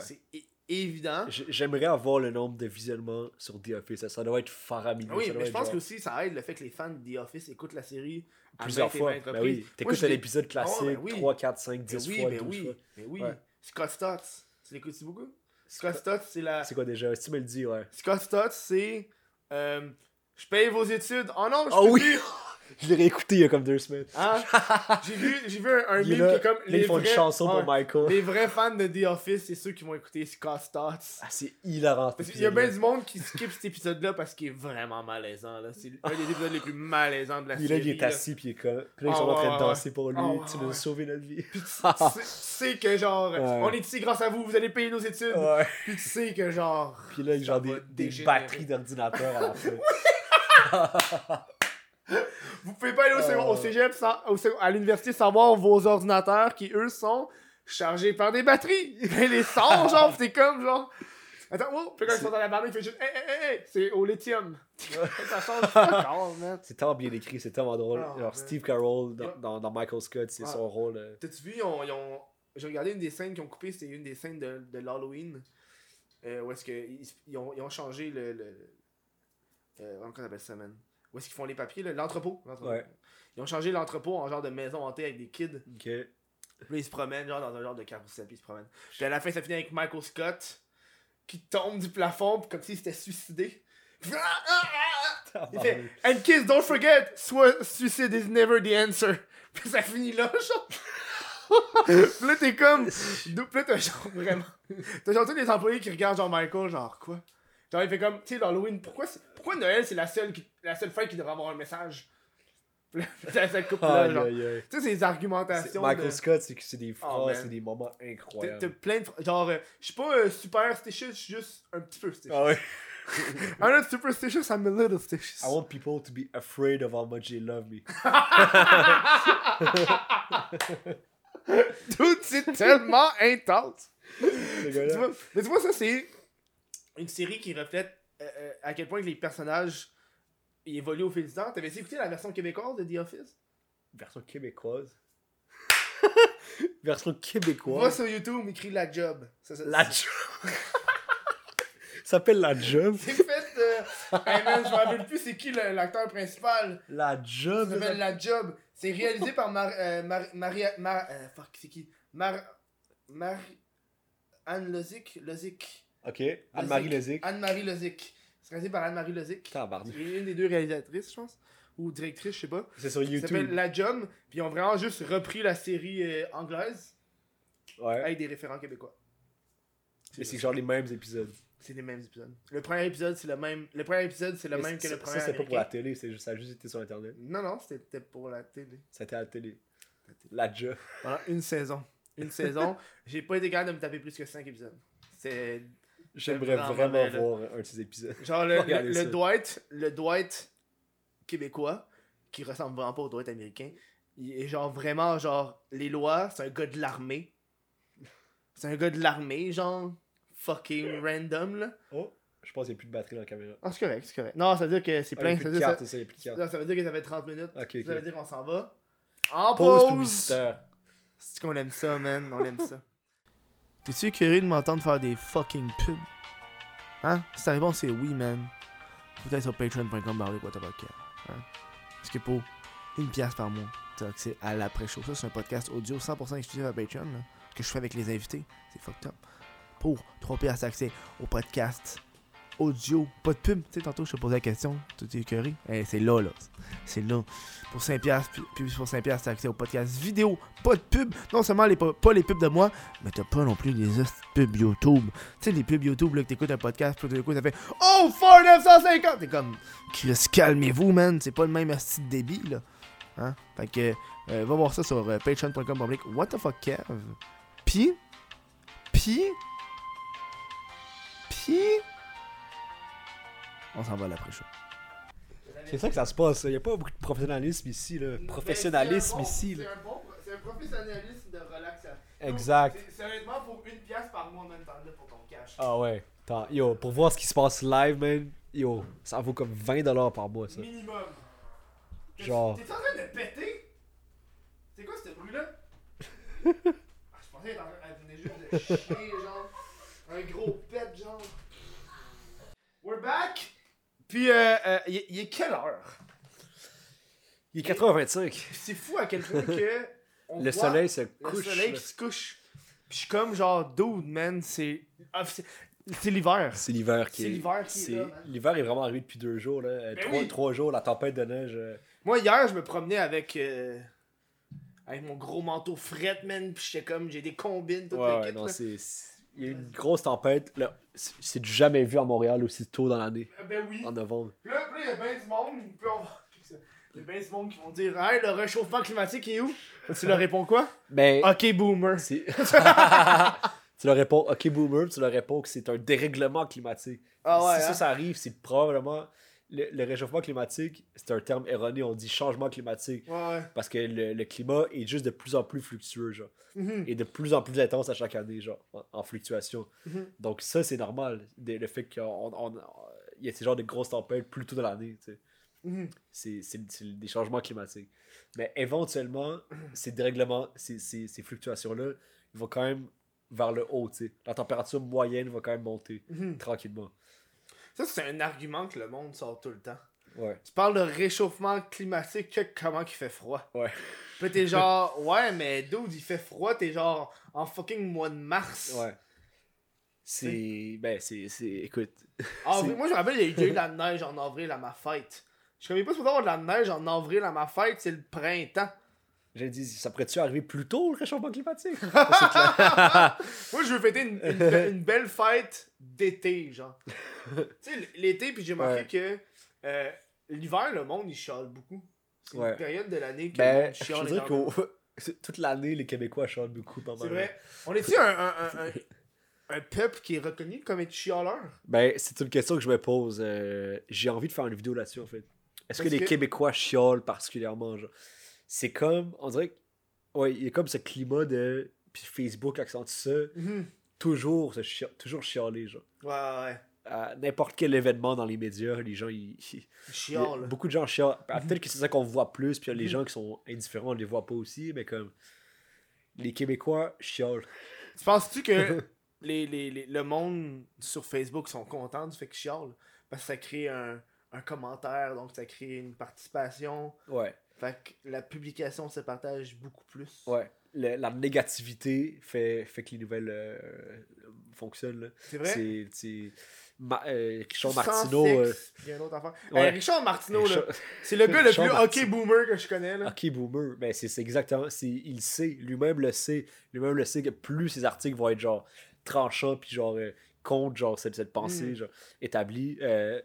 C'est Évident. J'aimerais avoir le nombre de visionnements sur The Office. Ça, ça doit être faramineux. Oui, Ça mais je pense que aussi ça aide le fait que les fans de The Office écoutent la série plusieurs et fois. Ben oui. T'écoutes je un l'ai- épisode classique Ah ouais, ben oui. 3, 4, 5, Mais 10 oui, fois, mais 12 oui, fois. mais oui. Ouais. Scott Stotts, tu l'écoutes beaucoup? Scott- Stotts, c'est la. C'est quoi déjà? Tu me le dis, ouais. Scott Stotts, c'est. euh, je paye vos études. Oh non, je peux oui! Je l'ai réécouté il y a comme deux semaines. Hein? J'ai vu, j'ai vu un, un Il meme là, qui est comme. là, ils font une vrais- chanson ouais, pour Michael. Les vrais fans de The Office, c'est ceux qui vont écouter Scott Stotts. Ah, c'est hilarant. qu'il y a bien du monde qui skip cet épisode-là parce qu'il est vraiment malaisant. là. C'est un des épisodes les plus malaisants de la Puis là, série. il est assis, puis il est comme. Puis là, ils Ah, sont en train de danser pour lui. Ah, tu nous as sauvé notre vie. Puis tu, sais- que genre, Ouais. on est ici grâce à vous, vous allez payer nos études. Ouais. Puis tu sais que genre. Puis là, genre des, des batteries d'ordinateur à la fin. Vous pouvez pas aller au, Oh. au cégep sans- au à l'université sans voir vos ordinateurs qui eux sont chargés par des batteries. Les sons, genre, t'es comme genre. Attends, oh, puis quand ils sont dans la barre, il fait juste hey, hey, hey, c'est au lithium. ça change pas encore, man. C'est tellement bien écrit, c'est tellement drôle. Genre, man. Steve Carroll dans, Yeah. dans, dans Michael Scott, c'est Ah. son rôle. euh, T'as-tu vu, ils ont, ils ont- j'ai regardé une des scènes qu'ils ont coupées, c'était une des scènes de, de l'Halloween. Euh, où est-ce qu'ils ils ont, ils ont changé le. le euh, comment on appelle ça, man? Où est-ce qu'ils font les papiers, l'entrepôt. Ouais. Ils ont changé l'entrepôt en genre de maison hantée avec des kids. Ok. Puis là, ils se promènent, genre dans un genre de carrousel, puis ils se promènent. Puis à la fin, ça finit avec Michael Scott qui tombe du plafond, comme s'il s'était suicidé. Puis il fait, Ah, ah, ah. Il fait And kids, don't forget, suicide is never the answer. Puis ça finit là, genre. puis là, t'es comme. Puis là, t'as genre vraiment. T'as genre tous les employés qui regardent genre Michael, genre quoi? Genre, il fait comme, tu sais, l'Halloween, pourquoi, pourquoi Noël, c'est la seule, qui- la seule fête qui devrait avoir un message? Ça, coupe là, genre. Tu sais, ces argumentations. Michael de- Scott, c'est que c'est des Oh, c'est des moments incroyables. t'as plein de. Genre, euh, je suis pas euh, super je suis juste un petit peu stitious. Ah ouais. I'm not superstitious, I'm a little stitious. I want people to be afraid of how much they love me. Dude, c'est tellement intense. Mais tu vois, ça, c'est une série qui reflète euh, euh, à quel point les personnages évoluent au fil du temps. T'avais écouté la version québécoise de The Office? Version québécoise. Version québécoise. sur YouTube, écrit La Job. Ça, ça- La ça- job. Ça s'appelle la job. C'est fait. Euh... hey man, je me rappelle plus c'est qui l'acteur principal. La job. Ça s'appelle La Job. C'est réalisé par Mar euh, Mar Maria. Mar euh, fuck, c'est qui? Mar. Mar. Anne Lozic Lozic. Ok. Anne-Marie Lezic. Anne-Marie Lozic. C'est réalisé par Anne-Marie Lozic. Tabarnak. C'est une des deux réalisatrices, je pense. Ou directrice, je sais pas. C'est sur Ça s'appelle YouTube. La Job. Puis ils ont vraiment juste repris la série euh, anglaise Ouais. avec des référents québécois. Mais c'est genre les mêmes épisodes. C'est les mêmes épisodes. Le premier épisode, c'est le même. Le premier épisode, c'est le Mais même que le premier. Ça, c'était pas pour la télé, c'est juste- ça a juste été sur Internet. Non, non, c'était pour la télé. C'était à la télé. La. Pendant une saison. Une saison, j'ai pas été capable de me taper plus que 5 épisodes. C'est. J'aimerais vraiment voir un de ces épisodes. Genre le, Dwight, le Dwight québécois, qui ressemble vraiment pas au Dwight américain, il est genre vraiment genre les lois, c'est un gars de l'armée. C'est un gars de l'armée, genre fucking random là. Oh, je pense qu'il n'y a plus de batterie dans la caméra. Ah, c'est correct, c'est correct. Non, ça veut dire que c'est Ah, plein. a ça, veut de dire, ça, c'est ça, veut dire que ça fait 30 minutes. Ça veut dire qu'on s'en va. En Pause pause! C'est qu'on aime ça, man. On aime ça. T'es-tu curieux de m'entendre faire des fucking pubs? Hein? Si ta réponse c'est oui, man. Peut-être sur patreon.com quoi hein? Parce que pour une pièce par mois, t'as accès à l'après-show. Ça, c'est un podcast audio 100% exclusif à Patreon, là, que je fais avec les invités. C'est fucked up. Pour 3 pièces t'as accès au podcast audio, pas de pub. Tu sais, tantôt, je te posais la question, tu t'es écœuré. Eh, c'est là, là. C'est là. Pour 5 pièces, puis pour 5 pièces t'as accès au podcast vidéo, pas de pub. Non seulement les, pas les pubs de moi, mais t'as pas non plus les pubs YouTube. Tu sais, les pubs YouTube, là, que t'écoutes un podcast, puis tout coup, ça fait Oh, Ford 950! T'es comme, Chris, calmez-vous, man. C'est pas le même hostie de débit, là. Hein? Fait que, euh, va voir ça sur euh, patreon.com. What the fuck, Kev? Pis, pis, pis, on s'en va à l'après-show. C'est ça que ça se passe. Il n'y a pas beaucoup de professionnalisme ici. Là. Professionnalisme ici. Là. C'est un, un professionnalisme de relaxation. Exact. C'est- C'est honnêtement pour une pièce par mois en même temps là pour ton cash. Ah ouais. Attends, yo, pour voir ce qui se passe live, man, yo, ça vaut comme 20$ par mois, ça. Minimum. T'es- Genre. T'es en train de péter? C'est quoi ce bruit-là? ah, je pensais qu'elle venait juste de chier, genre. Un gros pet, genre. We're back! Puis, euh, euh, il est- il est quelle heure? Il est 4h25. C'est fou à quel point que. on Le voit soleil se Le couche. soleil là. qui se couche. Puis je suis comme genre, dude, man, c'est. ah, c'est c'est l'hiver. C'est l'hiver qui C'est est. l'hiver qui est c'est-. L'hiver est vraiment arrivé depuis deux jours. Là. Euh, Ben trois, oui. trois jours, la tempête de neige. euh, Moi, hier, je me promenais avec. euh, avec mon gros manteau fret, man. Puis j'étais comme, j'ai des combines, tout Ouais, le non, c'est. Il y a eu une grosse tempête. là. C'est jamais vu à Montréal aussi tôt dans l'année, Euh, Ben oui. en novembre. Là, il y a bien du monde. Puis on Il y a bien du monde qui vont dire, hey, le réchauffement climatique est où? Tu leur réponds quoi? Mais. Ok, boomer. tu leur réponds, ok, boomer, tu leur réponds que c'est un dérèglement climatique. Ah ouais. si ça, hein? ça arrive, c'est probablement. Le, le réchauffement climatique, c'est un terme erroné. On dit changement climatique. Ouais. Parce que le, le climat est juste de plus en plus fluctueux, genre. Mhm. Et de plus en plus intense à chaque année, genre, en, en fluctuation. Mhm. Donc, ça, c'est normal. de- le fait qu'il y a ces genres de grosses tempêtes plus tôt dans l'année, tu sais. Mhm. C'est des changements climatiques. Mais éventuellement, ces dérèglements, ces, ces, ces fluctuations-là, ils vont quand même vers le haut. La température moyenne va quand même monter tranquillement. Ça, c'est un argument que le monde sort tout le temps. Ouais. Tu parles de réchauffement climatique, que comment il fait froid. Ouais. Puis t'es genre, ouais, mais dude, il fait froid, t'es genre en fucking mois de mars. Ouais. C'est. Ben, c'est. Écoute. C'est- moi, je me rappelle, il y a eu de la neige en avril à ma fête. Je savais pas supposé avoir de la neige en avril à ma fête, c'est le printemps. J'ai dit, ça pourrait-tu arriver plus tôt, le réchauffement climatique? Moi, je veux fêter une, une be- une belle fête d'été, genre. tu sais, l'été, puis j'ai remarqué Ouais. que euh, l'hiver, le monde, il chiale beaucoup. C'est Ouais. une période de l'année que ben, chiale. Toute l'année, les Québécois chantent beaucoup C'est vrai. On est-tu un, un, un, peuple qui est reconnu comme être chialeur? Ben, c'est une question que je me pose. euh, J'ai envie de faire une vidéo là-dessus, en fait. Est-ce que les Québécois chiolent particulièrement, genre? C'est comme, on dirait ouais, il y a comme ce climat de, puis Facebook accentue ça, Mhm. toujours, toujours chialer, genre. Ouais, ouais. À n'importe quel événement dans les médias, les gens, ils... beaucoup de gens chialent. Ah. Peut-être que c'est ça qu'on voit plus, puis les gens qui sont indifférents, on les voit pas aussi, mais comme, les Québécois chiolent. Tu penses-tu que les, les, les- le monde sur Facebook sont contents du fait qu'ils chialent? Parce que ça crée un, un commentaire, donc ça crée une participation. Ouais, Fait que la publication se partage beaucoup plus. ouais. Le- la négativité fait, fait que les nouvelles euh, fonctionnent. C'est vrai? C'est. c'est- Ma- euh, Richard Sans Martineau. euh, il y a une autre affaire. ouais. Eh, Richard Martineau, Richard- c'est le gars le plus hockey boomer que je connais. Là. Ok, boomer. Ben, c'est c'est exactement. c'est- Il sait. Lui-même le sait. Lui-même le sait que plus ses articles vont être genre tranchants, puis genre euh, contre genre cette, cette pensée Mm. genre, établie, euh,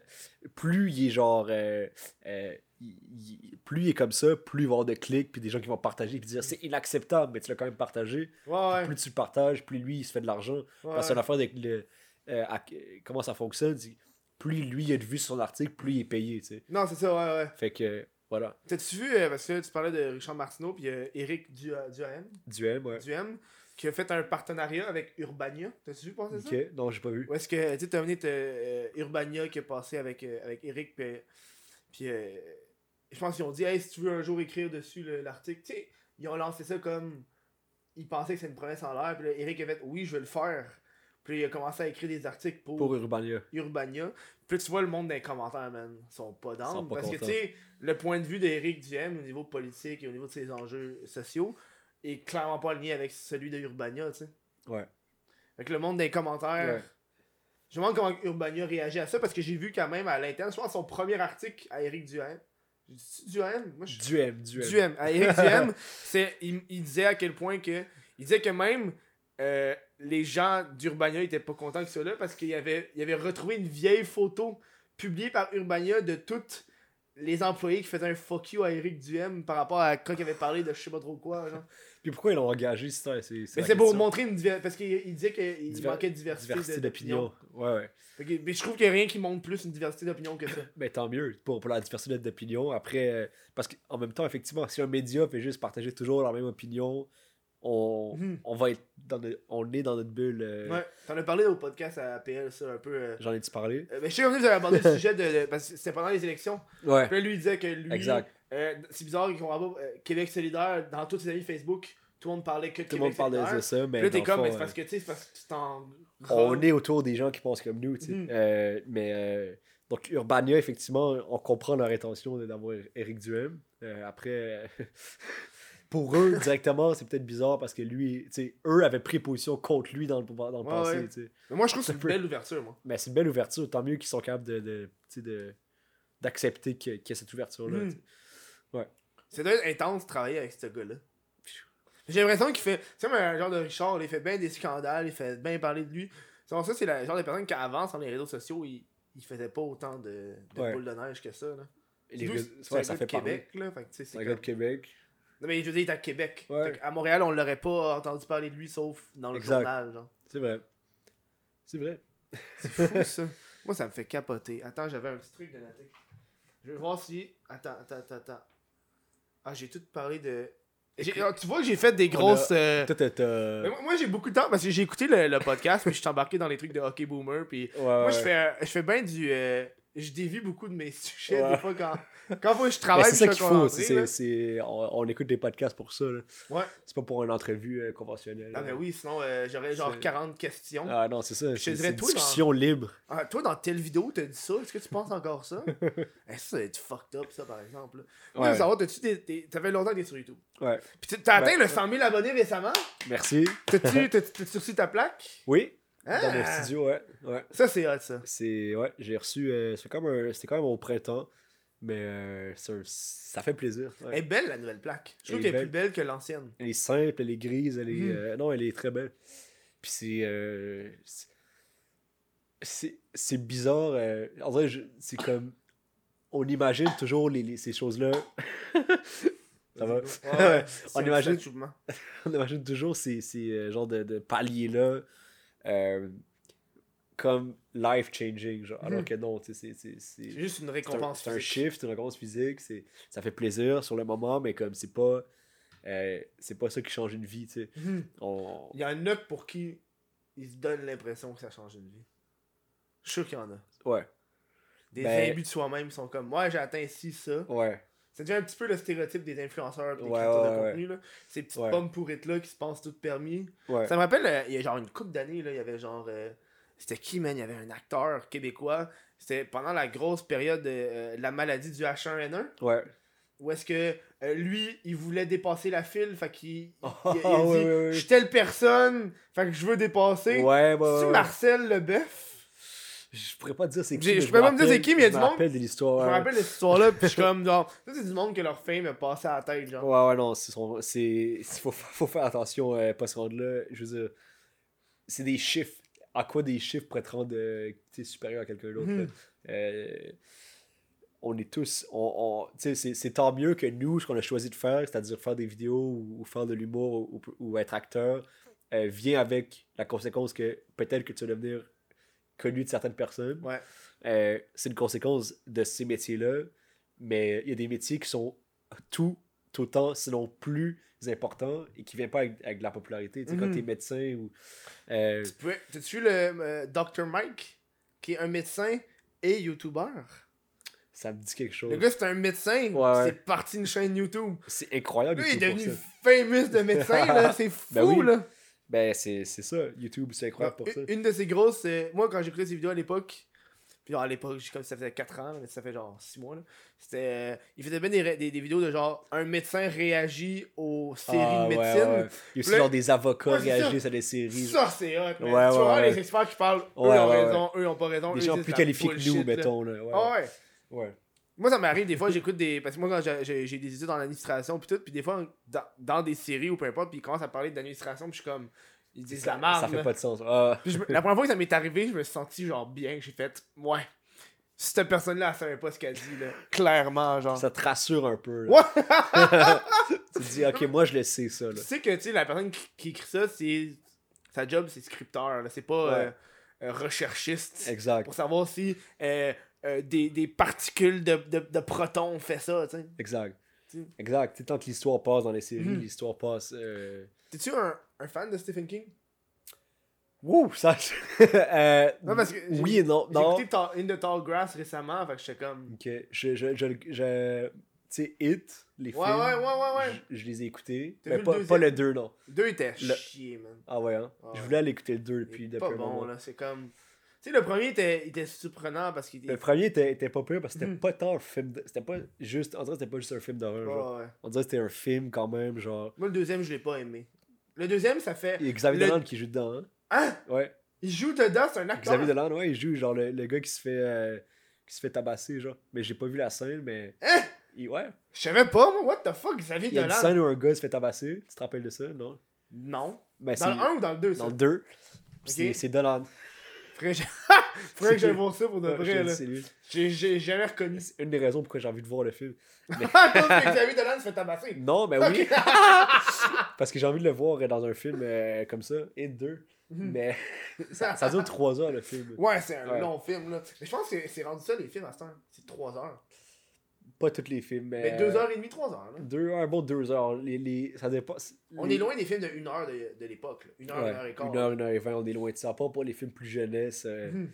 plus il est genre. euh, euh, il- il- plus il est comme ça, plus il va y avoir de clics, puis des gens qui vont partager, puis dire c'est inacceptable, mais tu l'as quand même partagé. Ouais, ouais. Plus tu le partages, plus lui il se fait de l'argent. ouais, Parce que c'est une affaire avec le. euh, à- comment ça fonctionne, plus lui il a de vues sur son article, plus il est payé. Non, c'est ça, ouais, ouais. Fait que, voilà. T'as-tu vu, euh, parce que tu parlais de Richard Martineau, puis euh, Eric Du- Duhaime, Du M, ouais. Duhaime, qui a fait un partenariat avec Urbania. T'as-tu vu passer ça? Ok, non, j'ai pas vu. Ou est-ce que, tu sais, t'as euh, Urbania qui a passé avec, euh, avec Eric, puis, puis euh, je pense qu'ils ont dit, hey, si tu veux un jour écrire dessus le- l'article, tu sais, ils ont lancé ça comme, ils pensaient que c'était une promesse en l'air, puis là, Eric a fait, oui, je vais le faire. Puis il a commencé à écrire des articles pour, Pour Urbania. Urbania. Puis tu vois le monde dans les commentaires, man, ils sont pas pas parce que, tu sais, le point de vue d'Éric Duhem au niveau politique et au niveau de ses enjeux sociaux est clairement pas aligné avec celui de Urbania, tu sais. Ouais. Fait que le monde dans les commentaires. Ouais. Je me demande comment Urbania réagit à ça parce que j'ai vu quand même à l'interne, je pense son premier article à Éric Duhem. Duhem Moi, je Du M, du M. Duhem. À Éric Duhem, c'est, il, il disait à quel point que. Il disait que même euh, les gens d'Urbania étaient pas contents que là parce qu'il avait, il avait retrouvé une vieille photo publiée par Urbania de toutes les employés qui faisaient un fuck you à Éric Duhem par rapport à quand il avait parlé de je sais pas trop quoi. Genre. Puis pourquoi ils l'ont engagé, c'est ça? C'est Mais c'est pour montrer une diversité. Parce qu'il il disait qu'il Diver- manquait de diversité, diversité d'opinion. Ouais, ouais. Que- mais je trouve qu'il n'y a rien qui montre plus une diversité d'opinion que ça. Ben tant mieux pour, pour la diversité d'opinion. Après, euh, parce qu'en même temps, effectivement, si un média fait juste partager toujours la même opinion, on, Mhm. on va être dans notre- on est dans notre bulle. euh, Ouais, t'en as parlé au podcast à APL, ça, un peu. euh, J'en ai-tu parlé? euh, mais je sais comme vous avez abordé le sujet de, de- Parce que c'était pendant les élections. Ouais. Puis lui, il disait que lui. Exact. euh, c'est bizarre qu'on voit pas euh, Québec solidaire dans tous ses amis Facebook. Tout le monde parlait que de Tout le Québec monde parle de ça, mais. Puis là, t'es le comme, mais c'est parce que tu sais, c'est parce que tu t'en. on est autour des gens qui pensent comme nous, tu sais. Mhm. Mais euh, donc Urbania, effectivement, on comprend leur intention d'avoir Eric Duhem. Euh, après, pour eux, directement, c'est peut-être bizarre parce que lui, tu sais, eux avaient pris position contre lui dans le, dans le Ouais, passé, ouais. tu sais. Mais moi, je trouve que c'est une belle ouverture, moi. Mais c'est une belle ouverture, tant mieux qu'ils sont capables de, tu sais, de d'accepter qu'il y a- qu'il y a cette ouverture-là. Tu sais. Ça doit être intense de travailler avec ce gars-là. J'ai l'impression qu'il fait. C'est comme un genre de Richard, il fait bien des scandales, il fait bien parler de lui. C'est ça, c'est le genre de personne qui avance dans les réseaux sociaux, il, il faisait pas autant de, de Ouais. boules de neige que ça. Là. Les c'est ouais, ça fait de parler. Québec, là. Tu sais, C'est c'est un gars de Québec. Non, mais je veux dire, il est à Québec. Ouais. À Montréal, on l'aurait pas entendu parler de lui, sauf dans le Exact. journal. C'est vrai. C'est vrai. C'est fou, ça. Moi, ça me fait capoter. Attends, j'avais un petit truc de noter. Je vais voir si. Attends, attends, attends, attends. Ah, j'ai tout parlé de. Ah, Tu vois que j'ai fait des grosses. euh, t'as- Mais moi, moi, j'ai beaucoup de temps parce que j'ai écouté le, le podcast, puis je suis embarqué dans les trucs de hockey boomer, puis Ouais, moi, ouais. je fais, euh, je fais bien du. euh, je dévie beaucoup de mes sujets Ouais. des fois quand, quand faut que je Mais travaille. c'est ça qu'il faut. c'est- on, on écoute des podcasts pour ça. là. Ouais. C'est pas pour une entrevue euh, conventionnelle. Ah, ben oui, sinon euh, j'aurais genre C'est- 40 questions. Ah non, c'est ça. C'est une toi, discussion libre. Ah, toi, dans telle vidéo, t'as dit ça. Est-ce que tu penses encore ça? Eh, ça, ça va être fucked up, ça, par exemple. là. Ouais. savoir, t'as-tu des, des- Ça fait longtemps que t'es sur YouTube. Ouais. Puis tu- t'as atteint Ben, le 100 000 abonnés récemment. Merci. T'as-tu t'as- t'as-tu reçu ta plaque? Oui. Ah! Dans mon studio, ouais. ouais. Ça, c'est hot, ça. C'est ouais, j'ai reçu euh, c'est comme un- c'était quand même au printemps, mais euh, c'est un- ça fait plaisir. ouais. Elle est belle, la nouvelle plaque. Je trouve qu'elle est plus belle que l'ancienne. Elle est simple, elle est grise, elle est Mhm. euh, non, elle est très belle. Puis c'est euh, c'est- c'est bizarre, euh, en vrai c'est comme on imagine toujours les, les- ces choses-là. Ça va? Ouais, On imagine- on imagine toujours ces, ces euh, genres de, de paliers-là euh, comme life-changing. genre. Alors Mhm. que non, c'est- c'est- c'est C'est juste une récompense. c'est un shift, une récompense physique. c'est- Ça fait plaisir sur le moment, mais comme c'est pas. euh, c'est pas ça qui change une vie, tu sais. On... Il y en a pour qui ils se donnent l'impression que ça change une vie. Je suis sûr qu'il y en a. Ouais, Des Ben- de soi-même sont comme moi j'ai atteint ci, ça. ouais, Ça devient un petit peu le stéréotype des influenceurs, des Ouais, créateurs ouais, de contenu. Là. Ces petites pommes pourrites là qui se pensent toutes permis. Ça me rappelle, euh, il y a genre une couple d'années, il y avait genre. euh, c'était qui, man? Il y avait un acteur québécois. C'était pendant la grosse période de euh, la maladie du H1N1. ouais. où est-ce que euh, lui, il voulait dépasser la file, fait qu'il il- il a dit ouais, ouais. Je suis telle personne, fait que je veux dépasser. Ouais, ouais, C'est-tu ouais. Marcel Leboeuf Je pourrais pas te dire c'est qui. Je me peux pas me dire c'est qui, mais il y a je du me monde- rappelle de l'histoire. Je me rappelle cette histoire-là, pis je suis comme genre. Ça, c'est du monde que leur fame est passé à la tête, genre. Ouais, ouais, non, c'est Faut, faut faire attention, euh, pas se rendre là. Je veux dire, c'est des chiffres. À quoi des chiffres pour être rendre euh, supérieur à quelqu'un d'autre? Là? Euh, on est tous. On, on- tu sais, c'est, c'est tant mieux que nous, ce qu'on a choisi de faire, c'est-à-dire faire des vidéos ou, ou faire de l'humour ou, ou être acteur, euh, vient avec la conséquence que peut-être que tu vas devenir connu de certaines personnes. Ouais. Euh, c'est une conséquence de ces métiers-là, mais il y a des métiers qui sont tout autant, sinon plus importants et qui viennent pas avec, avec de la popularité. Tu sais, Mhm. quand t'es médecin ou. euh, Tu peux- T'as-tu vu le euh, Dr. Mike, qui est un médecin et YouTuber? ça me dit quelque chose. Le gars, c'est un médecin, Ouais, c'est parti d'une chaîne YouTube. C'est incroyable. Lui, il est devenu ça. famous de médecin, là. C'est fou, Ben oui. là. Ben, c'est c'est ça. YouTube, c'est incroyable pour ça. Une- de ses grosses, euh, moi quand j'écoutais ses vidéos à l'époque, puis genre, à l'époque, j'ai comme ça faisait 4 ans, mais ça fait genre 6 mois, là. C'était. euh, il faisait bien des, des, des vidéos de genre un médecin réagit aux séries Ah, de médecine. ouais. Il y a aussi Là- genre des avocats Ouais, c'est ça. réagissent à des séries. Ça, c'est hot, tu ouais. les experts qui parlent, eux Ouais, ont ouais, raison, eux ont pas raison. Des gens plus qualifiés que nous, mettons. Là. Ouais, Ah ouais. Moi, ça m'arrive des fois, j'écoute des. Parce que moi, quand j'ai- des études en administration, puis tout, puis des fois, dans, dans des séries ou peu importe, puis ils commencent à parler d'administration, puis je suis comme. Ils disent la merde. Ça fait là. pas de sens. Ah. Puis je me- la première fois que ça m'est arrivé, je me suis senti genre bien. J'ai fait, ouais. Cette personne-là, elle savait pas ce qu'elle dit, là. Clairement, genre. Ça te rassure un peu. Là. Ouais. tu te dis, ok, moi je le sais ça. Tu Là. sais que, tu sais, la personne qui, qui écrit ça, c'est. Sa job, c'est scripteur, là. C'est pas Ouais. euh, euh, recherchiste. Exact. Pour savoir si euh, euh, des, des particules de, de, de protons fait ça, tu sais. Exact. Exact. Tu sais, tant que l'histoire passe dans les séries, Mhm. l'histoire passe. Euh... T'es-tu un, un fan de Stephen King? Wouh, ça. euh, Non, parce que j'ai- oui et non. J'ai écouté Tall- In the Tall Grass récemment, fait que j'étais comme. Ok. Je. je, je, je- tu sais, Hit, les Ouais, films. ouais, ouais, ouais, ouais. Je, les ai écoutés. Mais vu le pas, pas le 2, non. Deux étaient Le- chiés, man. Ah ouais, hein. Ah Je voulais aller écouter le 2 Il depuis, pas bon, moment. là. C'est comme. Tu sais, le premier était, était surprenant parce qu'il était. Le premier était, était pas pire parce que c'était Mhm. pas tant un film. de- C'était pas juste. On dirait que c'était pas juste un film d'horreur. genre. Ouais, ouais. On dirait que c'était un film quand même, genre. Moi, le deuxième, je l'ai pas aimé. Le deuxième, ça fait. Il y a Xavier Le- Dolan qui joue dedans, hein. Hein? Ouais. Il joue dedans, c'est un acteur. Xavier Dolan, ouais, il joue genre le, le gars qui se fait. euh, qui se fait tabasser, genre. Mais j'ai pas vu la scène, mais. Hein? il- ouais. Je savais pas, moi. What the fuck, Xavier Il y a une Dolan? scène où un gars se fait tabasser. Tu te rappelles de ça, non? Non. Ben, Dans le c'est 1 ou dans le 2, ça? dans le 2. C'est Ok. c'est Dolan. J'ai- Faudrait que j'aille voir ça pour de vrai, là. J'ai jamais reconnu. C'est une des raisons pourquoi j'ai envie de voir le film. Que Xavier Dolan se fait tabasser. Non, mais oui. Ok. Parce que j'ai envie de le voir dans un film euh, comme ça. Et 2. Mhm. Mais ça, ça dure 3 heures le film. Ouais, c'est un Ouais. long film, là. Mais je pense que c'est rendu ça, les films à ce temps. C'est 3 heures. Pas tous les films, mais. Mais 2 heures et demie, 3 heures, là. Deux, un bon 2 heures. Les, les, ça dépend. On est loin des films de 1 heure de, de l'époque. 1 heure, 1 Ouais, heure et quart. une heure, une heure et vingt, on est loin de ça. Pas pour les films plus jeunesse. euh, Mhm.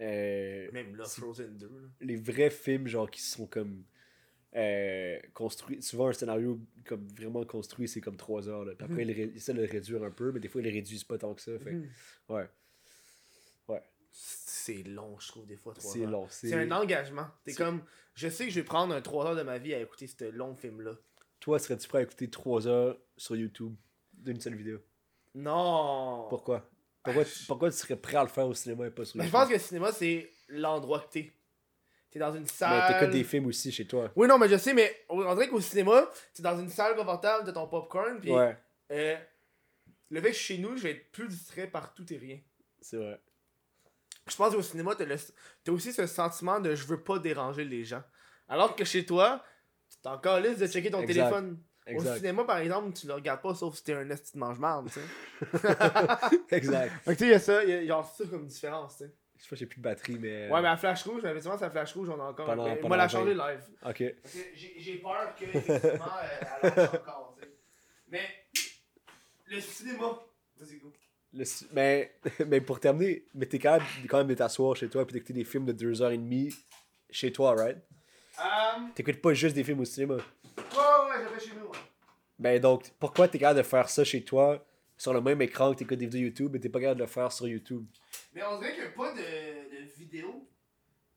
euh, Même là, Frozen 2, là. les vrais films, genre, qui sont comme. euh, construits. Souvent, un scénario comme vraiment construit, c'est comme 3 heures. Là. Puis après, Mhm. ils, essaient de le réduire un peu, mais des fois, ils le réduisent pas tant que ça. Fait, Mhm. ouais, C'est long, je trouve, des fois, 3 c'est heures. long. C'est un engagement. T'es c'est- comme, je sais que je vais prendre un 3 heures de ma vie à écouter ce long film-là. Toi, serais-tu prêt à écouter 3 heures sur YouTube d'une seule vidéo? Non! Pourquoi? Pourquoi, pourquoi tu serais prêt à le faire au cinéma et pas sur Ben, je YouTube? pense que le cinéma, c'est l'endroit que t'es. T'es dans une Mais salle. t'écoutes des films aussi chez toi. Oui, non, mais je sais, mais on dirait qu'au cinéma, t'es dans une salle confortable, t'as ton popcorn, puis Ouais, euh, le fait que je chez nous, je vais être plus distrait par tout et rien. c'est vrai. Je pense qu'au cinéma, t'as, le- t'as aussi ce sentiment de je veux pas déranger les gens. Alors que chez toi, t'es encore liste de checker ton Exact. téléphone. Au cinéma, par exemple, tu le regardes pas sauf si t'es un esti de mange-marde, tu sais. exact. Fait que tu sais, il y a ça, il y a genre ça comme différence, tu sais. Je sais pas, j'ai plus de batterie, mais. Ouais, mais à Flash Rouge, effectivement, c'est à Flash Rouge, on a encore. Pendant- mais pendant moi, la la changer live. Ok. Parce que j'ai j'ai peur que, effectivement, euh, elle lâche encore, tu sais. Mais, le cinéma. Vas-y, go. Le mais, mais pour terminer, mais t'es capable de- quand même de t'asseoir chez toi et d'écouter des films de 2h30 chez toi, right? Euh, T'écoutes pas juste des films au cinéma. ouais, ouais, j'avais chez nous, ouais. Ben donc, pourquoi t'es capable de faire ça chez toi sur le même écran que t'écoutes des vidéos YouTube mais t'es pas capable de le faire sur YouTube? Mais on dirait qu'il n'y a pas de, de vidéos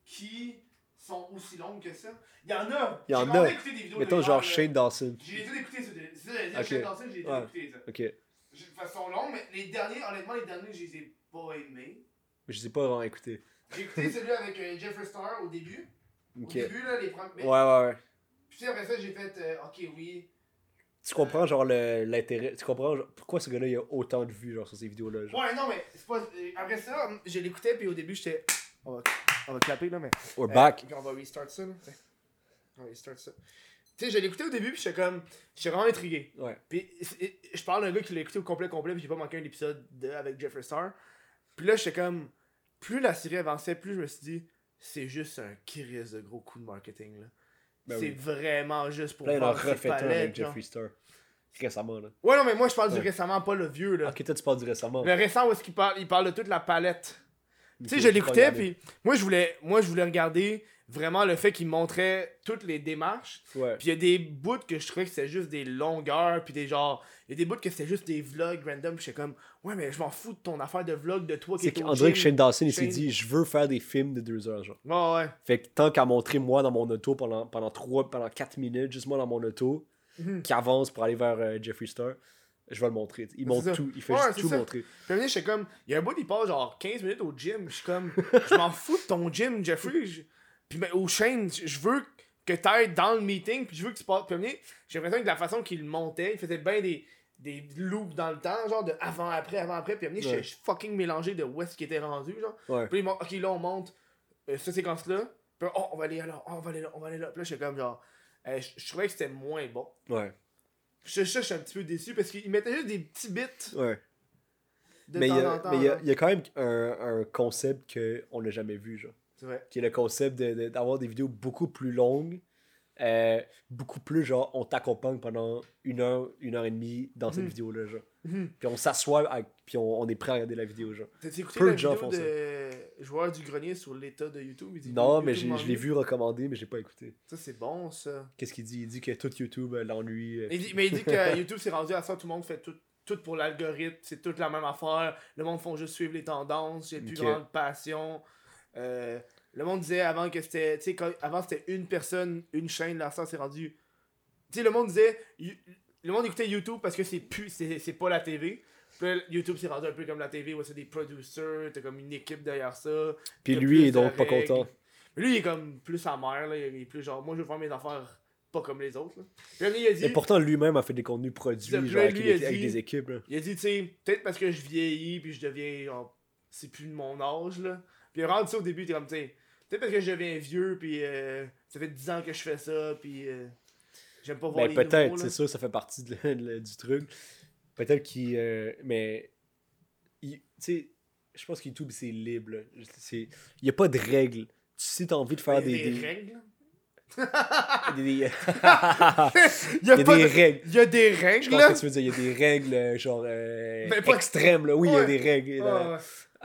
qui sont aussi longues que ça. Il y en a. Il y en a. à écouter des vidéos Mettons de genre. Shane Dawson. J'ai c'est c'est ça. Shane Dawson, j'ai Ouais. écouté ça. Ok. Mais J'ai- De façon longue, mais les derniers, honnêtement, les derniers, je les ai pas aimés. je sais pas vraiment écouter. J'ai écouté celui avec euh, Jeffree Star au début. Au début, là, les premiers. Ouais, ouais, ouais. Puis après ça, j'ai fait, euh, ok, oui. Tu comprends genre l'intérêt. Tu comprends genre, pourquoi ce gars-là il a autant de vues genre sur ces vidéos-là. genre? Ouais, non, mais c'est pas. euh, Après ça, je l'écoutais, puis au début, j'étais. On va, on va clapper, là, mais. We're Euh, back. puis on va restart ça, là. On va restart ça. Sais, je l'écoutais au début, puis j'étais comme. J'étais vraiment intrigué. Ouais. Puis je parle d'un gars qui l'a écouté au complet, complet, puis j'ai pas manqué un épisode de, avec Jeffree Star. Puis là, j'étais comme. Plus la série avançait, plus je me suis dit, c'est juste un kiris de gros coup de marketing, là. Ben c'est oui. vraiment juste pour Là, il en refait un avec. Jeffree Star. Récemment, là. Ouais, non, mais moi, je parle Ouais. du récemment, pas le vieux, là. Ok, toi, tu parles du récemment. Le récent, où est-ce qu'il parle Il parle de toute la palette. Tu sais, je l'écoutais, puis moi, je voulais, moi, je voulais regarder vraiment le fait qu'il montrait toutes les démarches. Ouais. Puis il y a des bouts que je trouvais que c'était juste des longueurs, puis des genre. Il y a des bouts que c'était juste des vlogs random, puis j'étais comme, ouais, mais je m'en fous de ton affaire de vlog de toi qui C'est qu'André que. Shane Dawson, il s'est dit je veux faire des films de deux heures, genre. Ouais, ouais. Fait que tant qu'à montrer moi dans mon auto pendant, pendant 3, pendant 4 minutes, juste moi dans mon auto, Mhm. qui avance pour aller vers euh, Jeffree Star, je vais le montrer. Il montre ça. tout, il fait Ouais, juste c'est tout ça. montrer. Puis moment, j'étais comme, il y a un bout, il passe genre 15 minutes au gym. Je suis comme, je m'en fous de ton gym, Jeffrey. Je- Puis ben, au Shane, je je veux que t'ailles dans le meeting, puis je veux que tu passes. Moment, j'ai l'impression que de la façon qu'il montait, il faisait bien des, des loops dans le temps, genre de avant, après, avant, après. Puis moment, Ouais. j'étais fucking mélangé de où est-ce qu'il était rendu, genre. Ouais. Puis ok, là, on monte euh, cette séquence-là. Puis oh, on va aller là, oh, on va aller là, on va aller là. Puis là, j'étais comme genre, euh, je je trouvais que c'était moins bon. Ouais. Je, je, je suis un petit peu déçu parce qu'il mettait juste des petits bits Ouais. de mais il y, a, temps. mais il y a- là. il y a quand même un, un concept qu'on n'a jamais vu, genre. Qui est le concept de- de- d'avoir des vidéos beaucoup plus longues, euh, beaucoup plus genre on t'accompagne pendant une heure, une heure et demie dans cette Mhm. vidéo-là, genre. Mhm. Puis on s'assoit, puis on, on est prêt à regarder la vidéo, genre. T'as écouté Peu la de vidéo de joueur du grenier sur l'état de YouTube? Il dit Non, YouTube mais j'ai- je l'ai vu recommander, mais j'ai pas écouté. Ça, c'est bon, ça. Qu'est-ce qu'il dit? Il dit que tout YouTube euh, l'ennuie. euh, dit- mais il dit que YouTube s'est rendu à ça, tout le monde fait tout, tout pour l'algorithme, c'est toute la même affaire. Le monde font juste suivre les tendances, a plus Ok. vraiment de passion. Euh, le monde disait avant que c'était. Tu sais, avant c'était une personne, une chaîne, là, ça s'est rendu. Tu sais, le monde disait. Le monde écoutait YouTube parce que c'est plus. C'est c'est pas la TV. Puis YouTube s'est rendu un peu comme la TV, où c'est des producers, t'as comme une équipe derrière ça. Puis lui est donc pas content. Mais lui, il est comme plus amer, là. Il est plus genre, moi, je veux faire mes affaires pas comme les autres, là. Puis là, il a dit. Et pourtant, lui-même a fait des contenus produits, genre avec, des- avec équipes. Là. Il a dit, tu sais, peut-être parce que je vieillis, puis je deviens, genre, c'est plus de mon âge, là. Puis il rendu ça au début, t'es comme, tu sais, peut-être parce que je deviens vieux, puis euh, ça fait 10 ans que je fais ça, puis euh, j'aime pas voir Ben, les peut-être, c'est sûr, ça fait partie de- de- du truc. Peut-être qu'il. euh, mais. Tu sais, je pense que YouTube, c'est libre. Il n'y a pas de règles. Si tu as envie de faire Il y a des. des des- règles. Il y a, Il y a pas des de- règles. Il y a des Je règles, pense là. que tu veux dire, il y a des règles, genre, euh, Ben, pas- extrêmes, là. Oui, il y a des règles. Ouais.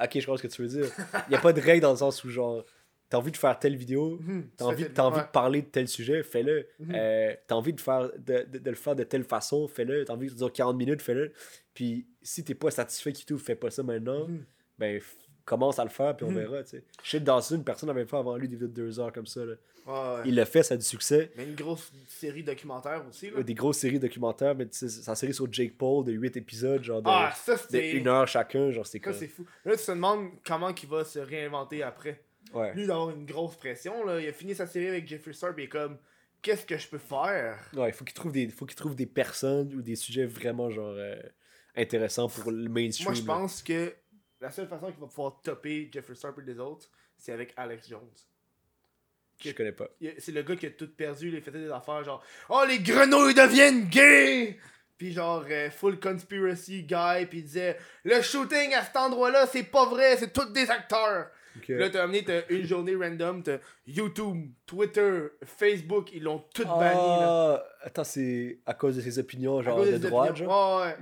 Ok, je ce que tu veux dire. Il n'y a pas de règles dans le sens où, genre, t'as envie de faire telle vidéo, Mhm, t'as envie, envie ouais. de parler de tel sujet, fais-le. Mhm. Euh, t'as envie de, faire, de, de, de le faire de telle façon, fais-le. T'as envie de dire 40 minutes, fais-le. Puis si t'es pas satisfait que YouTube fait pas ça maintenant, Mhm. ben, commence à le faire, puis on verra, tu sais. Shit Dawson, personne n'avait fait avant lui des vidéos de deux heures comme ça, là. Ouais, ouais. Il l'a fait, ça a du succès. Mais une grosse série documentaire aussi, là. Des grosses séries documentaires, mais une série sur Jake Paul de 8 épisodes, genre de, Ah, ça, de c'est. une heure chacun, genre c'est quoi. c'est fou. Là, tu te demandes comment il va se réinventer après. Ouais. Lui, d'avoir une grosse pression, là. Il a fini sa série avec Jeffree Star, il est comme, qu'est-ce que je peux faire? Ouais, il faut qu'il trouve des faut qu'il trouve des personnes ou des sujets vraiment genre euh, intéressants pour le mainstream. Moi, je pense que la seule façon qu'il va pouvoir topper Jeffree Star et les autres, c'est avec Alex Jones. Je connais pas. Il- C'est le gars qui a tout perdu, il faisait des affaires genre Oh, les grenouilles deviennent gays Puis genre, euh, full conspiracy guy, puis il disait Le shooting à cet endroit-là, c'est pas vrai, c'est tous des acteurs. Là, t'as amené t'as une journée random, t'as YouTube, Twitter, Facebook, ils l'ont tout banni. là. Ah, attends, c'est à cause de ses opinions genre de droite, opinions. genre? Ouais,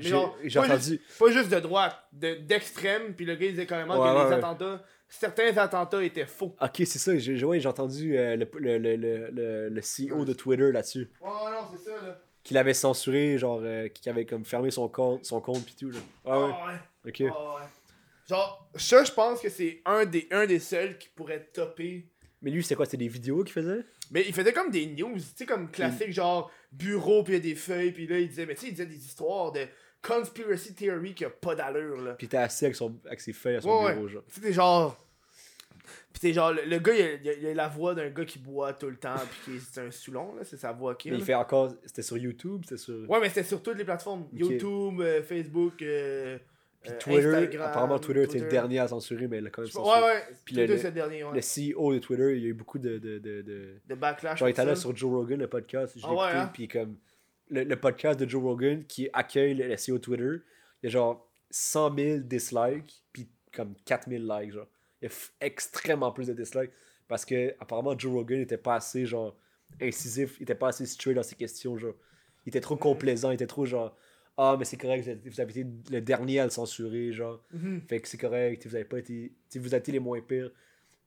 J'ai entendu. juste, pas juste de droite, de- d'extrême, puis le gars il disait carrément Ouais, que ouais, les attentats, certains attentats étaient faux. Ok, c'est ça. J'ai j'ai entendu euh, le, le, le, le, CEO de Twitter là-dessus, Ouais, non, c'est ça, là. qu'il avait censuré, genre, euh, qui avait comme fermé son compte, son compte pis tout. Là. Ah ouais. Ah, ouais. Ok. Ah, ouais. Genre, ça, je pense que c'est un des, un des seuls qui pourrait topper Mais lui, c'est quoi? C'était des vidéos qu'il faisait? Mais il faisait comme des news, tu sais, comme classique, genre bureau, puis il y a des feuilles, puis là, il disait, mais tu sais, il disait des histoires de conspiracy theory qui a pas d'allure, là. Puis était assis avec, son, avec ses feuilles à son Ouais, bureau, genre. Tu sais, t'es genre. Pis t'es genre, le, le gars, il a, il a- il a la voix d'un gars qui boit tout le temps, pis qui est c'est un soulon, là, c'est sa voix qui Mais il fait encore. C'était sur YouTube, c'était sur. Ouais, mais c'était sur toutes les plateformes YouTube, euh, Facebook, euh, Puis euh, Twitter, Instagram, apparemment Twitter était le dernier à censurer, mais il a quand même Ouais, censuré. ouais, Puis Twitter, le- c'est le dernier, ouais. Le CEO de Twitter, il y a eu beaucoup de. de, de, de... De backlash. Genre, il était là sur Joe Rogan, le podcast, je l'ai Ah ouais, écouté, hein? puis comme. Le, le podcast de Joe Rogan qui accueille le, CEO de Twitter, il y a genre 100 000 dislikes, puis comme 4000 likes, genre. Il y a extrêmement plus de dislikes parce que apparemment Joe Rogan était pas assez, genre, incisif, il était pas assez straight dans ses questions, genre. Il était trop Mhm. complaisant, il était trop genre. Ah, mais c'est correct, vous avez, vous avez été le dernier à le censurer, genre. Mhm. Fait que c'est correct, vous avez pas été. vous avez été les moins pires.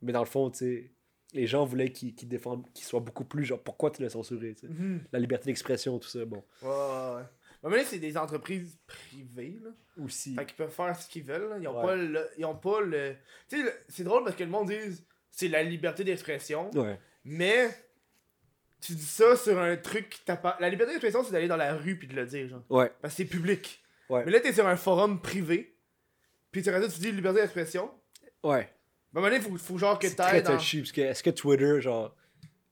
Mais dans le fond, tu sais, les gens voulaient qu'ils qu'ils défendent, qu'ils soient beaucoup plus genre, pourquoi tu l'as censuré, tu sais? Mhm. La liberté d'expression, tout ça, bon. Ouais, ouais, ouais. Mais là, c'est des entreprises privées, là. Aussi. Fait qu'ils peuvent faire ce qu'ils veulent. là. Ils ont Ouais. pas le. Ils ont pas le. Tu sais, c'est drôle parce que le monde dit c'est la liberté d'expression. Ouais. Mais tu dis ça sur un truc qui t'appartient. La liberté d'expression, c'est d'aller dans la rue puis de le dire, genre. Ouais. Parce que c'est public. Ouais. Mais là, t'es sur un forum privé. Puis tu tu dis liberté d'expression. Ouais. À un moment donné, faut, faut genre que C'est t'ailles très dans. touchy, parce que est-ce que Twitter, genre,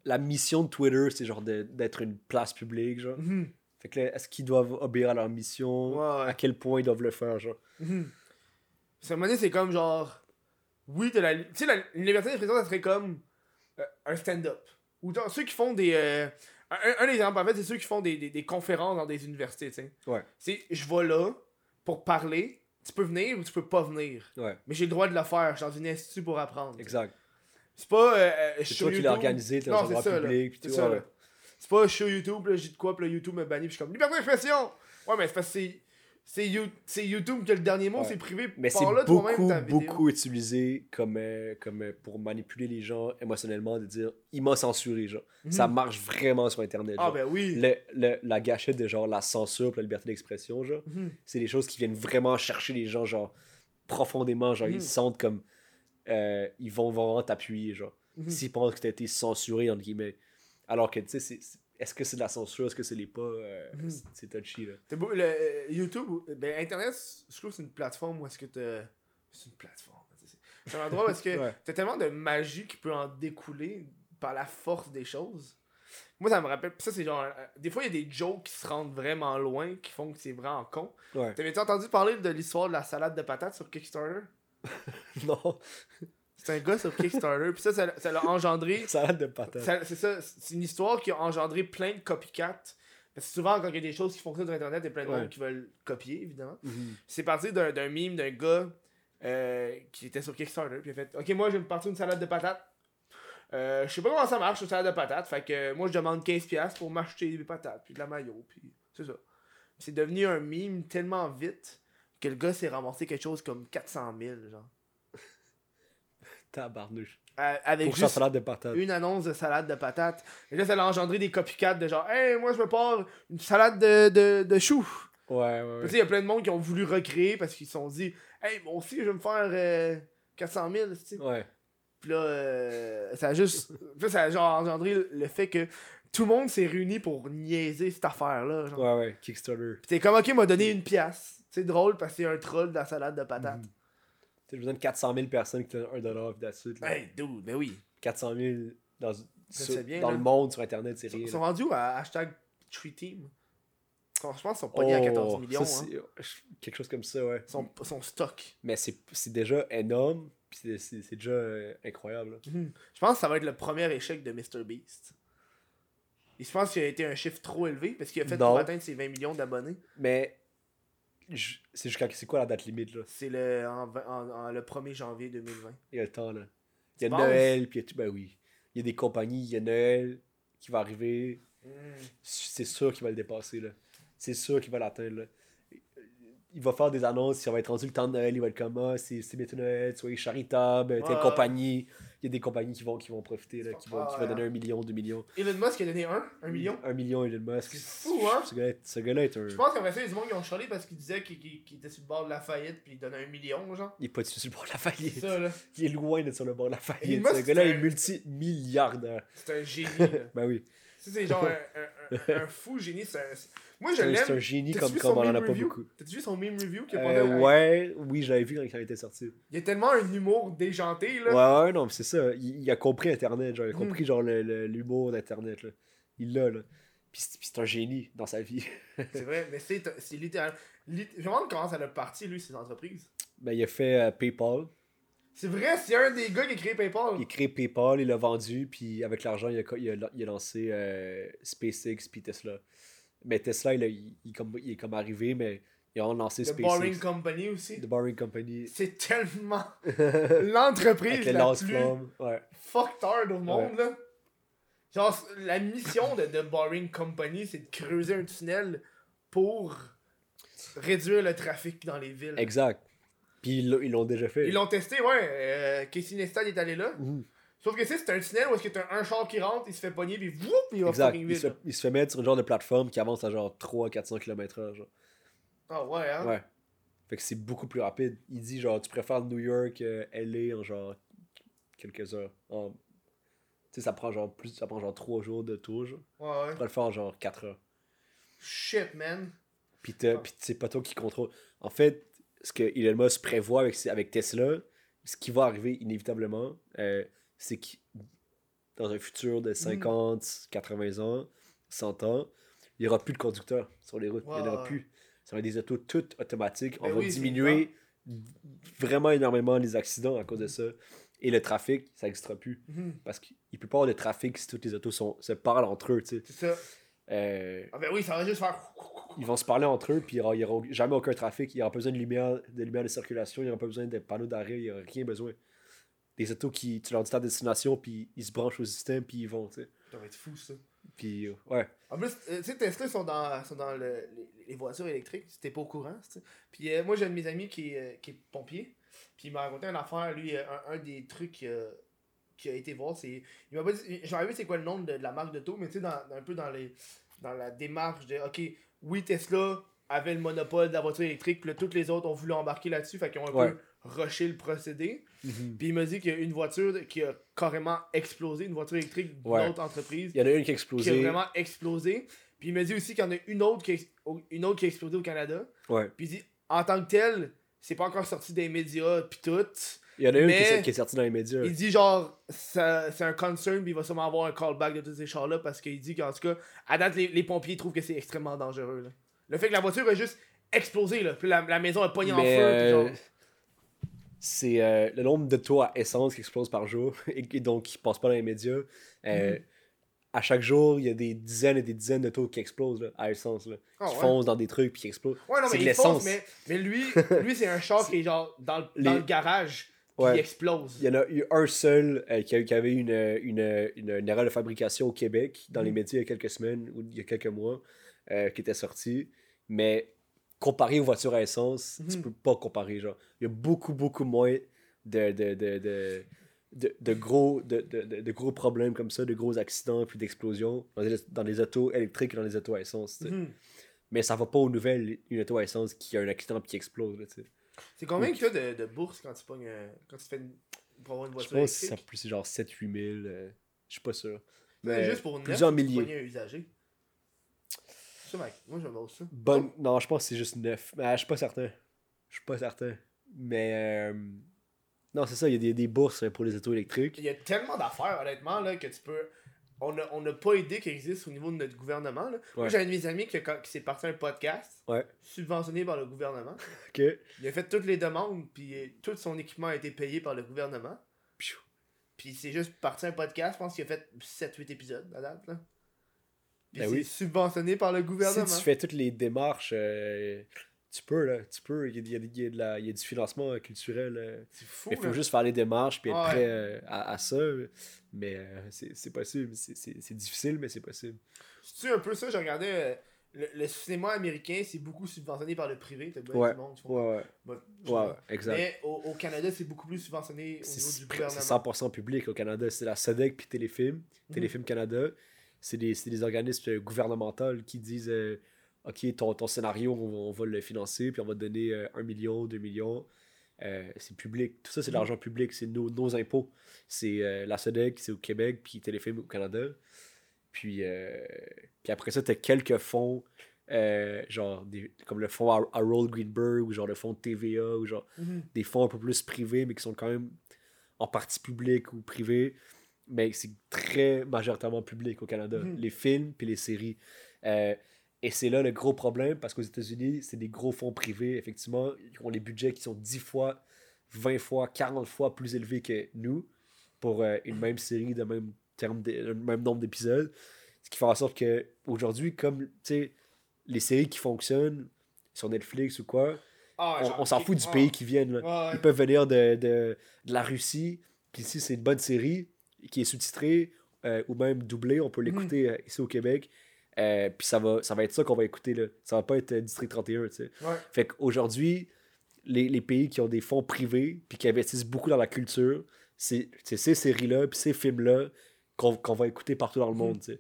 la mission de Twitter, c'est genre de- d'être une place publique, genre? Mhm. Fait que là, est-ce qu'ils doivent obéir à leur mission? Ouais, ouais. À quel point ils doivent le faire, genre? Mhm. Ça, à un moment donné, c'est comme genre. Oui, t'as la. Tu sais, la une liberté d'expression, ça serait comme euh, un stand-up. Ou genre, ceux qui font des. euh, un, un exemple, en fait, c'est ceux qui font des, des, des conférences dans des universités, tu sais. Ouais. C'est je vais là pour parler. Tu peux venir ou tu peux pas venir. Ouais, Mais j'ai le droit de le faire. Je suis dans une institut pour apprendre. exact. C'est pas. euh, euh, C'est toi qui YouTube. l'as organisé, dans un ça, public, ouais. C'est pas je suis sur YouTube, là, j'ai de quoi, puis là, YouTube me bannit, puis je suis comme liberté d'expression. Ouais, mais c'est parce que c'est. C'est You- YouTube qui a le dernier mot, Ouais. c'est privé. Mais c'est beaucoup, beaucoup utilisé comme, euh, comme euh, pour manipuler les gens émotionnellement, de dire il m'a censuré, genre. Mhm. Ça marche vraiment sur Internet. Ah, ben oui. Le- le- la gâchette de genre la censure pis la liberté d'expression, genre, Mhm. c'est des choses qui viennent vraiment chercher les gens, genre, profondément, genre, Mhm. ils se sentent comme. euh, ils vont vraiment t'appuyer, genre. Mhm. S'ils pensent que t'as été censuré, entre guillemets. Alors que, tu sais, c'est- est-ce que c'est de la censure, est-ce que c'est les pas, euh, Mhm. c'est- c'est touchy, là. C'est beau, le, euh, YouTube, ben Internet, je trouve que c'est une plateforme où est-ce que t'as. C'est une plateforme. c'est- C'est un endroit où est-ce que Ouais. t'as tellement de magie qui peut en découler par la force des choses. Moi, ça me rappelle. ça, c'est genre. euh, des fois, il y a des jokes qui se rendent vraiment loin, qui font que c'est vraiment con. Ouais. T'avais-tu entendu parler de l'histoire de la salade de patates sur Kickstarter? Non, C'est un gars sur Kickstarter, puis ça, ça l'a engendré. salade de patates. C'est ça, c'est une histoire qui a engendré plein de copycats. Parce que souvent, quand il y a des choses qui fonctionnent sur Internet, il y a plein de Ouais. monde qui veulent copier, évidemment. Mhm. C'est parti d'un meme d'un gars euh, qui était sur Kickstarter. Puis il a fait Ok, moi, je vais me partir une salade de patates. Euh, je sais pas comment ça marche, une salade de patates. Fait que euh, moi, je demande 15$ pour m'acheter des patates, puis de la maillot, puis c'est ça. C'est devenu un meme tellement vite que le gars s'est ramassé quelque chose comme 400 000, genre. Tabarnouche. Euh, avec Pour sa juste salade de patates. une annonce de salade de patates. Et là, ça a engendré des copycats de genre, hey, moi, je me pars une salade de, de, de choux. Ouais, ouais, ouais. Tu sais, il y a plein de monde qui ont voulu recréer parce qu'ils se sont dit, hey, moi aussi, je vais me faire euh, 400 000. tu sais. Ouais. Puis là, euh, ça a juste. Puis ça a genre engendré le fait que tout le monde s'est réuni pour niaiser cette affaire-là. genre. Ouais, ouais. Kickstarter. Puis t'es comme, ok, m'a donné une pièce. C'est drôle parce que c'est un troll de la salade de patates. Mhm. Je besoin de 400 000 personnes qui donnent 1 dollar puis that's it, là. Hey, dude, ben oui. 400 000 dans, sur- bien, dans le monde sur Internet, c'est Ils sont, rien. ils sont rendus où à hashtag Tree Team. Je pense qu'ils sont pognés à 14 Oh, millions. ça, hein. Quelque chose comme ça, ouais. Ils sont stock. Mais c'est déjà énorme, puis c'est- déjà euh, incroyable. là. Je pense que ça va être le premier échec de MrBeast. Et je pense qu'il a été un chiffre trop élevé parce qu'il a fait pour atteindre ses 20 millions d'abonnés. Mais c'est jusqu'à c'est quoi la date limite là? C'est le, en, en- en- le 1er janvier 2020. Il y a le temps là. Il y a? Noël, puis il y a tout. Ben oui. Il y a des compagnies, il y a Noël qui va arriver. C'est sûr qu'il va le dépasser là. C'est sûr qu'il va l'atteindre là. Il va faire des annonces, ça va être rendu le temps de Noël, il va être comme ah, c'est c'est bientôt Noël, soyez charitable, telle Ouais. compagnie. Il y a des compagnies qui vont, qui vont profiter, là, qui, vont, qui Ouais. vont donner un million, deux millions. Elon Musk a donné un, un million? Un million Elon Musk. C'est fou, hein? Ce gars-là ce est un. Je pense qu'après ça, il y a du monde qui ont chialé parce qu'il disait qu'il était sur le bord de la faillite puis il donnait un million, genre. Il est pas sur le bord de la C'est faillite. ça, là. Il est loin d'être sur le bord de la faillite. Musk, Ce gars-là c'est est un- multimilliardaire. C'est un génie, là. Ben oui. Tu sais, c'est genre un, un, un, fou génie. c'est un- c'est- Moi, je C'est un- c'est un l'aime. génie comme, comme on en a pas beaucoup. T'as-tu vu son meme review qu'il a Euh, ouais, oui, je l'avais vu quand il était sorti. Il y a tellement un humour déjanté, là. Ouais, ouais, non, mais c'est ça. Il, il a compris Internet, genre, il a Mm. compris genre le- le- l'humour d'Internet, là. Il l'a, là. Puis c'est un génie dans sa vie. C'est vrai, mais c'est c'est littéralement. lit- Je me demande comment ça a parti, lui, ses entreprises. Ben, il a fait euh, PayPal. C'est vrai, c'est un des gars qui a créé PayPal. Il a créé PayPal, il l'a vendu, puis avec l'argent, il a, il, a, il a lancé euh, SpaceX puis Tesla. Mais Tesla, il, a- il, il comme, il est comme arrivé, mais il a vraiment lancé The SpaceX. Boring Company aussi. The Boring Company. C'est tellement Avec l'entreprise les la lance plus flammes. Ouais. fucked hard au monde, là. Genre, la mission de The Boring Company, c'est de creuser un tunnel pour réduire le trafic dans les villes. Exact. Puis ils l'ont- ils l'ont déjà fait. Ils l'ont testé, ouais. Euh, Casey Neistat est allé là. Mhm. Sauf que c'est un tunnel où est-ce que t'as un char qui rentre, il se fait pogner, puis whoop, il va Exact. Il vite. se, fait, il se fait mettre sur une genre de plateforme qui avance à genre 300-400 km/h. Ah ouais, hein? Ouais. Fait que c'est beaucoup plus rapide. Il dit genre, tu préfères New York, euh, LA en genre quelques heures. En- Tu sais, ça prend genre plus, ça prend genre 3 jours de tour. Genre. Ouais, ouais. Tu pourrais le faire en genre 4 heures. Shit, man. Puis, t'as- puis c'est pas toi qui contrôle. En fait, ce que Elon Musk prévoit avec, avec Tesla, ce qui va arriver inévitablement, euh, c'est que dans un futur de 50, 80 ans, 100 ans, il n'y aura plus de conducteurs sur les routes. il n'y en aura plus. Ça va être des autos toutes automatiques. On va oui, diminuer vraiment énormément les accidents à cause de ça. Et le trafic, ça n'existera plus. Mhm. Parce qu'il ne peut pas y avoir de trafic si toutes les autos sont, se parlent entre eux. C'est ça. Euh, Ah ben oui, ça va juste faire. ils vont se parler entre eux, puis il n'y aura, jamais aucun trafic. Il n'y aura pas besoin de lumière, de lumière de circulation, il n'y aura pas besoin de panneaux d'arrêt, il n'y aura rien besoin. Des autos qui, tu leur dis ta destination, puis ils se branchent au système, puis ils vont, tu sais. Ça va être fou, ça. Puis, euh, ouais. En plus, euh, tu sais, Tesla sont dans, sont dans le- les, les voitures électriques. C'était pas au courant, tu sais. Puis euh, moi, j'ai un de mes amis qui, est, euh, qui est pompier. Puis il m'a raconté une affaire, lui, un, un des trucs euh, qu'il a été voir, c'est. Il m'a pas dit. J'aurais vu c'est quoi le nom de, de la marque d'auto, mais tu sais, dans, un peu dans les dans la démarche de OK, oui, Tesla avait le monopole de la voiture électrique, puis là, toutes les autres ont voulu embarquer là-dessus, fait qu'ils ont un Ouais. peu rushé le procédé. Mhm. Puis il m'a dit qu'il y a une voiture qui a carrément explosé, une voiture électrique d'une Ouais. autre entreprise Il y en a une qui a qui a explosé. vraiment explosé. Puis il m'a dit aussi qu'il y en a une autre qui a, une autre qui a explosé au Canada. Ouais. Puis il dit en tant que tel, c'est pas encore sorti des médias puis tout. Il y en a une qui, est, qui est sortie dans les médias. Il dit genre c'est un concern puis il va sûrement avoir un callback de tous ces chars là parce qu'il dit qu'en tout cas à date les, les pompiers trouvent que c'est extrêmement dangereux là. Le fait que la voiture a juste explosé là, puis la, la maison a pogné en feu puis genre c'est euh, le nombre de toits à essence qui explose par jour et, et donc qui passe pas dans les médias. Euh, Mhm. À chaque jour, il y a des dizaines et des dizaines de taux qui explosent là, à essence. Là, Ah qui ouais. foncent dans des trucs puis qui explosent. Ouais non mais l'essence. mais, mais lui lui c'est un char qui est genre dans, le- dans Les- le garage Ouais. il explose. Il y en a eu un seul euh, qui, a- qui avait une, une, une, une erreur de fabrication au Québec dans les Mhm. médias il y a quelques semaines ou il y a quelques mois euh, qui était sorti. Mais comparé aux voitures à essence, tu Mhm. peux pas comparer. Genre. Il y a beaucoup, beaucoup moins de, de, de, de, de, de gros, de, de, gros problèmes comme ça, de gros accidents puis d'explosions dans les, dans les autos électriques et dans les autos à essence. tu. Mhm. Mais ça va pas aux nouvelles, une auto à essence qui a un accident puis qui explose. tu. C'est combien que t'as de, de bourse quand tu pognes quand tu fais une, pour avoir une Je voiture pense que ça électrique? plus genre 7-8 000. euh, je suis pas sûr. Mais juste pour neuf, plusieurs tu milliers. un usager. Ça, moi je me base ça. Bonne... Non, je pense que c'est juste 9. Mais je suis pas certain. Je suis pas certain. Mais. euh, Non, c'est ça, il y a des, des bourses pour les autos électriques. Il y a tellement d'affaires, honnêtement, là, que tu peux. On n'a on n'a pas idée qui existe au niveau de notre gouvernement. Là. Moi, j'ai un de mes amis qui, a- qui s'est parti un podcast Ouais. subventionné par le gouvernement. Ok. Il a fait toutes les demandes, puis euh, tout son équipement a été payé par le gouvernement. Puis c'est juste parti un podcast, je pense qu'il a fait 7-8 épisodes à date. Là. Puis Ben c'est oui. subventionné par le Si gouvernement. tu fais toutes les démarches, euh, tu peux, là. Tu peux. Il y a, il y de la- il y a du financement euh, culturel. C'est fou. mais il faut là. juste faire les démarches puis être Ouais. prêt euh, à, à ça. Mais euh, c'est c'est possible. C'est- C'est c'est difficile, mais c'est possible. C'est un peu ça, je regardais le, le cinéma américain, c'est beaucoup subventionné par le privé. T'as bien Ouais, du monde qui font- Ouais, ouais. Ouais, exact. Mais au, au Canada, c'est beaucoup plus subventionné au niveau C'est du c'est gouvernement. 100% public au Canada. C'est la SODEC puis Téléfilm. Mhm. Téléfilm Canada. C'est des, des organismes euh, gouvernementaux qui disent euh, Ok, ton, ton scénario, on, va- on va le financer, puis on va te donner euh, 1 million, 2 millions. Euh, c'est public. Tout ça, c'est de Mhm. l'argent public. C'est nos, nos impôts. C'est la SODEC, c'est au Québec, puis Téléfilm au Canada. Puis, puis après ça, t'as quelques fonds, genre des, comme le fonds Har- Harold Greenberg, ou genre le fonds TVA, ou genre Mhm. des fonds un peu plus privés, mais qui sont quand même en partie publics ou privés. Mais c'est très majoritairement public au Canada. Mhm. Les films puis les séries. Euh, et c'est là le gros problème, parce qu'aux États-Unis, c'est des gros fonds privés, effectivement. Ils ont les budgets qui sont 10 fois, 20 fois, 40 fois plus élevés que nous pour euh, une même série de même, terme de, même nombre d'épisodes. Ce qui fait en sorte que aujourd'hui, comme les séries qui fonctionnent sur Netflix ou quoi, Ah, on, s'en fout du ah. pays qui viennent. Ouais. Ils peuvent venir de, de, de la Russie, puis ici c'est une bonne série qui est sous-titrée euh, ou même doublée, on peut l'écouter euh, ici au Québec. Euh, puis ça va, ça va être ça qu'on va écouter là. Ça va pas être euh, District 31, tu sais. Ouais. Fait qu'aujourd'hui, les, les pays qui ont des fonds privés puis qui investissent beaucoup dans la culture, c'est c'est ces séries-là puis ces films-là qu'on qu'on va écouter partout dans le Mhm. monde, tu sais.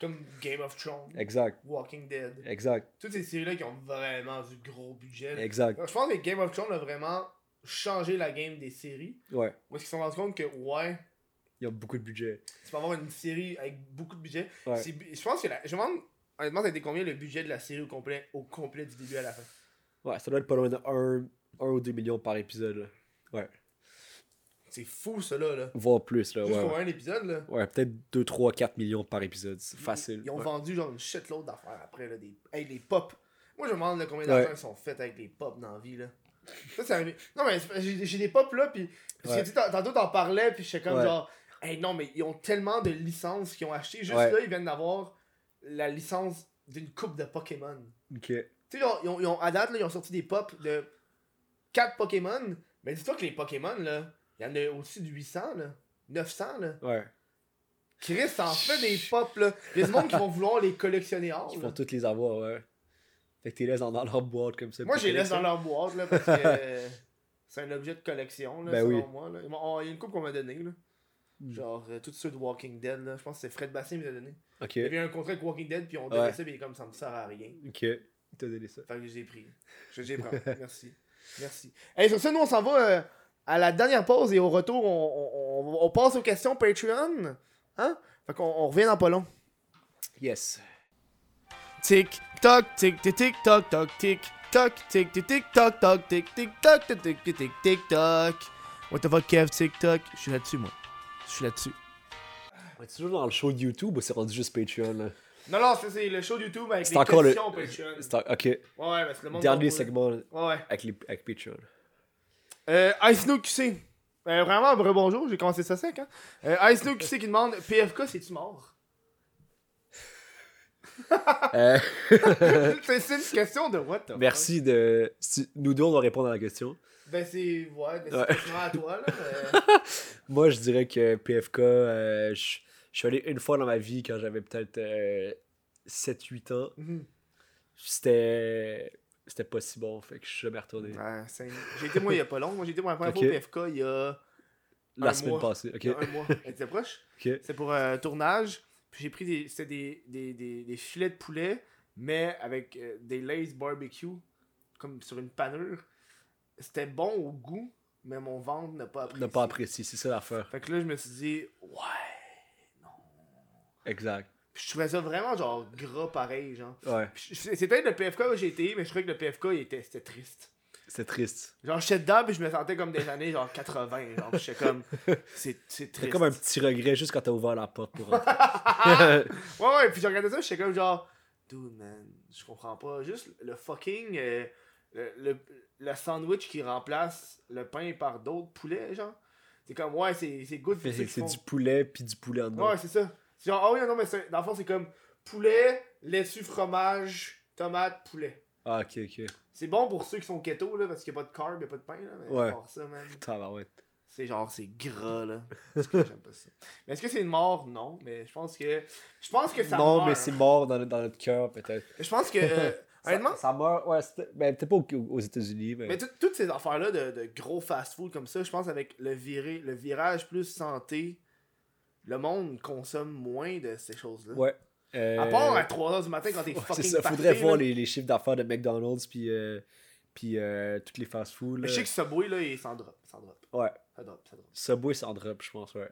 Comme Game of Thrones, Exact, Walking Dead. exact, Toutes ces séries-là qui ont vraiment du gros budget. exact. Je pense que Game of Thrones a vraiment changé la game des séries. Ouais, Où est-ce qu'ils se sont rendus compte que, ouais, y a beaucoup de budget. tu peux avoir une série avec beaucoup de budget. Ouais. Je pense que, la... je me demande, honnêtement, ça a été combien le budget de la série au complet, au complet du début à la fin? Ouais, ça doit être pas loin de 1, ou 2 millions par épisode, là. Ouais. C'est fou, ça, là. là. Voire plus, là. Juste Ouais, pour ouais. un épisode, là. Ouais, peut-être 2, 3, 4 millions par épisode. C'est facile. Ils ont Ouais. vendu genre une shitload d'affaires après, là, des... Hey, les pop. Moi, je me demande là, combien ils sont faits avec les pop dans la vie, là. Ça, c'est arrivé. Non, mais j'ai des pop, là, puis... Parce que, tu tantôt, t'en parlais, puis j'étais comme genre... Hey, non, mais ils ont tellement de licences qu'ils ont acheté. Juste Ouais. là, ils viennent d'avoir la licence d'une coupe de Pokémon. Ok. Tu sais, ils ont, ils à date, là, ils ont sorti des pop de 4 Pokémon. Mais dis-toi que les Pokémon, là, il y en a aussi de 800, là. 900, là. Ouais. Chris en fait des pop, là. Il y a du monde qui vont vouloir les collectionner hors, Ils vont toutes les avoir, ouais. Fait que tu les laisses dans, leur boîte comme ça. Moi, je les laisse dans leur boîte, là, parce que euh, c'est un objet de collection, là, Ben selon oui. moi. Là. Oh, Il y a une coupe qu'on m'a donnée, là. Hmm. Genre, euh, tous ceux de Walking Dead, là. Je pense que c'est Fred Bastien qui m'a donné. Ok. Il y avait un contrat avec Walking Dead, puis on donnait Ouais. ça, puis il est comme ça me sert à rien. Ok. Il t'a donné ça. Fait que je l'ai pris. Je l'ai pris. Merci. Merci. Hey, sur ça, nous, on s'en va euh, à la dernière pause et au retour, on, on, on passe aux questions Patreon. Hein? Fait qu'on on revient dans pas long. Yes. Tic toc tic tic tic toc toc tic toc tic tic tic toc toc tic tic toc tic tic tic tic tic toc. What the fuck Kev? Tic toc. Je suis là-dessus moi. Je suis là-dessus. On est toujours dans le show de YouTube ou c'est rendu juste Patreon là? Non non, c'est le show de YouTube avec C'est les encore le. questions Patreon. en- Ok. Ouais ouais, parce que le monde Dernier segment Ouais avec, les... avec Patreon. Euh, Ice Snow QC. Euh, vraiment, un bonjour, j'ai commencé ça sec. Hein? Euh, Ice Snow QC qui demande PFK, c'est-tu mort? Euh, C'est une question de what the fuck? merci de. Nous deux, on va répondre à la question. Ben, c'est. Ouais, ben, c'est Ouais. à toi, là. mais- Moi, je dirais que PFK, euh, je je suis allé une fois dans ma vie quand j'avais peut-être 7-8 ans. Mhm. C'était. C'était pas si bon, fait que je suis jamais retourné. Ouais, J'ai été, moi, il y a pas long. Moi, j'ai été, moi, la première Ok. fois au PFK il y a. La un semaine mois. passée, ok. Il y a un mois. Elle était proche. C'est pour un tournage. Puis j'ai pris des. C'était des, des, des, des filets de poulet, mais avec euh, des Lays barbecue, comme sur une panure. C'était bon au goût, mais mon ventre n'a pas apprécié. n'a pas apprécié, c'est ça l'affaire. Fait que là, je me suis dit, ouais. Exact. Puis je trouvais ça vraiment, genre, gras pareil, genre. Ouais, je- C'est peut-être le PFK où j'ai été, mais je trouvais que le PFK, il était, c'était triste. c'est triste. Genre, j'étais dedans, puis je me sentais comme des années, genre 80. Genre, j'étais comme, c'est, c'est C'est triste. comme un petit regret juste quand t'as ouvert la porte pour. Ouais, ouais, puis j'ai regardé ça, j'étais comme genre, dude, man, je comprends pas. Juste le fucking. euh, le, le, le sandwich qui remplace le pain par d'autres poulets, genre. C'est comme, ouais, c'est, good. c'est font- du poulet puis du poulet en dedans. Ouais, c'est ça. C'est genre, ah oui, non, mais dans le fond, c'est comme poulet, laitue, fromage, tomate, poulet. Ah, ok, ok. C'est bon pour ceux qui sont keto, là, parce qu'il n'y a pas de carb, il n'y a pas de pain, là. Mais Ouais. ça, man. Tabarouette. C'est genre, c'est gras, là. Parce que J'aime pas ça. Mais est-ce que c'est une mort? Non, mais je pense que. Je pense que ça non, meurt. mais c'est mort dans, dans notre cœur, peut-être. Je pense que. Euh, honnêtement, Ça, meurt, ouais, ben, peut-être pas aux, aux États-Unis, mais. Mais tout- toutes ces affaires-là de, de gros fast-food comme ça, je pense avec le, viré, le virage plus santé, le monde consomme moins de ces choses-là. ouais. Euh, À part à 3h du matin quand t'es ouais, fucking ça, faudrait voir les, les chiffres d'affaires de McDonald's, puis, euh, puis euh, toutes les fast-foods. Mais là. je sais que Subway, là, il s'en drop. s'en drop. Ouais. Ça drop, ça drop. Subway, c'est en drop, je pense, ouais.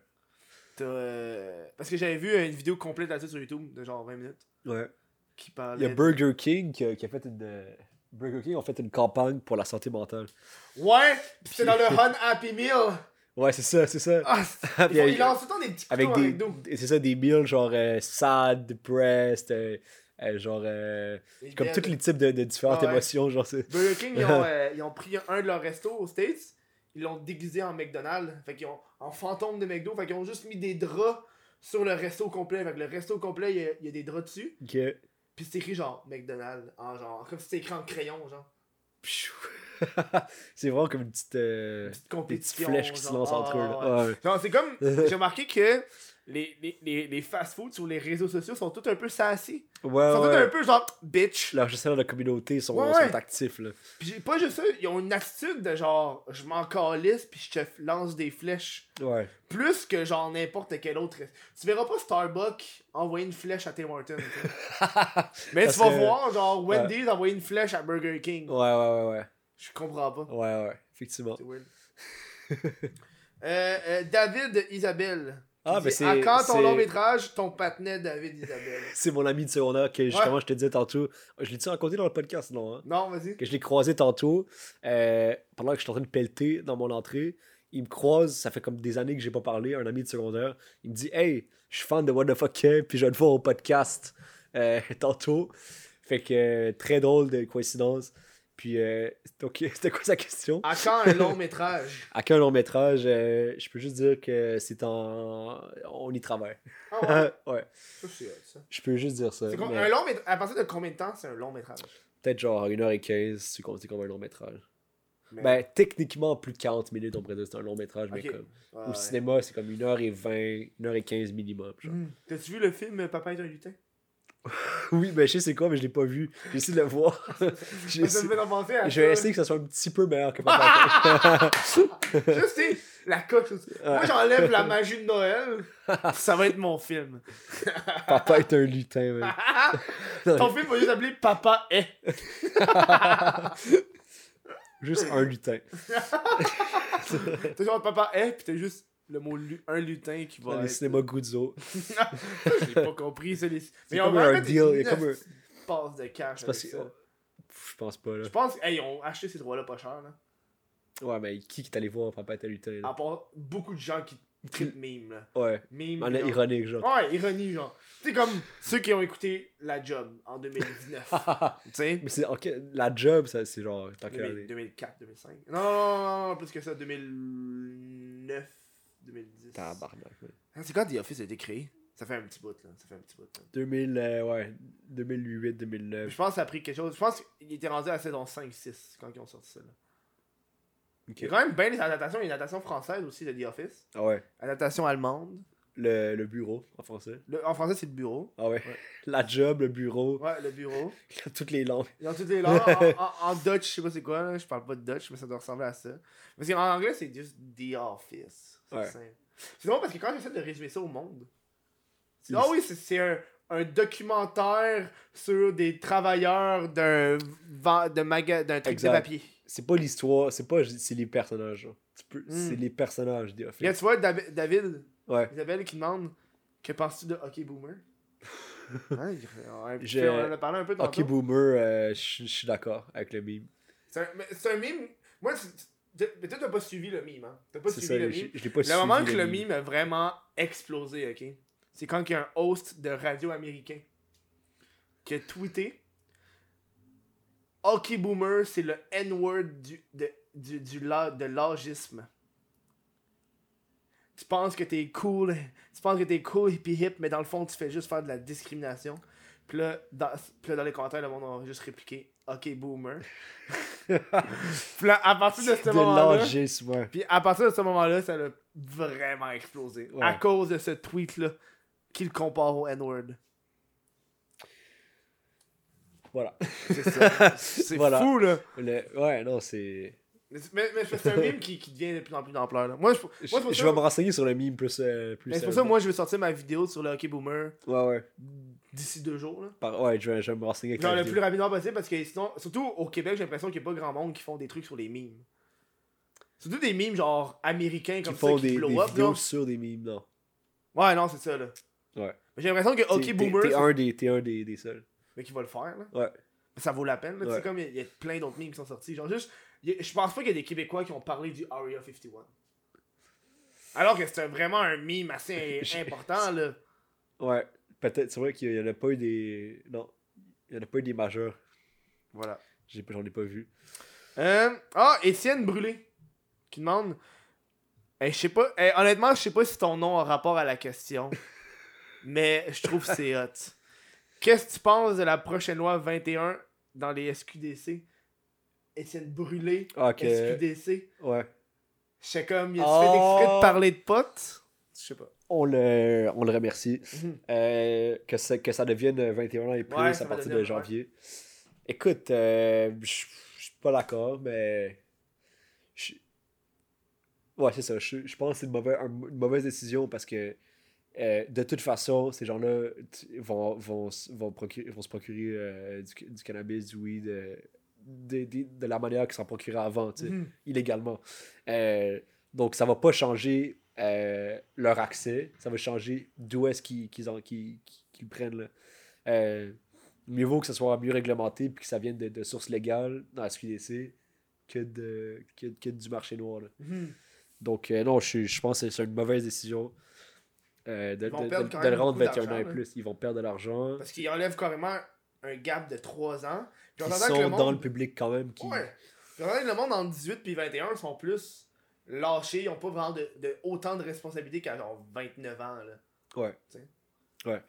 Euh, Parce que j'avais vu une vidéo complète là-dessus sur YouTube, de genre 20 minutes, Ouais. Qui Il y a Burger King qui a, qui a fait une. euh, Burger King a fait une campagne pour la santé mentale. Ouais! Pis c'est dans le Hun Happy Meal! Ouais, c'est ça, c'est ça. Ah, ils, Puis, font- ils lancent tout le temps des petits avec avec, des, McDo. c'est ça des meals genre euh, sad depressed euh, euh, genre comme tous les types de, de différentes Ah ouais. émotions genre c'est Burger King, ils ont, ils ont pris un de leurs restos aux States, ils l'ont déguisé en McDonald's, fait qu'ils ont en fantôme de McDo, fait qu'ils ont juste mis des draps sur le resto complet, fait que le resto complet, il y a, il y a des draps dessus, puis c'est écrit genre McDonald's, en genre, comme si c'était écrit en crayon, genre. C'est vraiment comme une petite euh, Petite des petites compétition. flèches qui se lancent entre eux Ah, là. ouais. Genre, c'est comme, j'ai remarqué que les, les, les, les fast-foods sur les réseaux sociaux sont tous un peu sassy. Ouais, Ils sont tous ouais. un peu genre bitch. leurs gestionnaires de la communauté sont, Ouais, sont ouais. actifs là j'ai pas juste ça, ils ont une attitude de genre, je m'en calisse puis je te lance des flèches. ouais Plus que genre n'importe quel autre. Tu verras pas Starbucks envoyer une flèche à Tim Hortons. Mais Parce tu vas que- voir genre Wendy's envoyer une flèche à Burger King. ouais ouais ouais Je comprends pas. ouais ouais effectivement C'est weird. Euh, euh, David Isabelle. Ah, ben c'est- quand ton long métrage, ton patinet David Isabelle c'est mon ami de secondaire que justement je te disais tantôt je l'ai-tu raconté dans le podcast non hein? Non, vas-y. que je l'ai croisé tantôt euh, pendant que je suis en train de pelleter dans mon entrée. Il me croise, ça fait comme des années que j'ai pas parlé, un ami de secondaire. Il me dit Hey, je suis fan de What the fuck Kev, puis je vais te voir au podcast euh, tantôt. Fait que euh, très drôle de coïncidence. Puis, euh, donc, c'était quoi sa question? À quand un long métrage? À quel long métrage euh, Je peux juste dire que c'est en. On y travaille. Ah ouais, ça, je peux juste dire ça. Mais un long métrage. À partir de combien de temps c'est un long métrage? Peut-être genre 1h15 si tu comptes comme un long métrage. Mais- Ben, techniquement, plus de 40 minutes, on pourrait dire que c'est un long métrage, mais comme. Ouais, Au ouais. cinéma, c'est comme 1h20, 1h15 minimum. genre. Hmm. T'as-tu vu le film Papa est un lutin? Oui, ben je sais c'est quoi, mais je l'ai pas vu. J'ai essayé de le voir. J'ai essayé- Je vais essayer que ça soit un petit peu meilleur que Papa. Je sais, la coche aussi. Moi, j'enlève la magie de Noël. ça va être mon film. Papa est un lutin, man. Ton film va juste s'appeler Papa est. Juste un lutin. T'as genre Papa est, pis t'as juste le mot lu- un lutin qui va. Dans les être- cinémas Guzzo. J'ai pas compris, c'est les. C'est comme un deal, il y a comme un- passe de cash. Parce que. Je pense pas, là. Je pense qu'ils ont acheté ces droits-là pas cher, là. Ouais, mais qui est allé voir Papa est un lutin? À part beaucoup de gens qui trippent meme, là. Ouais. Meme. En genre- ironique, genre. Ouais, ironie, genre. C'est comme ceux qui ont écouté La Job en 2019. tu sais? Mais c'est. ok, La job, c'est genre. Tant quelle 2000- année? 2004, 2005. Non, non, non, non, plus que ça, 2009, 2010. Tabarnak, man. Ah, C'est quand The Office a été créé? Ça fait un petit bout, là. Ça fait un petit bout, là. 2000, euh, ouais. 2008, 2009. Je pense que ça a pris quelque chose. Je pense qu'il était rendu à la saison 5-6 quand ils ont sorti ça, là. Il y a quand même bien des adaptations. Il y a une adaptation française aussi de The Office. Ah ouais. Adaptation allemande. Le, le bureau, en français. Le- en français, c'est le bureau. Ah ouais. Ouais. La job, le bureau. Ouais, le bureau. Toutes les langues. Ont toutes les langues. En, en- en Dutch, je sais pas c'est quoi, là. je parle pas de Dutch, mais ça doit ressembler à ça. Parce qu'en anglais, c'est juste The Office. C'est Ouais. simple. C'est drôle parce que quand j'essaie de résumer ça au monde, c'est- Il- ah oui, c'est- c'est un, un documentaire sur des travailleurs d'un ven- de maga- d'un truc Exact. de papier. C'est pas l'histoire, c'est pas. C'est les personnages. Tu peux- Mm. C'est les personnages des tu vois Davi- David, Ouais. Isabelle qui demande Que penses-tu de Hockey Boomer? Hein, on, a- Je- on en a parlé un peu tantôt. Ok, Boomer, euh, je suis d'accord avec le meme. C'est un, c'est un meme. Moi, c'est- c'est- mais toi, t'as pas suivi le meme, hein T'as pas suivi ça, le je meme. je pas Le moment que le meme a vraiment explosé, ok? C'est quand il y a un host de radio américain qui a tweeté Hockey Boomer, c'est le N-word du, de, du, du, la- de l'agisme. Tu penses que t'es cool, tu penses que t'es cool hippie hip, mais dans le fond, tu fais juste faire de la discrimination. Puis là, dans, puis là, dans les commentaires, le monde a juste répliqué OK Boomer. Puis là, à partir de ce moment-là, puis à partir de ce moment-là, ça a vraiment explosé. Ouais. À cause de ce tweet-là qui le compare au N-word. Voilà. C'est ça. C'est Voilà. fou, là. Le- Ouais, non, c'est. Mais, mais, c'est un meme qui, qui devient de plus en plus d'ampleur. là. Moi, je, moi, Je, ça- vais me renseigner sur le meme plus. euh, plus c'est pour ça que moi, je vais sortir ma vidéo sur le Hockey Boomer Ouais, ouais. d'ici deux jours. Là. Par- Ouais, je vais, je vais me renseigner avec la le vidéo. plus rapidement possible parce que sinon, surtout au Québec, j'ai l'impression qu'il n'y a pas grand monde qui font des trucs sur les memes. Surtout des memes genre américains Qui comme font ça qui des, blow des up. vidéos là. sur des memes, non. Ouais, non, c'est ça là. Ouais. J'ai l'impression que Hockey Boomer, T'es un, des, t'es un des, des seuls. mais qui va le faire là. Ouais. Ça vaut la peine. Là. Tu sais, comme il y, y a plein d'autres memes qui sont sortis. Genre juste, je pense pas qu'il y a des Québécois qui ont parlé du Area 51. Alors que c'était vraiment un meme assez important là. Ouais. Peut-être, c'est vrai qu'il y en a pas eu des. Non. Il y en a pas eu des majeurs. Voilà. J'en ai pas vu. Euh, ah, Étienne Brûlé qui demande. Eh, je sais pas. eh, honnêtement, je sais pas si ton nom a rapport à la question. mais je trouve que c'est hot. Qu'est-ce que tu penses de la prochaine loi 21 dans les SQDC Étienne Brûlé, Ah, ok. SQDC. Ouais. Je sais comme, il a Oh. fait exprès de parler de potes? Je sais pas. On le, on le remercie. Mhm. Euh, que, ça, que ça devienne 21 ans et plus Ouais, à partir de janvier. Écoute, euh, je suis pas d'accord, mais. je- Ouais, c'est ça. Je pense que c'est une mauvaise, un- une mauvaise décision parce que euh, de toute façon, ces gens-là vont, vont, vont, procurer- vont se procurer euh, du, du cannabis, du weed, de, de, de la manière qu'ils s'en procuraient avant, Mhm. illégalement. Euh, donc, ça va pas changer euh, leur accès, ça va changer d'où est-ce qu'ils qu'ils en- qu'ils- qu'ils- qu'ils le prennent. Là. Euh, mieux vaut que ça soit mieux réglementé et que ça vienne de, de sources légales dans la SQDC que, de, que, que du marché noir. là. Mhm. Donc, euh, non, je, je pense que c'est une mauvaise décision euh, de, Ils vont de- perdre de- le rendre beaucoup 21 ans et plus. Ils vont perdre de l'argent. Parce qu'il enlève carrément un gap de 3 ans. Ils que sont le monde... dans le public quand même. Qui... Ouais. Puis que le monde entre 18 puis 21 sont plus lâchés. Ils ont pas vraiment de, de autant de responsabilités qu'à genre 29 ans. Là. Ouais. Ouais.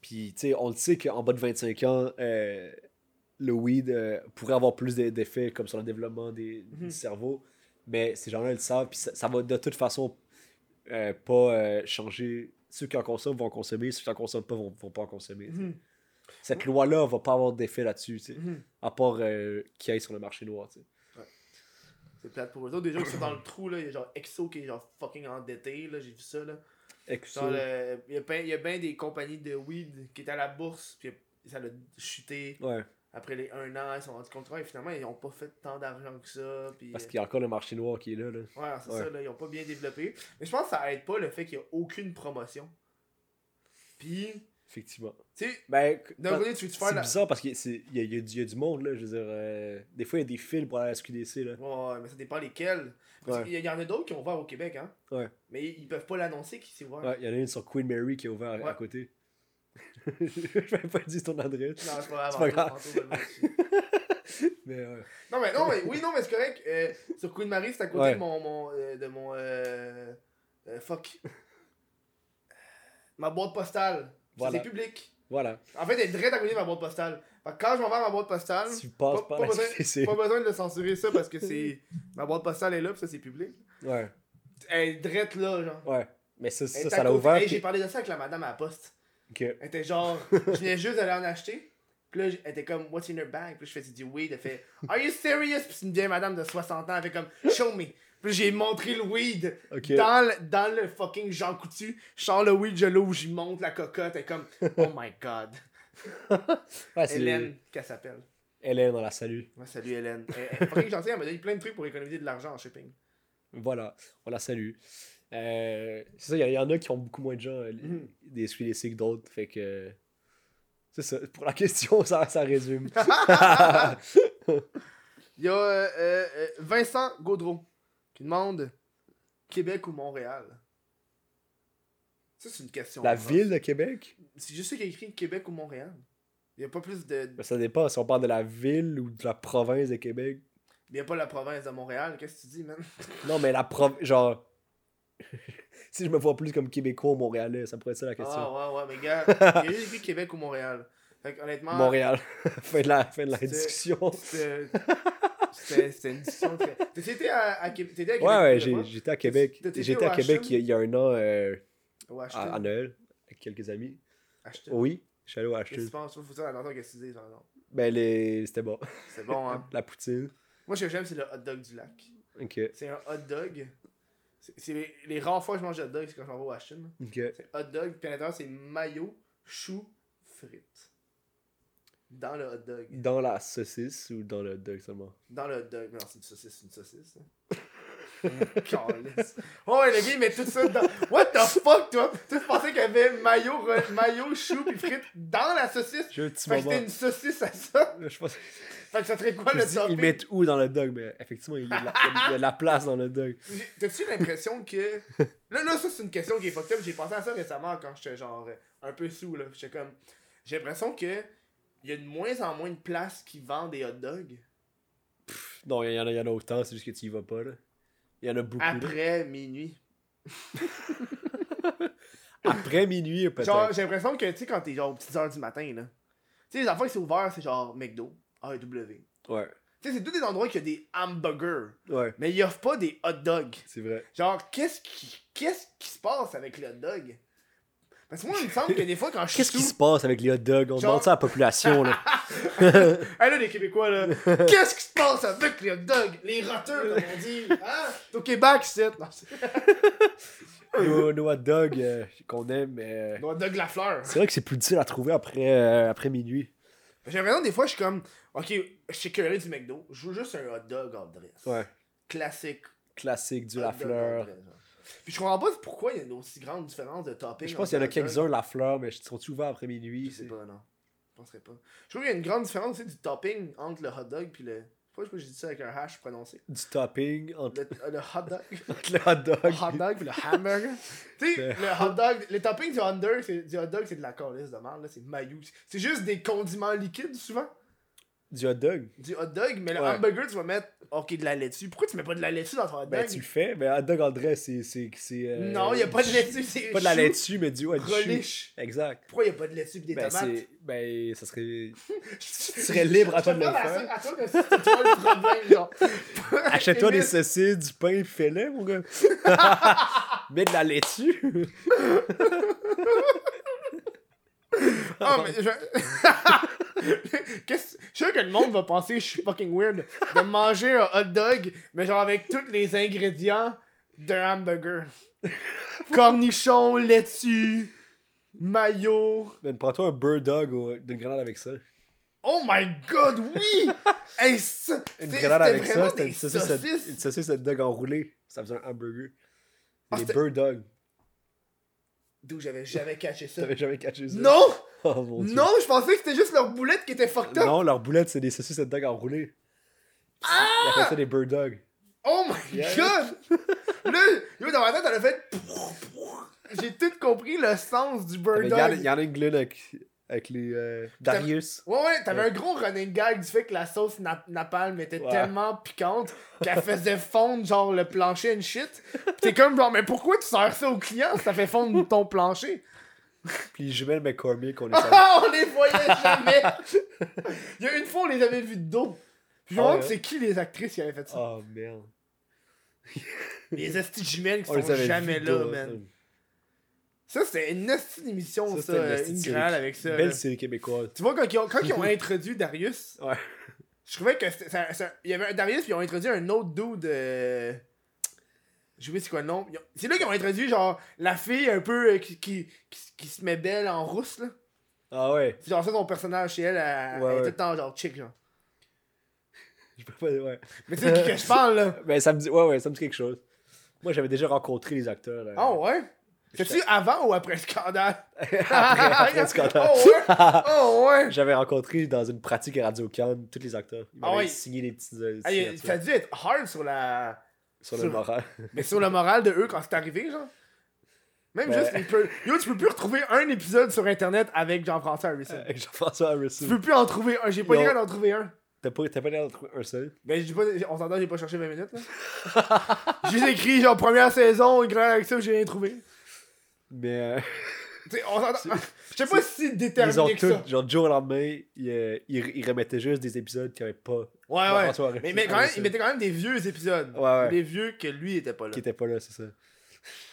Puis, tu sais, on le sait qu'en bas de 25 ans, euh, le weed euh, pourrait avoir plus d'e- d'effets comme sur le développement des, Mhm. du cerveau. Mais ces gens-là le savent. Puis ça, ça va de toute façon euh, pas changer. Ceux qui en consomment vont consommer. Ceux qui en consomment pas vont, vont pas en consommer. sais. Cette loi-là va pas avoir d'effet là-dessus. tu sais. Mhm. À part euh, qu'il aille sur le marché noir. tu sais. C'est plate pour eux autres. Déjà qui sont dans le trou, là, il y a genre Exo qui est genre fucking endetté. Là, j'ai vu ça. Là. Exo. Le- il y a ben- bien des compagnies de weed qui étaient à la bourse. Puis ça a chuté. Ouais. Après les 1 an, ils sont rendus compte. ouais, finalement, ils ont pas fait tant d'argent que ça. Puis, Parce qu'il y a encore le marché noir qui est là. là. Ouais, c'est Ouais. ça, là, ils ont pas bien développé. Mais je pense que ça aide pas le fait qu'il y a aucune promotion. Puis, Effectivement. tu sais, Ben, faire C'est bizarre parce qu'il y, y, y a du- monde, là. Je veux dire, euh, des fois, il y a des fils pour aller à la SQDC, là. Ouais, mais ça dépend lesquels. Parce Ouais. qu'il y, y en a d'autres qui ont ouvert au Québec, hein. Ouais. Mais ils, peuvent pas l'annoncer qu'ils s'est ouvert. Ouais, il y en a une sur Queen Mary qui est ouvert à, côté. je vais pas dire ton adresse. Non, c'est pas grave. Pas grave. Mais euh, non, mais, non, mais oui, non, mais c'est correct. Euh, sur Queen Marie, c'est à côté de mon. mon, euh, de mon fuck. Ma boîte postale. Voilà. C'est public. voilà. En fait, elle est direct à côté de ma boîte postale. Fait que quand je m'en vais à ma boîte postale. Tu passes pas- pas besoin-. Pas besoin de le censurer ça parce que c'est. Ma boîte postale est là, pis ça c'est public. Ouais, Elle est drette là, genre. ouais. Mais ça, ça, l'a ouvert. Hey, puis- J'ai parlé de ça avec la madame à la poste. Ok. Elle était genre. je venais juste d'aller en acheter. Puis là, elle était comme, What's in your bag? Puis là, je faisais du weed. Elle fait, Are you serious? Puis c'est une vieille madame de 60 ans. Elle fait comme, Show me. Puis j'ai montré le weed dans, le, dans le fucking Jean Coutu. Je sors le weed, je l'ouvre, j'y monte la cocotte. Elle est comme, Oh my god. Ouais, Hélène, qu'elle s'appelle. Hélène, on la salue. Ouais, salut Hélène. Elle, elle gentille, elle m'a donné plein de trucs pour économiser de l'argent en shipping. Voilà, on la salue. Euh, c'est ça, il y, y en a qui ont beaucoup moins de gens, euh, Mhm. des SQDC que d'autres. Fait que. C'est ça. Pour la question, ça, ça résume. Il y a euh, Vincent Gaudreau qui demande Québec ou Montréal? Ça, c'est une question. la ville de Québec? C'est juste ça qui a écrit Québec ou Montréal. Il n'y a pas plus de. Ben, Ça dépend si on parle de la ville ou de la province de Québec. Il n'y a pas la province de Montréal. Qu'est-ce que tu dis, man? Non, mais la province. Genre. si je me vois plus comme Québécois ou Montréalais, ça pourrait être ça la question. Ah, ouais, ouais, mais gars, il y a juste écrit Québec ou Montréal. Fait honnêtement, Montréal. fin, de la, fin de la discussion. C'était une discussion très. T'étais à, à, Québec- à Québec Ouais, vrai? j'étais à Québec. J'étais à Québec Ashton? il y a, un an euh, à, Ashton. à Noël avec quelques amis. Ashton. Oui, je suis allé au Qu'est-ce que tu Ashton. penses? Faut que tu entendre qu'est-ce que tu dis, genre. Ben, les... c'était bon. C'est bon, hein? La poutine. Moi, ce que j'aime, c'est le hot dog du lac. Ok. C'est un hot dog. C'est- les, les rares fois que je mange de hot dog, c'est quand je m'en vais au Ashton. Ok. C'est hot dog, puis à l'intérieur, c'est mayo, chou, frites. Dans le hot dog. Dans la saucisse ou dans le hot dog seulement? Dans le hot dog. Non, c'est une saucisse, c'est une saucisse. hein. Oh, ouais, le gars, il met tout ça dedans. What the fuck, toi? Tu pensais qu'il y avait mayo, re- mayo, chou, puis frites dans la saucisse? J'ai un petit Fait que moment. c'était une saucisse à ça. Je pense Fait que ça serait quoi je le dis, topping? ils mettent où dans le dog? Mais effectivement, il y a de la, il y a de la place dans le dog. T'as-tu l'impression que. Là, là, ça, c'est une question qui est fucked up. J'ai pensé à ça récemment quand j'étais genre euh, un peu sous, là. J'étais comme. J'ai l'impression que. Il y a de moins en moins de places qui vendent des hot dogs Non, il y en a, y en a autant, c'est juste que tu y vas pas, là. Il y en a beaucoup. là. après minuit. Après minuit, peut-être. Genre, j'ai l'impression que, tu sais, quand t'es genre aux petites heures du matin, là. Tu sais, les affaires qui sont ouvertes, c'est genre McDo, AEW. Tu Ouais, sais, c'est tous des endroits qui ont des hamburgers. ouais, Mais ils offrent pas des hot dogs. c'est vrai. Genre, qu'est-ce qui, qu'est-ce qui se passe avec le hot dog? Parce que moi, il me semble que des fois, quand je suis Qu'est-ce qui se passe avec les hot dogs? On Genre- demande ça à la population, là. Hey là, les Québécois, là, qu'est-ce qui se passe avec les hot dogs? Les roteux, comme on dit. Hein? Au Québec, c'est. Nos, nos hot dogs euh, qu'on aime, euh, Le hot dog la fleur. C'est vrai que c'est plus difficile à trouver après, euh, après minuit. J'ai l'impression, des fois, je suis comme, ok, je suis curé du McDo, je veux juste un hot dog en dress. Ouais. Classique. Classique, du hot la fleur. dress. Puis je comprends pas pourquoi il y a une aussi grande différence de topping. Je pense qu'il y en a quelques-uns, la fleur, mais ils sont ouverts après Je minuit. sais c'est- pas, non. Je penserais pas. Je trouve qu'il y a une grande différence aussi du topping entre le hot dog puis le. Je sais pas j'ai dit ça avec un hash prononcé? Du topping entre Le, le hot dog. le hot dog. Le hot dog puis le hamburger. tu sais, Le le hot dog, le topping du hot dog, c'est, du hot dog, c'est de la calice de merde, là, c'est maillot. C'est juste des condiments liquides souvent. Du hot dog. Du hot dog, mais le Ouais. hamburger, tu vas mettre, ok, de la laitue. Pourquoi tu mets pas de la laitue dans ton hot dog? Ben, tu le fais, mais hot dog en dress, c'est. c'est, c'est euh, Non, y a pas de laitue, c'est Pas de la laitue, mais du, chou. relish. Exact. Pourquoi y a pas de laitue pis des Ben, tomates? c'est. Ben, ça serait. tu serais libre à toi de le À faire. toi comme si c'était toi le problème, genre. Achète-toi des saucisses, du pain, fais-le, mon gars. Mets de la laitue. Ah, mais je. Qu'est-ce. Je suis sûr que le monde va penser que je suis fucking weird de manger un hot dog, mais genre avec tous les ingrédients d'un hamburger. Cornichons, laitue, mayo. Ben, prends-toi un bird dog ou d'une grenade avec ça. Oh my god, oui! hey, ça, Une grenade avec ça, c'était une saucisse, une saucisse hot dog enroulée. Ça faisait un hamburger. Ah, des c'était- bird dogs. D'où j'avais jamais caché ça. T'avais jamais catché ça. Non! Oh mon dieu. Non, je pensais que c'était juste leur boulette qui était fucked up. Non, leur boulette, c'est des saucisses hot dog enroulées. Ah! Ils appellent ça des bird dogs. Oh my Yeah. god! Là, yo, dans ma tête, elle a fait. J'ai tout compris le sens du bird Il y, en a- dog. il y en a une glune avec, avec les euh, Darius. Ouais, ouais, t'avais un gros running gag du fait que la sauce nap- napalm était Ouais. tellement piquante qu'elle faisait fondre genre le plancher and shit. Pis T'es comme genre, mais pourquoi tu sers ça au client? Si ça fait fondre ton plancher? Puis les jumelles McCormick, on les. Ah, on les voyait jamais! Il y a une fois, on les avait vus de dos. Puis je me Ah demande ouais? c'est qui les actrices qui avaient fait ça. Oh merde. Les estis jumelles qui On sont jamais là, dos, man. Ça, c'était une estie d'émission, ça, Ça, une grande avec ça. Belle série québécoise. Tu vois, quand ils ont, quand ils ont introduit Darius, Ouais. je trouvais que c'était- ça- ça- il y avait un Darius, puis ils ont introduit un autre dude. Euh... J'ai oublié c'est quoi le nom? C'est là qu'ils ont introduit, genre, la fille un peu euh, qui, qui, qui, qui se met belle en rousse, là. Ah ouais. C'est genre ça, son personnage chez elle, elle, Ouais, elle est ouais. tout le temps, genre, chick, genre. Je peux pas. Ouais. Mais tu sais de qui que je parle, là? Ben, ça me dit. Ouais, ouais, ça me dit quelque chose. Moi, j'avais déjà rencontré les acteurs. là. Ah ouais? C'est-tu avant ou après le scandale? après, après le scandale. Oh ouais? Oh ouais? J'avais rencontré dans une pratique à Radio Cannes tous les acteurs. Ils Ah m'avaient signé des petites euh, ça a dû être hard sur la. Sur sur- le moral. Mais sur le moral de eux quand c'est arrivé, genre. Même Ben- juste, peut... Yo, tu peux plus retrouver un épisode sur internet avec Jean-François Harrison. Avec Jean-François Harrison. Tu peux plus en trouver un. J'ai pas l'air d'en trouver un. T'as pas, pas l'air d'en trouver un seul. Ben, pas, on s'entend, j'ai pas cherché 20 minutes, là. j'ai écrit, genre, première saison, grand avec ça, j'ai rien trouvé. Mais. euh, on Je sais pas si Ils ont déterminé que ça. genre, du jour au lendemain, ils, euh, ils, ils remettaient juste des épisodes qui avaient pas. Ouais, ouais. Mais, mais quand même, il mettait quand même des vieux épisodes. Ouais, ouais. Des vieux que lui était pas là. Qui étaient pas là, c'est ça.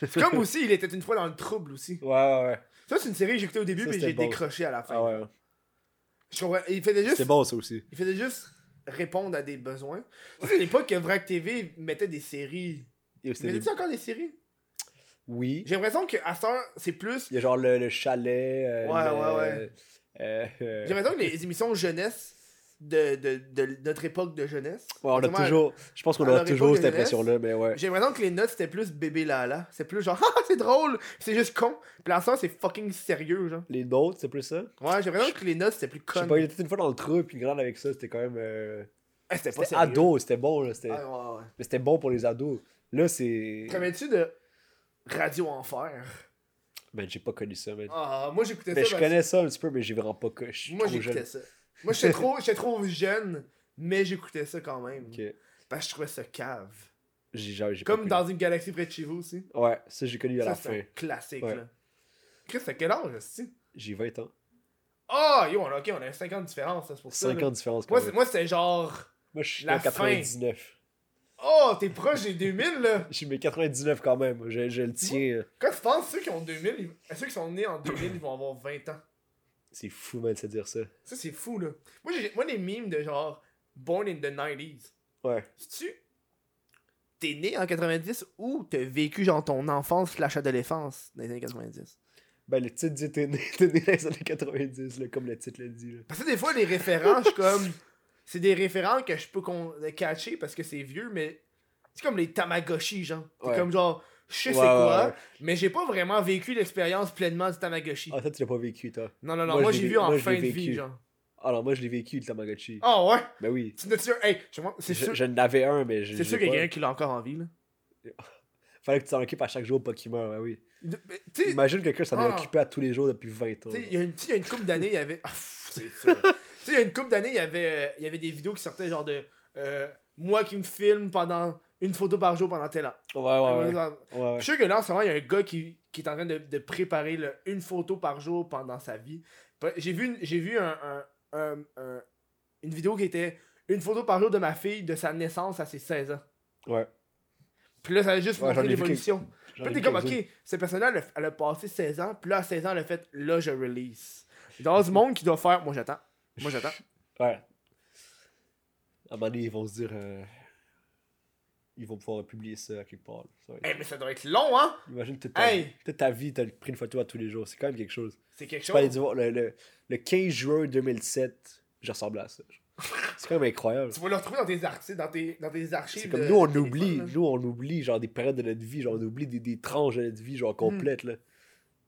C'est comme aussi, il était une fois dans le trouble aussi. Ouais, ouais, ouais. Ça, c'est une série que j'ai écoutée au début, Ça, mais j'ai bon. décroché à la fin. Ah ouais, ouais. Je comprends. Il faisait juste. C'est bon, ça aussi. Il faisait juste répondre à des besoins. C'est à l'époque que Vrac TV mettait des séries. C'était Mais des- encore des séries? Oui. J'ai l'impression qu'à ce temps, c'est plus. Il y a genre le, le chalet. euh, Ouais, le- ouais, ouais. euh, euh, J'ai l'impression que les émissions jeunesse de, de, de notre époque de jeunesse. ouais, on a toujours. Je pense qu'on a toujours cette impression-là, mais ouais. J'ai l'impression que les notes c'était plus bébé Lala. C'est plus genre, ah, c'est drôle, c'est juste con. Puis ça, c'est fucking sérieux, genre. Les nôtres, c'est plus ça? Ouais, j'ai l'impression que les notes c'était plus Je sais con. pas, il était une fois dans le trou, puis grande avec ça, c'était quand même. euh, Ah, c'était pas sérieux. ado, c'était bon, là. C'était... Ah, ouais, ouais. Mais c'était bon pour les ados. Là, c'est. Rappelles-tu de Radio Enfer? Ben, j'ai pas connu ça, man. Ah, moi j'écoutais ça. Ben, je connais ça un petit peu, mais j'ai vraiment pas. Je Moi j'écoutais ça. Moi j'étais trop, trop jeune, mais j'écoutais ça quand même. Parce que je trouvais ça cave. J'ai, j'ai, j'ai Comme dans une galaxie près de chez vous aussi. Ouais, ça, j'ai connu à ça, la c'est fin. un classique Ouais. là. Chris, t'as quel âge, aussi? J'ai 20 ans. Ah, yo, on a- ok, on a 50 différences, c'est pour ça. 5 là. ans de différence quand Moi, c'est- genre. Moi, je suis la en 99. Oh, t'es proche des 2000 là. Je suis mais 99 quand même. Je, je le tiens. Quand tu penses ceux qui ont 2000, ils- ceux qui sont nés en 2000, ils vont avoir 20 ans. C'est fou, man, de se dire ça. Ça, c'est fou là. Moi, j'ai, moi, les mimes de genre Born in the 90s. Ouais. tu T'es né en 90 ou t'as vécu genre ton enfance slash adolescence dans les années 90? Ben, le titre dit t'es né, t'es né dans les années 90, là, comme le titre le dit. Là. Parce que des fois, les suis comme. C'est des référents que je peux con- catcher parce que c'est vieux, mais. C'est comme les Tamagotchi, genre. C'est Ouais. comme genre. Je sais Ouais, c'est quoi, ouais, mais j'ai pas vraiment vécu l'expérience pleinement du Tamagotchi. Ah, toi, tu l'as pas vécu, toi. non, non, non, moi, j'ai vu en moi, fin de vie, genre. Alors, moi, je l'ai vécu, le Tamagotchi. Ah ouais? Ben oui. Tu n'as sûr. Hey, je- c'est sûr, je n'avais un, mais je. c'est sûr qu'il y a quelqu'un qui l'a encore en vie, là. Fallait que tu t'en occupes à chaque jour, pas qu'il meure, ben oui. De- mais, Imagine quelqu'un s'en est Ah. occupé à tous les jours depuis 20 ans. Tu sais, il y a une, couple d'années, il y avait. Ah, c'est ça. tu sais, il y a une couple d'années, il y avait, euh, il y avait des vidéos qui sortaient genre de. euh, moi qui me filme pendant une photo par jour pendant tel an. Ouais, ouais, ouais. Je ouais, sûr que là, en ce moment, il y a un gars qui, qui est en train de, de préparer le- une photo par jour pendant sa vie. J'ai vu, une- j'ai vu un, un- un- un- une vidéo qui était une photo par jour de ma fille de sa naissance à ses 16 ans. Ouais. Puis là, ça a juste montré l'évolution. Puis t'es comme, ok, cette personne-là, elle, a- elle a passé 16 ans, puis là, à 16 ans, elle a fait, là, je release. Avoir du monde qui doit faire, moi j'attends, moi j'attends. Ouais. À un moment donné, ils vont se dire. euh, Ils vont pouvoir publier ça à quelque part. Ça être- hey, mais ça doit être long, hein? Imagine toute ta, Hey! toute ta vie, t'as pris une photo à tous les jours. C'est quand même quelque chose. C'est quelque aller chose. dire, le, le, le 15 juin 2007, je ressemble à ça. C'est quand même incroyable. Tu vas le retrouver dans tes, archives dans tes, dans tes archives. C'est comme de- nous, on oublie, nous, on oublie genre des périodes de notre vie, genre on oublie des, des tranches de notre vie, genre complètes, là.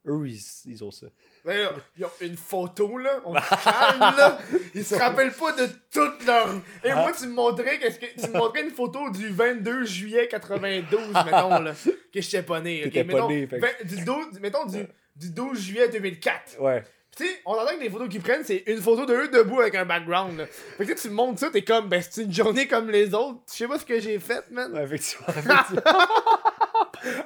Eux, ils, ils ont ça. Ils ont une photo, là. On se calme, là. Ils se rappellent pas de toute leur. Et Ah. moi, tu me montrais, qu'est-ce que... tu me montrais une photo du 22 juillet 92, mettons, là. Que j'étais pas né. ok? T'étais pas né, fait du 12, mettons, du, du 12 juillet 2004. Ouais. Tu sais, on entend que les photos qu'ils prennent, c'est une photo de eux debout avec un background. Là. Fait que tu me montres ça, t'es comme, ben c'est une journée comme les autres. Je sais pas ce que j'ai fait, man. Ouais, effectivement. effectivement.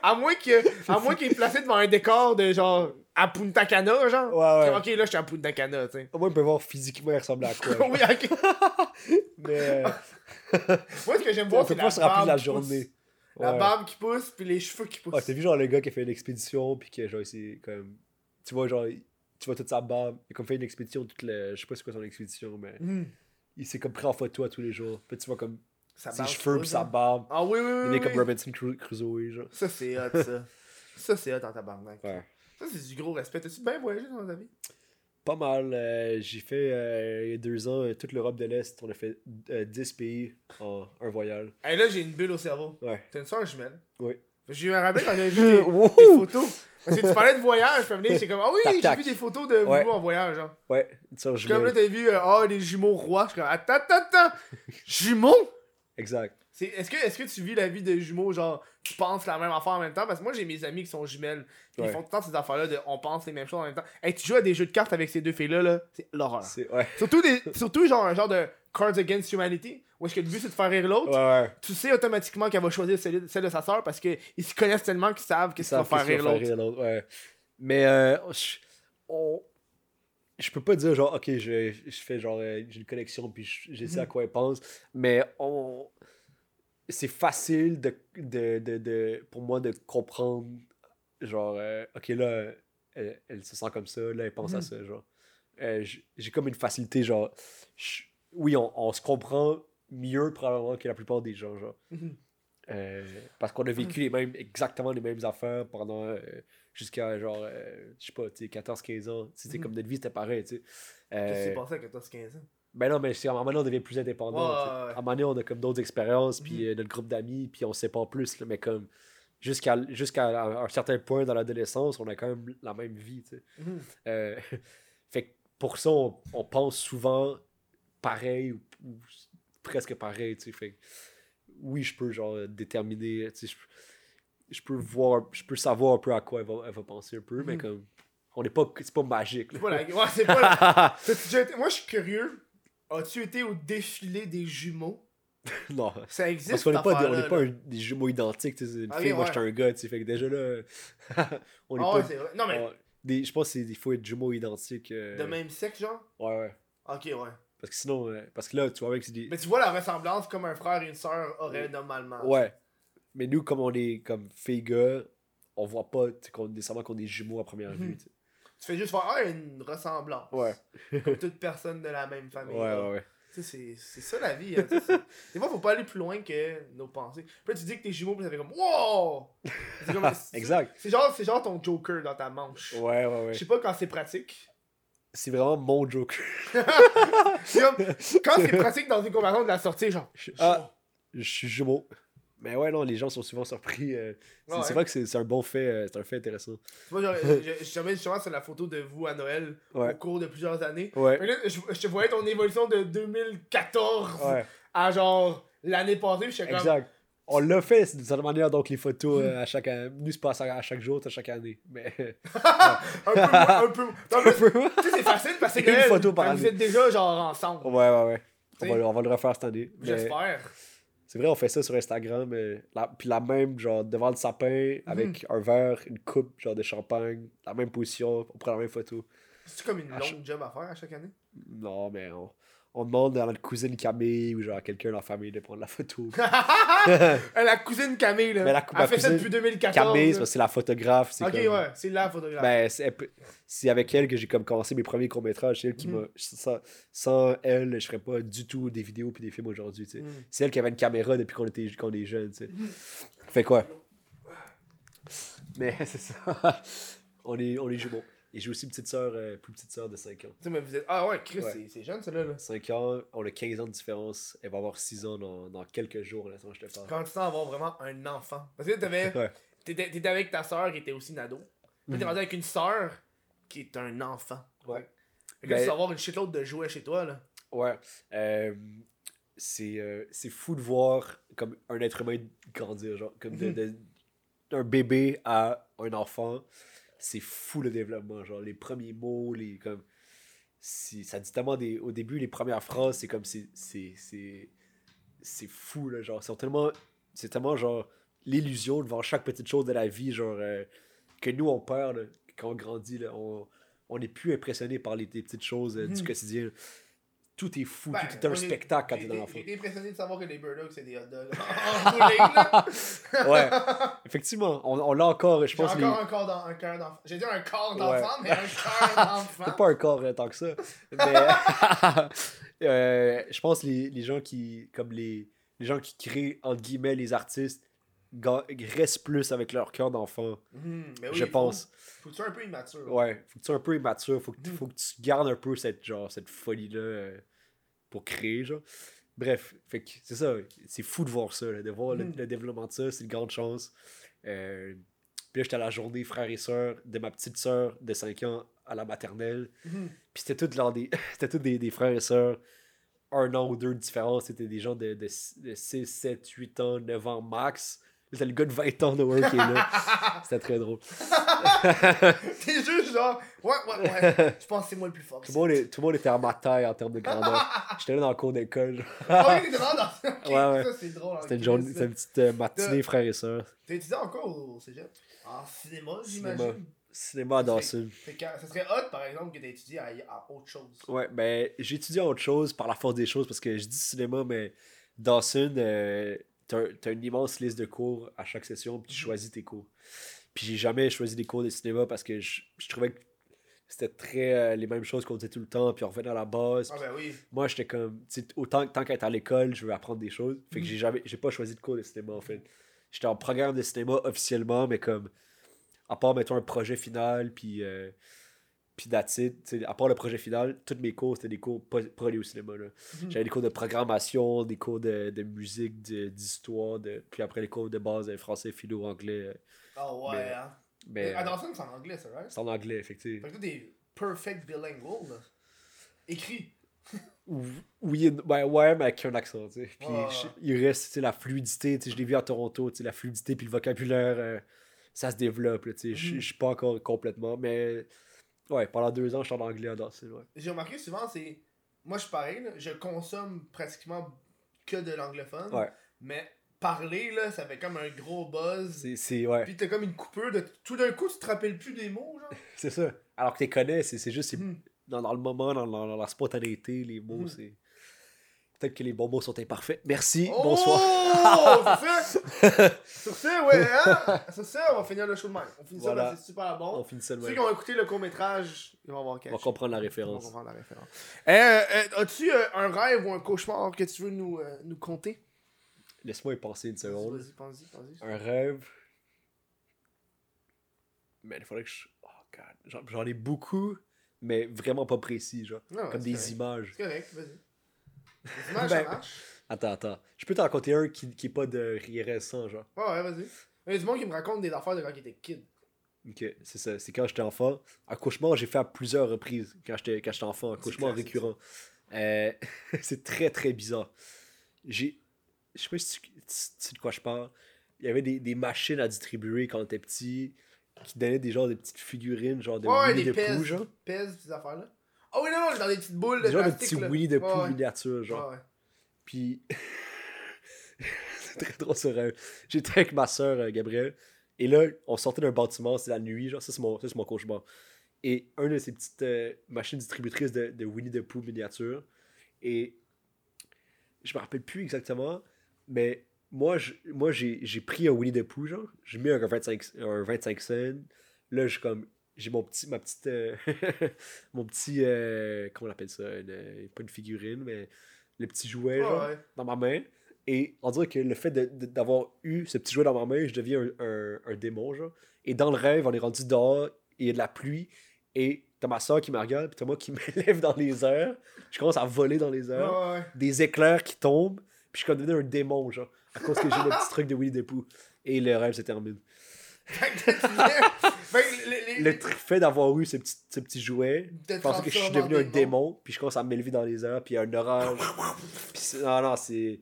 À moins que, à moins qu'il est placé devant un décor de genre à Punta Cana, genre. Ouais, ouais. Ok, là, je suis à Punta Cana, tu sais. Au moins, on peut voir physiquement, il ressemble à quoi. oui, ok. Mais. euh, Moi, ce que j'aime on voir, peut c'est pas la se rappeler la barbe qui journée. pousse. La Ouais. barbe qui pousse, puis les cheveux qui poussent. Ouais, t'as vu genre le gars qui a fait une expédition, puis que genre, c'est comme. Tu vois, genre, tu vois toute sa barbe. Il a comme fait une expédition, toute le. Je sais pas c'est quoi son expédition, mais. Hmm. Il s'est comme pris en photo à tous les jours. Puis tu vois comme Sa ses cheveux, puis sa hein. barbe. Ah oui, oui, oui. Il est comme. Robinson Cru- Crusoe, genre. Ça, c'est hot, ça. ça, c'est hot en tabarnak. Ouais. Ça, c'est du gros respect. T'as-tu bien voyagé dans ta vie? Pas mal. euh, j'ai fait euh, il y a deux ans euh, toute l'Europe de l'Est. On a fait euh, 10 pays en un voyage. Hey, là, j'ai une bulle au cerveau. Ouais. T'as une soeur jumelle? Oui. J'ai eu un rappel quand j'avais vu tes photos. Parce que tu parlais de voyage, puis venir, c'est comme, ah oui, j'ai vu des photos de vous Ouais. en voyage, genre. Ouais, une sœur Puis comme là, jumelle. t'as vu, ah, les jumeaux rois. Je suis comme, attends, attends, attends. Jumeaux? Exact. Est-ce que, est que tu vis la vie de jumeaux, genre, tu penses la même affaire en même temps? Parce que moi, j'ai mes amis qui sont jumelles. puis Ils Ouais. font tout le temps ces affaires-là de on pense les mêmes choses en même temps. Hey, tu joues à des jeux de cartes avec ces deux filles-là, là, c'est l'horreur. Ouais. Surtout, des, surtout, genre, un genre de Cards Against Humanity, où est-ce que le but c'est de faire rire l'autre. Ouais, ouais. Tu sais automatiquement qu'elle va choisir celle, celle de sa soeur parce qu'ils se connaissent tellement qu'ils savent qu'est-ce qui va faire rire l'autre. Ouais. Mais euh, on, je peux pas dire genre, ok, je, je fais genre, euh, j'ai une connexion puis je, sais à Mhm. quoi elle pense. Mais on, c'est facile de, de, de, de- pour moi de comprendre, genre, euh, ok, là, elle, elle se sent comme ça, là, elle pense à Mhm. ça, genre. Euh, j'ai comme une facilité, genre, je- oui, on, on se comprend mieux probablement que la plupart des gens, genre. Mhm. Euh, parce qu'on a vécu les mêmes, exactement les mêmes affaires pendant jusqu'à genre, euh, je sais pas, tu sais, 14-15 ans. C'est Mhm. comme notre vie, c'était pareil, tu sais. Qu'est-ce qui s'est Euh, passé à 14-15 ans? ben non, mais c'est à un moment donné, on devient plus indépendant. Ouais, tu sais. ouais, ouais. À un moment donné, on a comme d'autres expériences, puis Mhm. euh, notre groupe d'amis, puis on sait pas plus, là, mais comme jusqu'à jusqu'à un certain point dans l'adolescence, on a quand même la même vie, tu sais. Mhm. Euh, fait que pour ça, on, on pense souvent pareil ou, ou presque pareil, tu sais. Fait que oui, je peux genre déterminer, tu sais, je, je peux voir, je peux savoir un peu à quoi elle va, elle va penser un peu, mais Mhm. comme on n'est pas, c'est pas magique. Là. Ouais, c'est pas la... Été- Moi, je suis curieux. As-tu été au défilé des jumeaux? non. Ça existe, Parce qu'on n'est pas, des, on n'est pas un- des jumeaux identiques, tu sais, c'est une fille, moi ouais. j'étais un gars, tu sais, fait que déjà là, on est Ah ouais, pas, c'est vrai. Non, mais on- des, je pense qu'il faut être jumeaux identiques. euh, de même sexe, genre? Ouais, ouais. Ok, ouais. Parce que sinon, euh, parce que là, tu vois, avec c'est des, Mais tu vois la ressemblance comme un frère et une sœur auraient normalement. Ouais. Mais nous, comme on est comme filles-gars, on voit pas qu'on- nécessairement qu'on est jumeaux à première Mhm. vue. tu fais juste voir, ah, une ressemblance. Ouais. Comme toute personne de la même famille. Ouais, ouais, ouais. Tu sais, c'est ça la vie. Hein, Des fois, faut pas aller plus loin que nos pensées. Là, tu dis que t'es jumeaux, puis ça fait comme Wow! C'est comme- Exact. C'est genre, c'est genre ton Joker dans ta manche. Ouais, ouais, Je ouais. sais pas quand c'est pratique. C'est vraiment mon joke. C'est comme, quand c'est pratique dans une conversation de la sortie, genre. Ah. Je suis jumeau. Mais ouais, non, les gens sont souvent surpris. euh, c'est Ouais. vrai que c'est un bon fait, euh, c'est un fait intéressant. Moi, je, je, je justement sur la photo de vous à Noël Ouais. au cours de plusieurs années. Là, je, je te voyais ton évolution de 2014 Ouais, à genre l'année passée, j'étais comme. exact. On l'a fait d'une certaine manière, donc les photos euh, à chaque année. Nous, c'est pas à à chaque jour, c'est à chaque année. Mais. un peu. moins- un peu. Mais, tu sais, c'est facile parce que Une photo par année. vous êtes déjà genre ensemble. ouais, ouais, ouais. On va, on va le refaire cette année. Mais- J'espère. C'est vrai, on fait ça sur Instagram. euh, la, puis la même, genre, devant le sapin, avec un verre, une coupe, genre, de champagne, la même position, on prend la même photo. C'est comme une À longue job à faire à chaque année? Non, mais on, on demande à notre cousine Camille ou genre à quelqu'un dans la famille de prendre la photo. Euh, la cousine Camille, là. Mais la- elle fait ça depuis 2014. Camille, c'est c'est la photographe. c'est Ok, comme- ouais, c'est la photographe. Ben, c'est avec elle que j'ai comme commencé mes premiers courts-métrages. C'est elle qui Mhm. m'a. Sans, sans elle, je ferais pas du tout des vidéos puis des films aujourd'hui. Mm. C'est elle qui avait une caméra depuis qu'on était qu'on est jeune. tu sais. Mhm. Fait quoi? Mais c'est ça. on, est, on est jumeaux. Et j'ai aussi une petite soeur, plus petite soeur de 5 ans. Tu sais, mais vous êtes. Ah ouais, Chris, Ouais. c'est- jeune, celle-là. Là. 5 ans, on a 15 ans de différence. Elle va avoir 6 ans dans, dans quelques jours, là, je te parle. Quand tu sens avoir vraiment un enfant. Parce que t'avais. Ouais. T'étais t'étais avec ta soeur qui était aussi une ado. Puis t'es Mhm. rendu avec une soeur qui est un enfant. Ouais. Fait que Ben- tu vas avoir une shitload de jouets chez toi, là. Ouais. Euh, c'est euh, c'est fou de voir comme un être humain grandir, genre, comme de, Mhm. de- d'un bébé à un enfant. C'est fou le développement, genre, les premiers mots, les comme. Ça dit tellement des. Au début, les premières phrases, c'est comme. C'est. C'est. C'est c'est fou, là, genre. C'est tellement. C'est tellement, genre. L'illusion devant chaque petite chose de la vie, genre. euh, que nous, on perd, là, quand on grandit, là. On, on est plus impressionné par les, les petites choses euh, du Mhm. quotidien. Tout est fou, Ben, tout est un spectacle quand j'ai- t'es dans j'ai- l'enfant. J'ai été impressionné de savoir que les Bird Dogs, c'est des hot dogs. Ouais, effectivement, on, on l'a encore, je J'ai pense, encore les... un corps d'en- un cœur d'enfant. J'ai dit un corps d'enfant, Ouais. mais un cœur d'enfant. C'est pas un corps euh, tant que ça. Mais euh, je pense les, les gens qui, comme les, les gens qui créent, entre guillemets, les artistes, restent plus avec leur cœur d'enfant, oui, je faut- pense. Faut que tu sois un peu immature? Ouais, faut que tu sois un peu immature, faut que, tu- Mhm. faut que tu gardes un peu cette, genre, cette folie-là euh, pour créer, genre. Bref, fait que c'est ça, c'est fou de voir ça, là, de voir le, Mhm. le développement de ça, c'est une grande chance. Euh, puis là, j'étais à la journée frère et sœur de ma petite sœur de 5 ans à la maternelle. Puis c'était tous des, c'était tous des, des frères et sœurs, un an ou deux de différence. C'était des gens de, de, 6, 7, 8 ans, 9 ans max. C'est le gars de 20 ans de work qui est là. C'était très drôle. T'es juste genre, ouais, ouais, ouais. Je pense que c'est moi le plus fort. Tout le, monde est- tout le monde était à ma taille en termes de grandeur. J'étais là dans le cours d'école. Ah oui, vraiment dans Ouais, ouais. Ça, c'est drôle. C'était une, journée, c'était une petite euh, matinée, frères et sœurs. T'es étudiant encore au cégep? En cinéma, j'imagine. Cinéma à Dawson. Ça serait hot, par exemple, que t'aies étudié à, à autre chose. Ouais, ben, j'ai étudié autre chose par la force des choses parce que je dis cinéma, mais Dawson, euh, t'as un- t'as une immense liste de cours à chaque session, puis tu choisis tes cours. Puis j'ai jamais choisi des cours de cinéma parce que je, je trouvais que c'était très euh, les mêmes choses qu'on disait tout le temps, puis on revenait à la base. Ah ben oui. Moi, j'étais comme, tu autant tant qu'être à l'école, je veux apprendre des choses. Fait que Mhm. j'ai jamais, j'ai pas choisi de cours de cinéma en fait. J'étais en programme de cinéma officiellement, mais comme, à part, mettons, un projet final, puis, euh, puis sais, à part le projet final, tous mes cours, c'était des cours pas, pas liés au cinéma. Mhm. J'avais des cours de programmation, des cours de, de musique, d'histoire, de, puis après les cours de base, euh, français, philo, anglais. euh, Ah ouais, Mais- hein. Mais Attention, c'est en anglais, ça, right? c'est en anglais, effectivement. Fait que t'es perfect bilingual, là. Écrit. Oui, ben ouais, mais avec un accent, tu sais. Puis Ouais. je- il reste, tu sais, la fluidité, tu sais, je l'ai vu à Toronto, tu sais, la fluidité puis le vocabulaire, euh, ça se développe, tu sais. Je Mhm. je suis pas encore complètement, mais ouais, pendant deux ans, je suis en anglais à Dawson, ouais. J'ai remarqué souvent, c'est. Moi, je suis pareil, là. Je consomme pratiquement que de l'anglophone. Ouais. Mais parler, là, ça fait comme un gros buzz. C'est, ouais, Puis t'as comme une coupure de. Tout d'un coup, tu te rappelles plus des mots, genre. c'est ça. Alors que tu les connais, c'est, juste, Mhm. dans, dans le moment, dans, dans- dans la spontanéité, les mots, Mhm. c'est... Peut-être que les bons mots sont imparfaits. Merci, Oh! bonsoir. Sur ce, ouais, hein? Sur ce, on va finir le show de même. On finit Voilà. ça, c'est super bon. On finit ça Ceux qui ont écouté le court-métrage, ils vont avoir On quelque va chose. comprendre la Ils vont référence. comprendre la référence. Euh, euh, As-tu euh, un rêve ou un cauchemar que tu veux nous, euh, nous conter? Laisse-moi y penser une seconde. Vas-y, pense-y, pense-y. Un rêve. Mais il faudrait que je. Oh god. J'en, ai beaucoup, mais vraiment pas précis, genre. Ouais, Comme des correct. images. C'est correct, vas-y. Images, Ben- ça marche. Attends, attends. Je peux t'en raconter un qui, qui est pas de récent, genre. Ouais, ouais, vas-y. Il y a du monde qui me raconte des affaires de quand il était kid. Ok, c'est ça. C'est quand j'étais enfant. Un cauchemar, j'ai fait à plusieurs reprises quand j'étais, quand j'étais enfant. Classique, récurrent. Euh, c'est très, très bizarre. J'ai. Je sais pas si tu, tu- tu sais de quoi je parle. Il y avait des, des machines à distribuer quand on était petit qui donnaient des genres de petites figurines, genre de Winnie des. Pooh, genre. Pèses, ces affaires-là. Ah oui, non, non, dans des petites boules de Des de plastique. petits là. Winnie the Ouais, Pooh ouais. miniatures, genre. Ouais. Puis. c'est très drôle ce rêve. J'étais avec ma soeur Gabrielle. Et là, on sortait d'un bâtiment, c'est la nuit, genre, ça c'est mon, ça, c'est mon cauchemar. Et un de ces petites euh, machines distributrices de, de Winnie the Pooh miniature. Et je me rappelle plus exactement, mais moi, je- moi j'ai, j'ai pris un Winnie the Pooh, genre. J'ai mis un 25, un 25 cents. Là, j'ai comme. J'ai mon petit. Ma petite. euh, mon petit. euh, comment on appelle ça une- euh, Pas une figurine, mais le petit jouet, Ouais, genre, ouais. dans ma main. Et on dirait que le fait d'avoir eu ce petit jouet dans ma main, je deviens un, un, un démon, genre. Et dans le rêve, on est rendu dehors, il y a de la pluie, et t'as ma soeur qui me regarde, puis t'as moi qui m'élève dans les airs. Je commence à voler dans les airs. Ouais. Des éclairs qui tombent, puis je suis comme devenu un démon, genre. À cause que j'ai le petit truc de Winnie the Pooh. Et le rêve se termine. Les- les- Le les- tr- fait d'avoir eu ce petit, ce petit jouet, te je pense que je suis devenu un démon, puis je commence à m'élever dans les airs, puis un orage. puis non, non, c'est.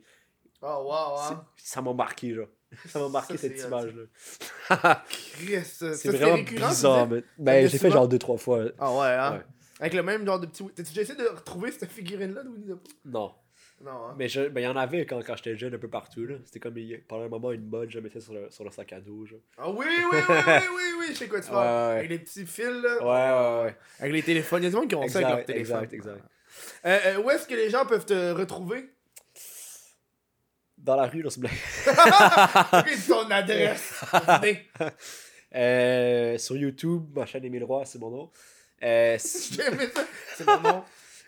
Oh, wow, c'est-. Ça m'a marqué, genre. Ça m'a marqué Ça, cette image-là. C'est vraiment récurrent, bizarre, mais. Ben, j'ai fait genre deux, trois fois. Ah ouais, hein? Ouais. Avec le même genre de petit. T'as-tu déjà essayé de retrouver cette figurine-là de Winnie the Pooh? Non. Non, hein. Mais je- ben, il y en avait quand, quand j'étais jeune un peu partout, là. C'était comme, il- pendant un moment, une mode, je mettais sur le, sur le sac à dos, genre. Ah oui, oui, oui, oui, oui, oui, je sais quoi tu parles. ouais. Avec les petits fils, là. Ouais, ouais, ouais. Avec les téléphones. Il y a des gens qui ont ça avec leur Exact, téléphone. exact, exact. Euh, euh, où est-ce que les gens peuvent te retrouver? Dans la rue, là, c'est blague. Ok, ton adresse. Euh, sur YouTube, ma chaîne Émile Roy, c'est mon nom. Euh, si- J'ai aimé ça. C'est mon nom.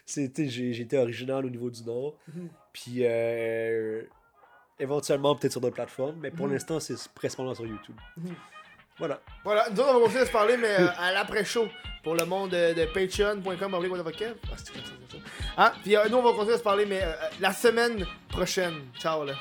Été original au niveau du nom. Mhm. Puis euh, éventuellement, peut-être sur d'autres plateformes. Mais pour Mhm. l'instant, c'est principalement sur YouTube. Mhm. Voilà. Voilà, nous autres, on va continuer à se parler, mais euh, à l'après-show. Pour le monde de, de patreon.com. Ah, c'est comme ça, c'est ça. Hein? Puis euh, nous, on va continuer à se parler, mais euh, la semaine prochaine. Ciao, là.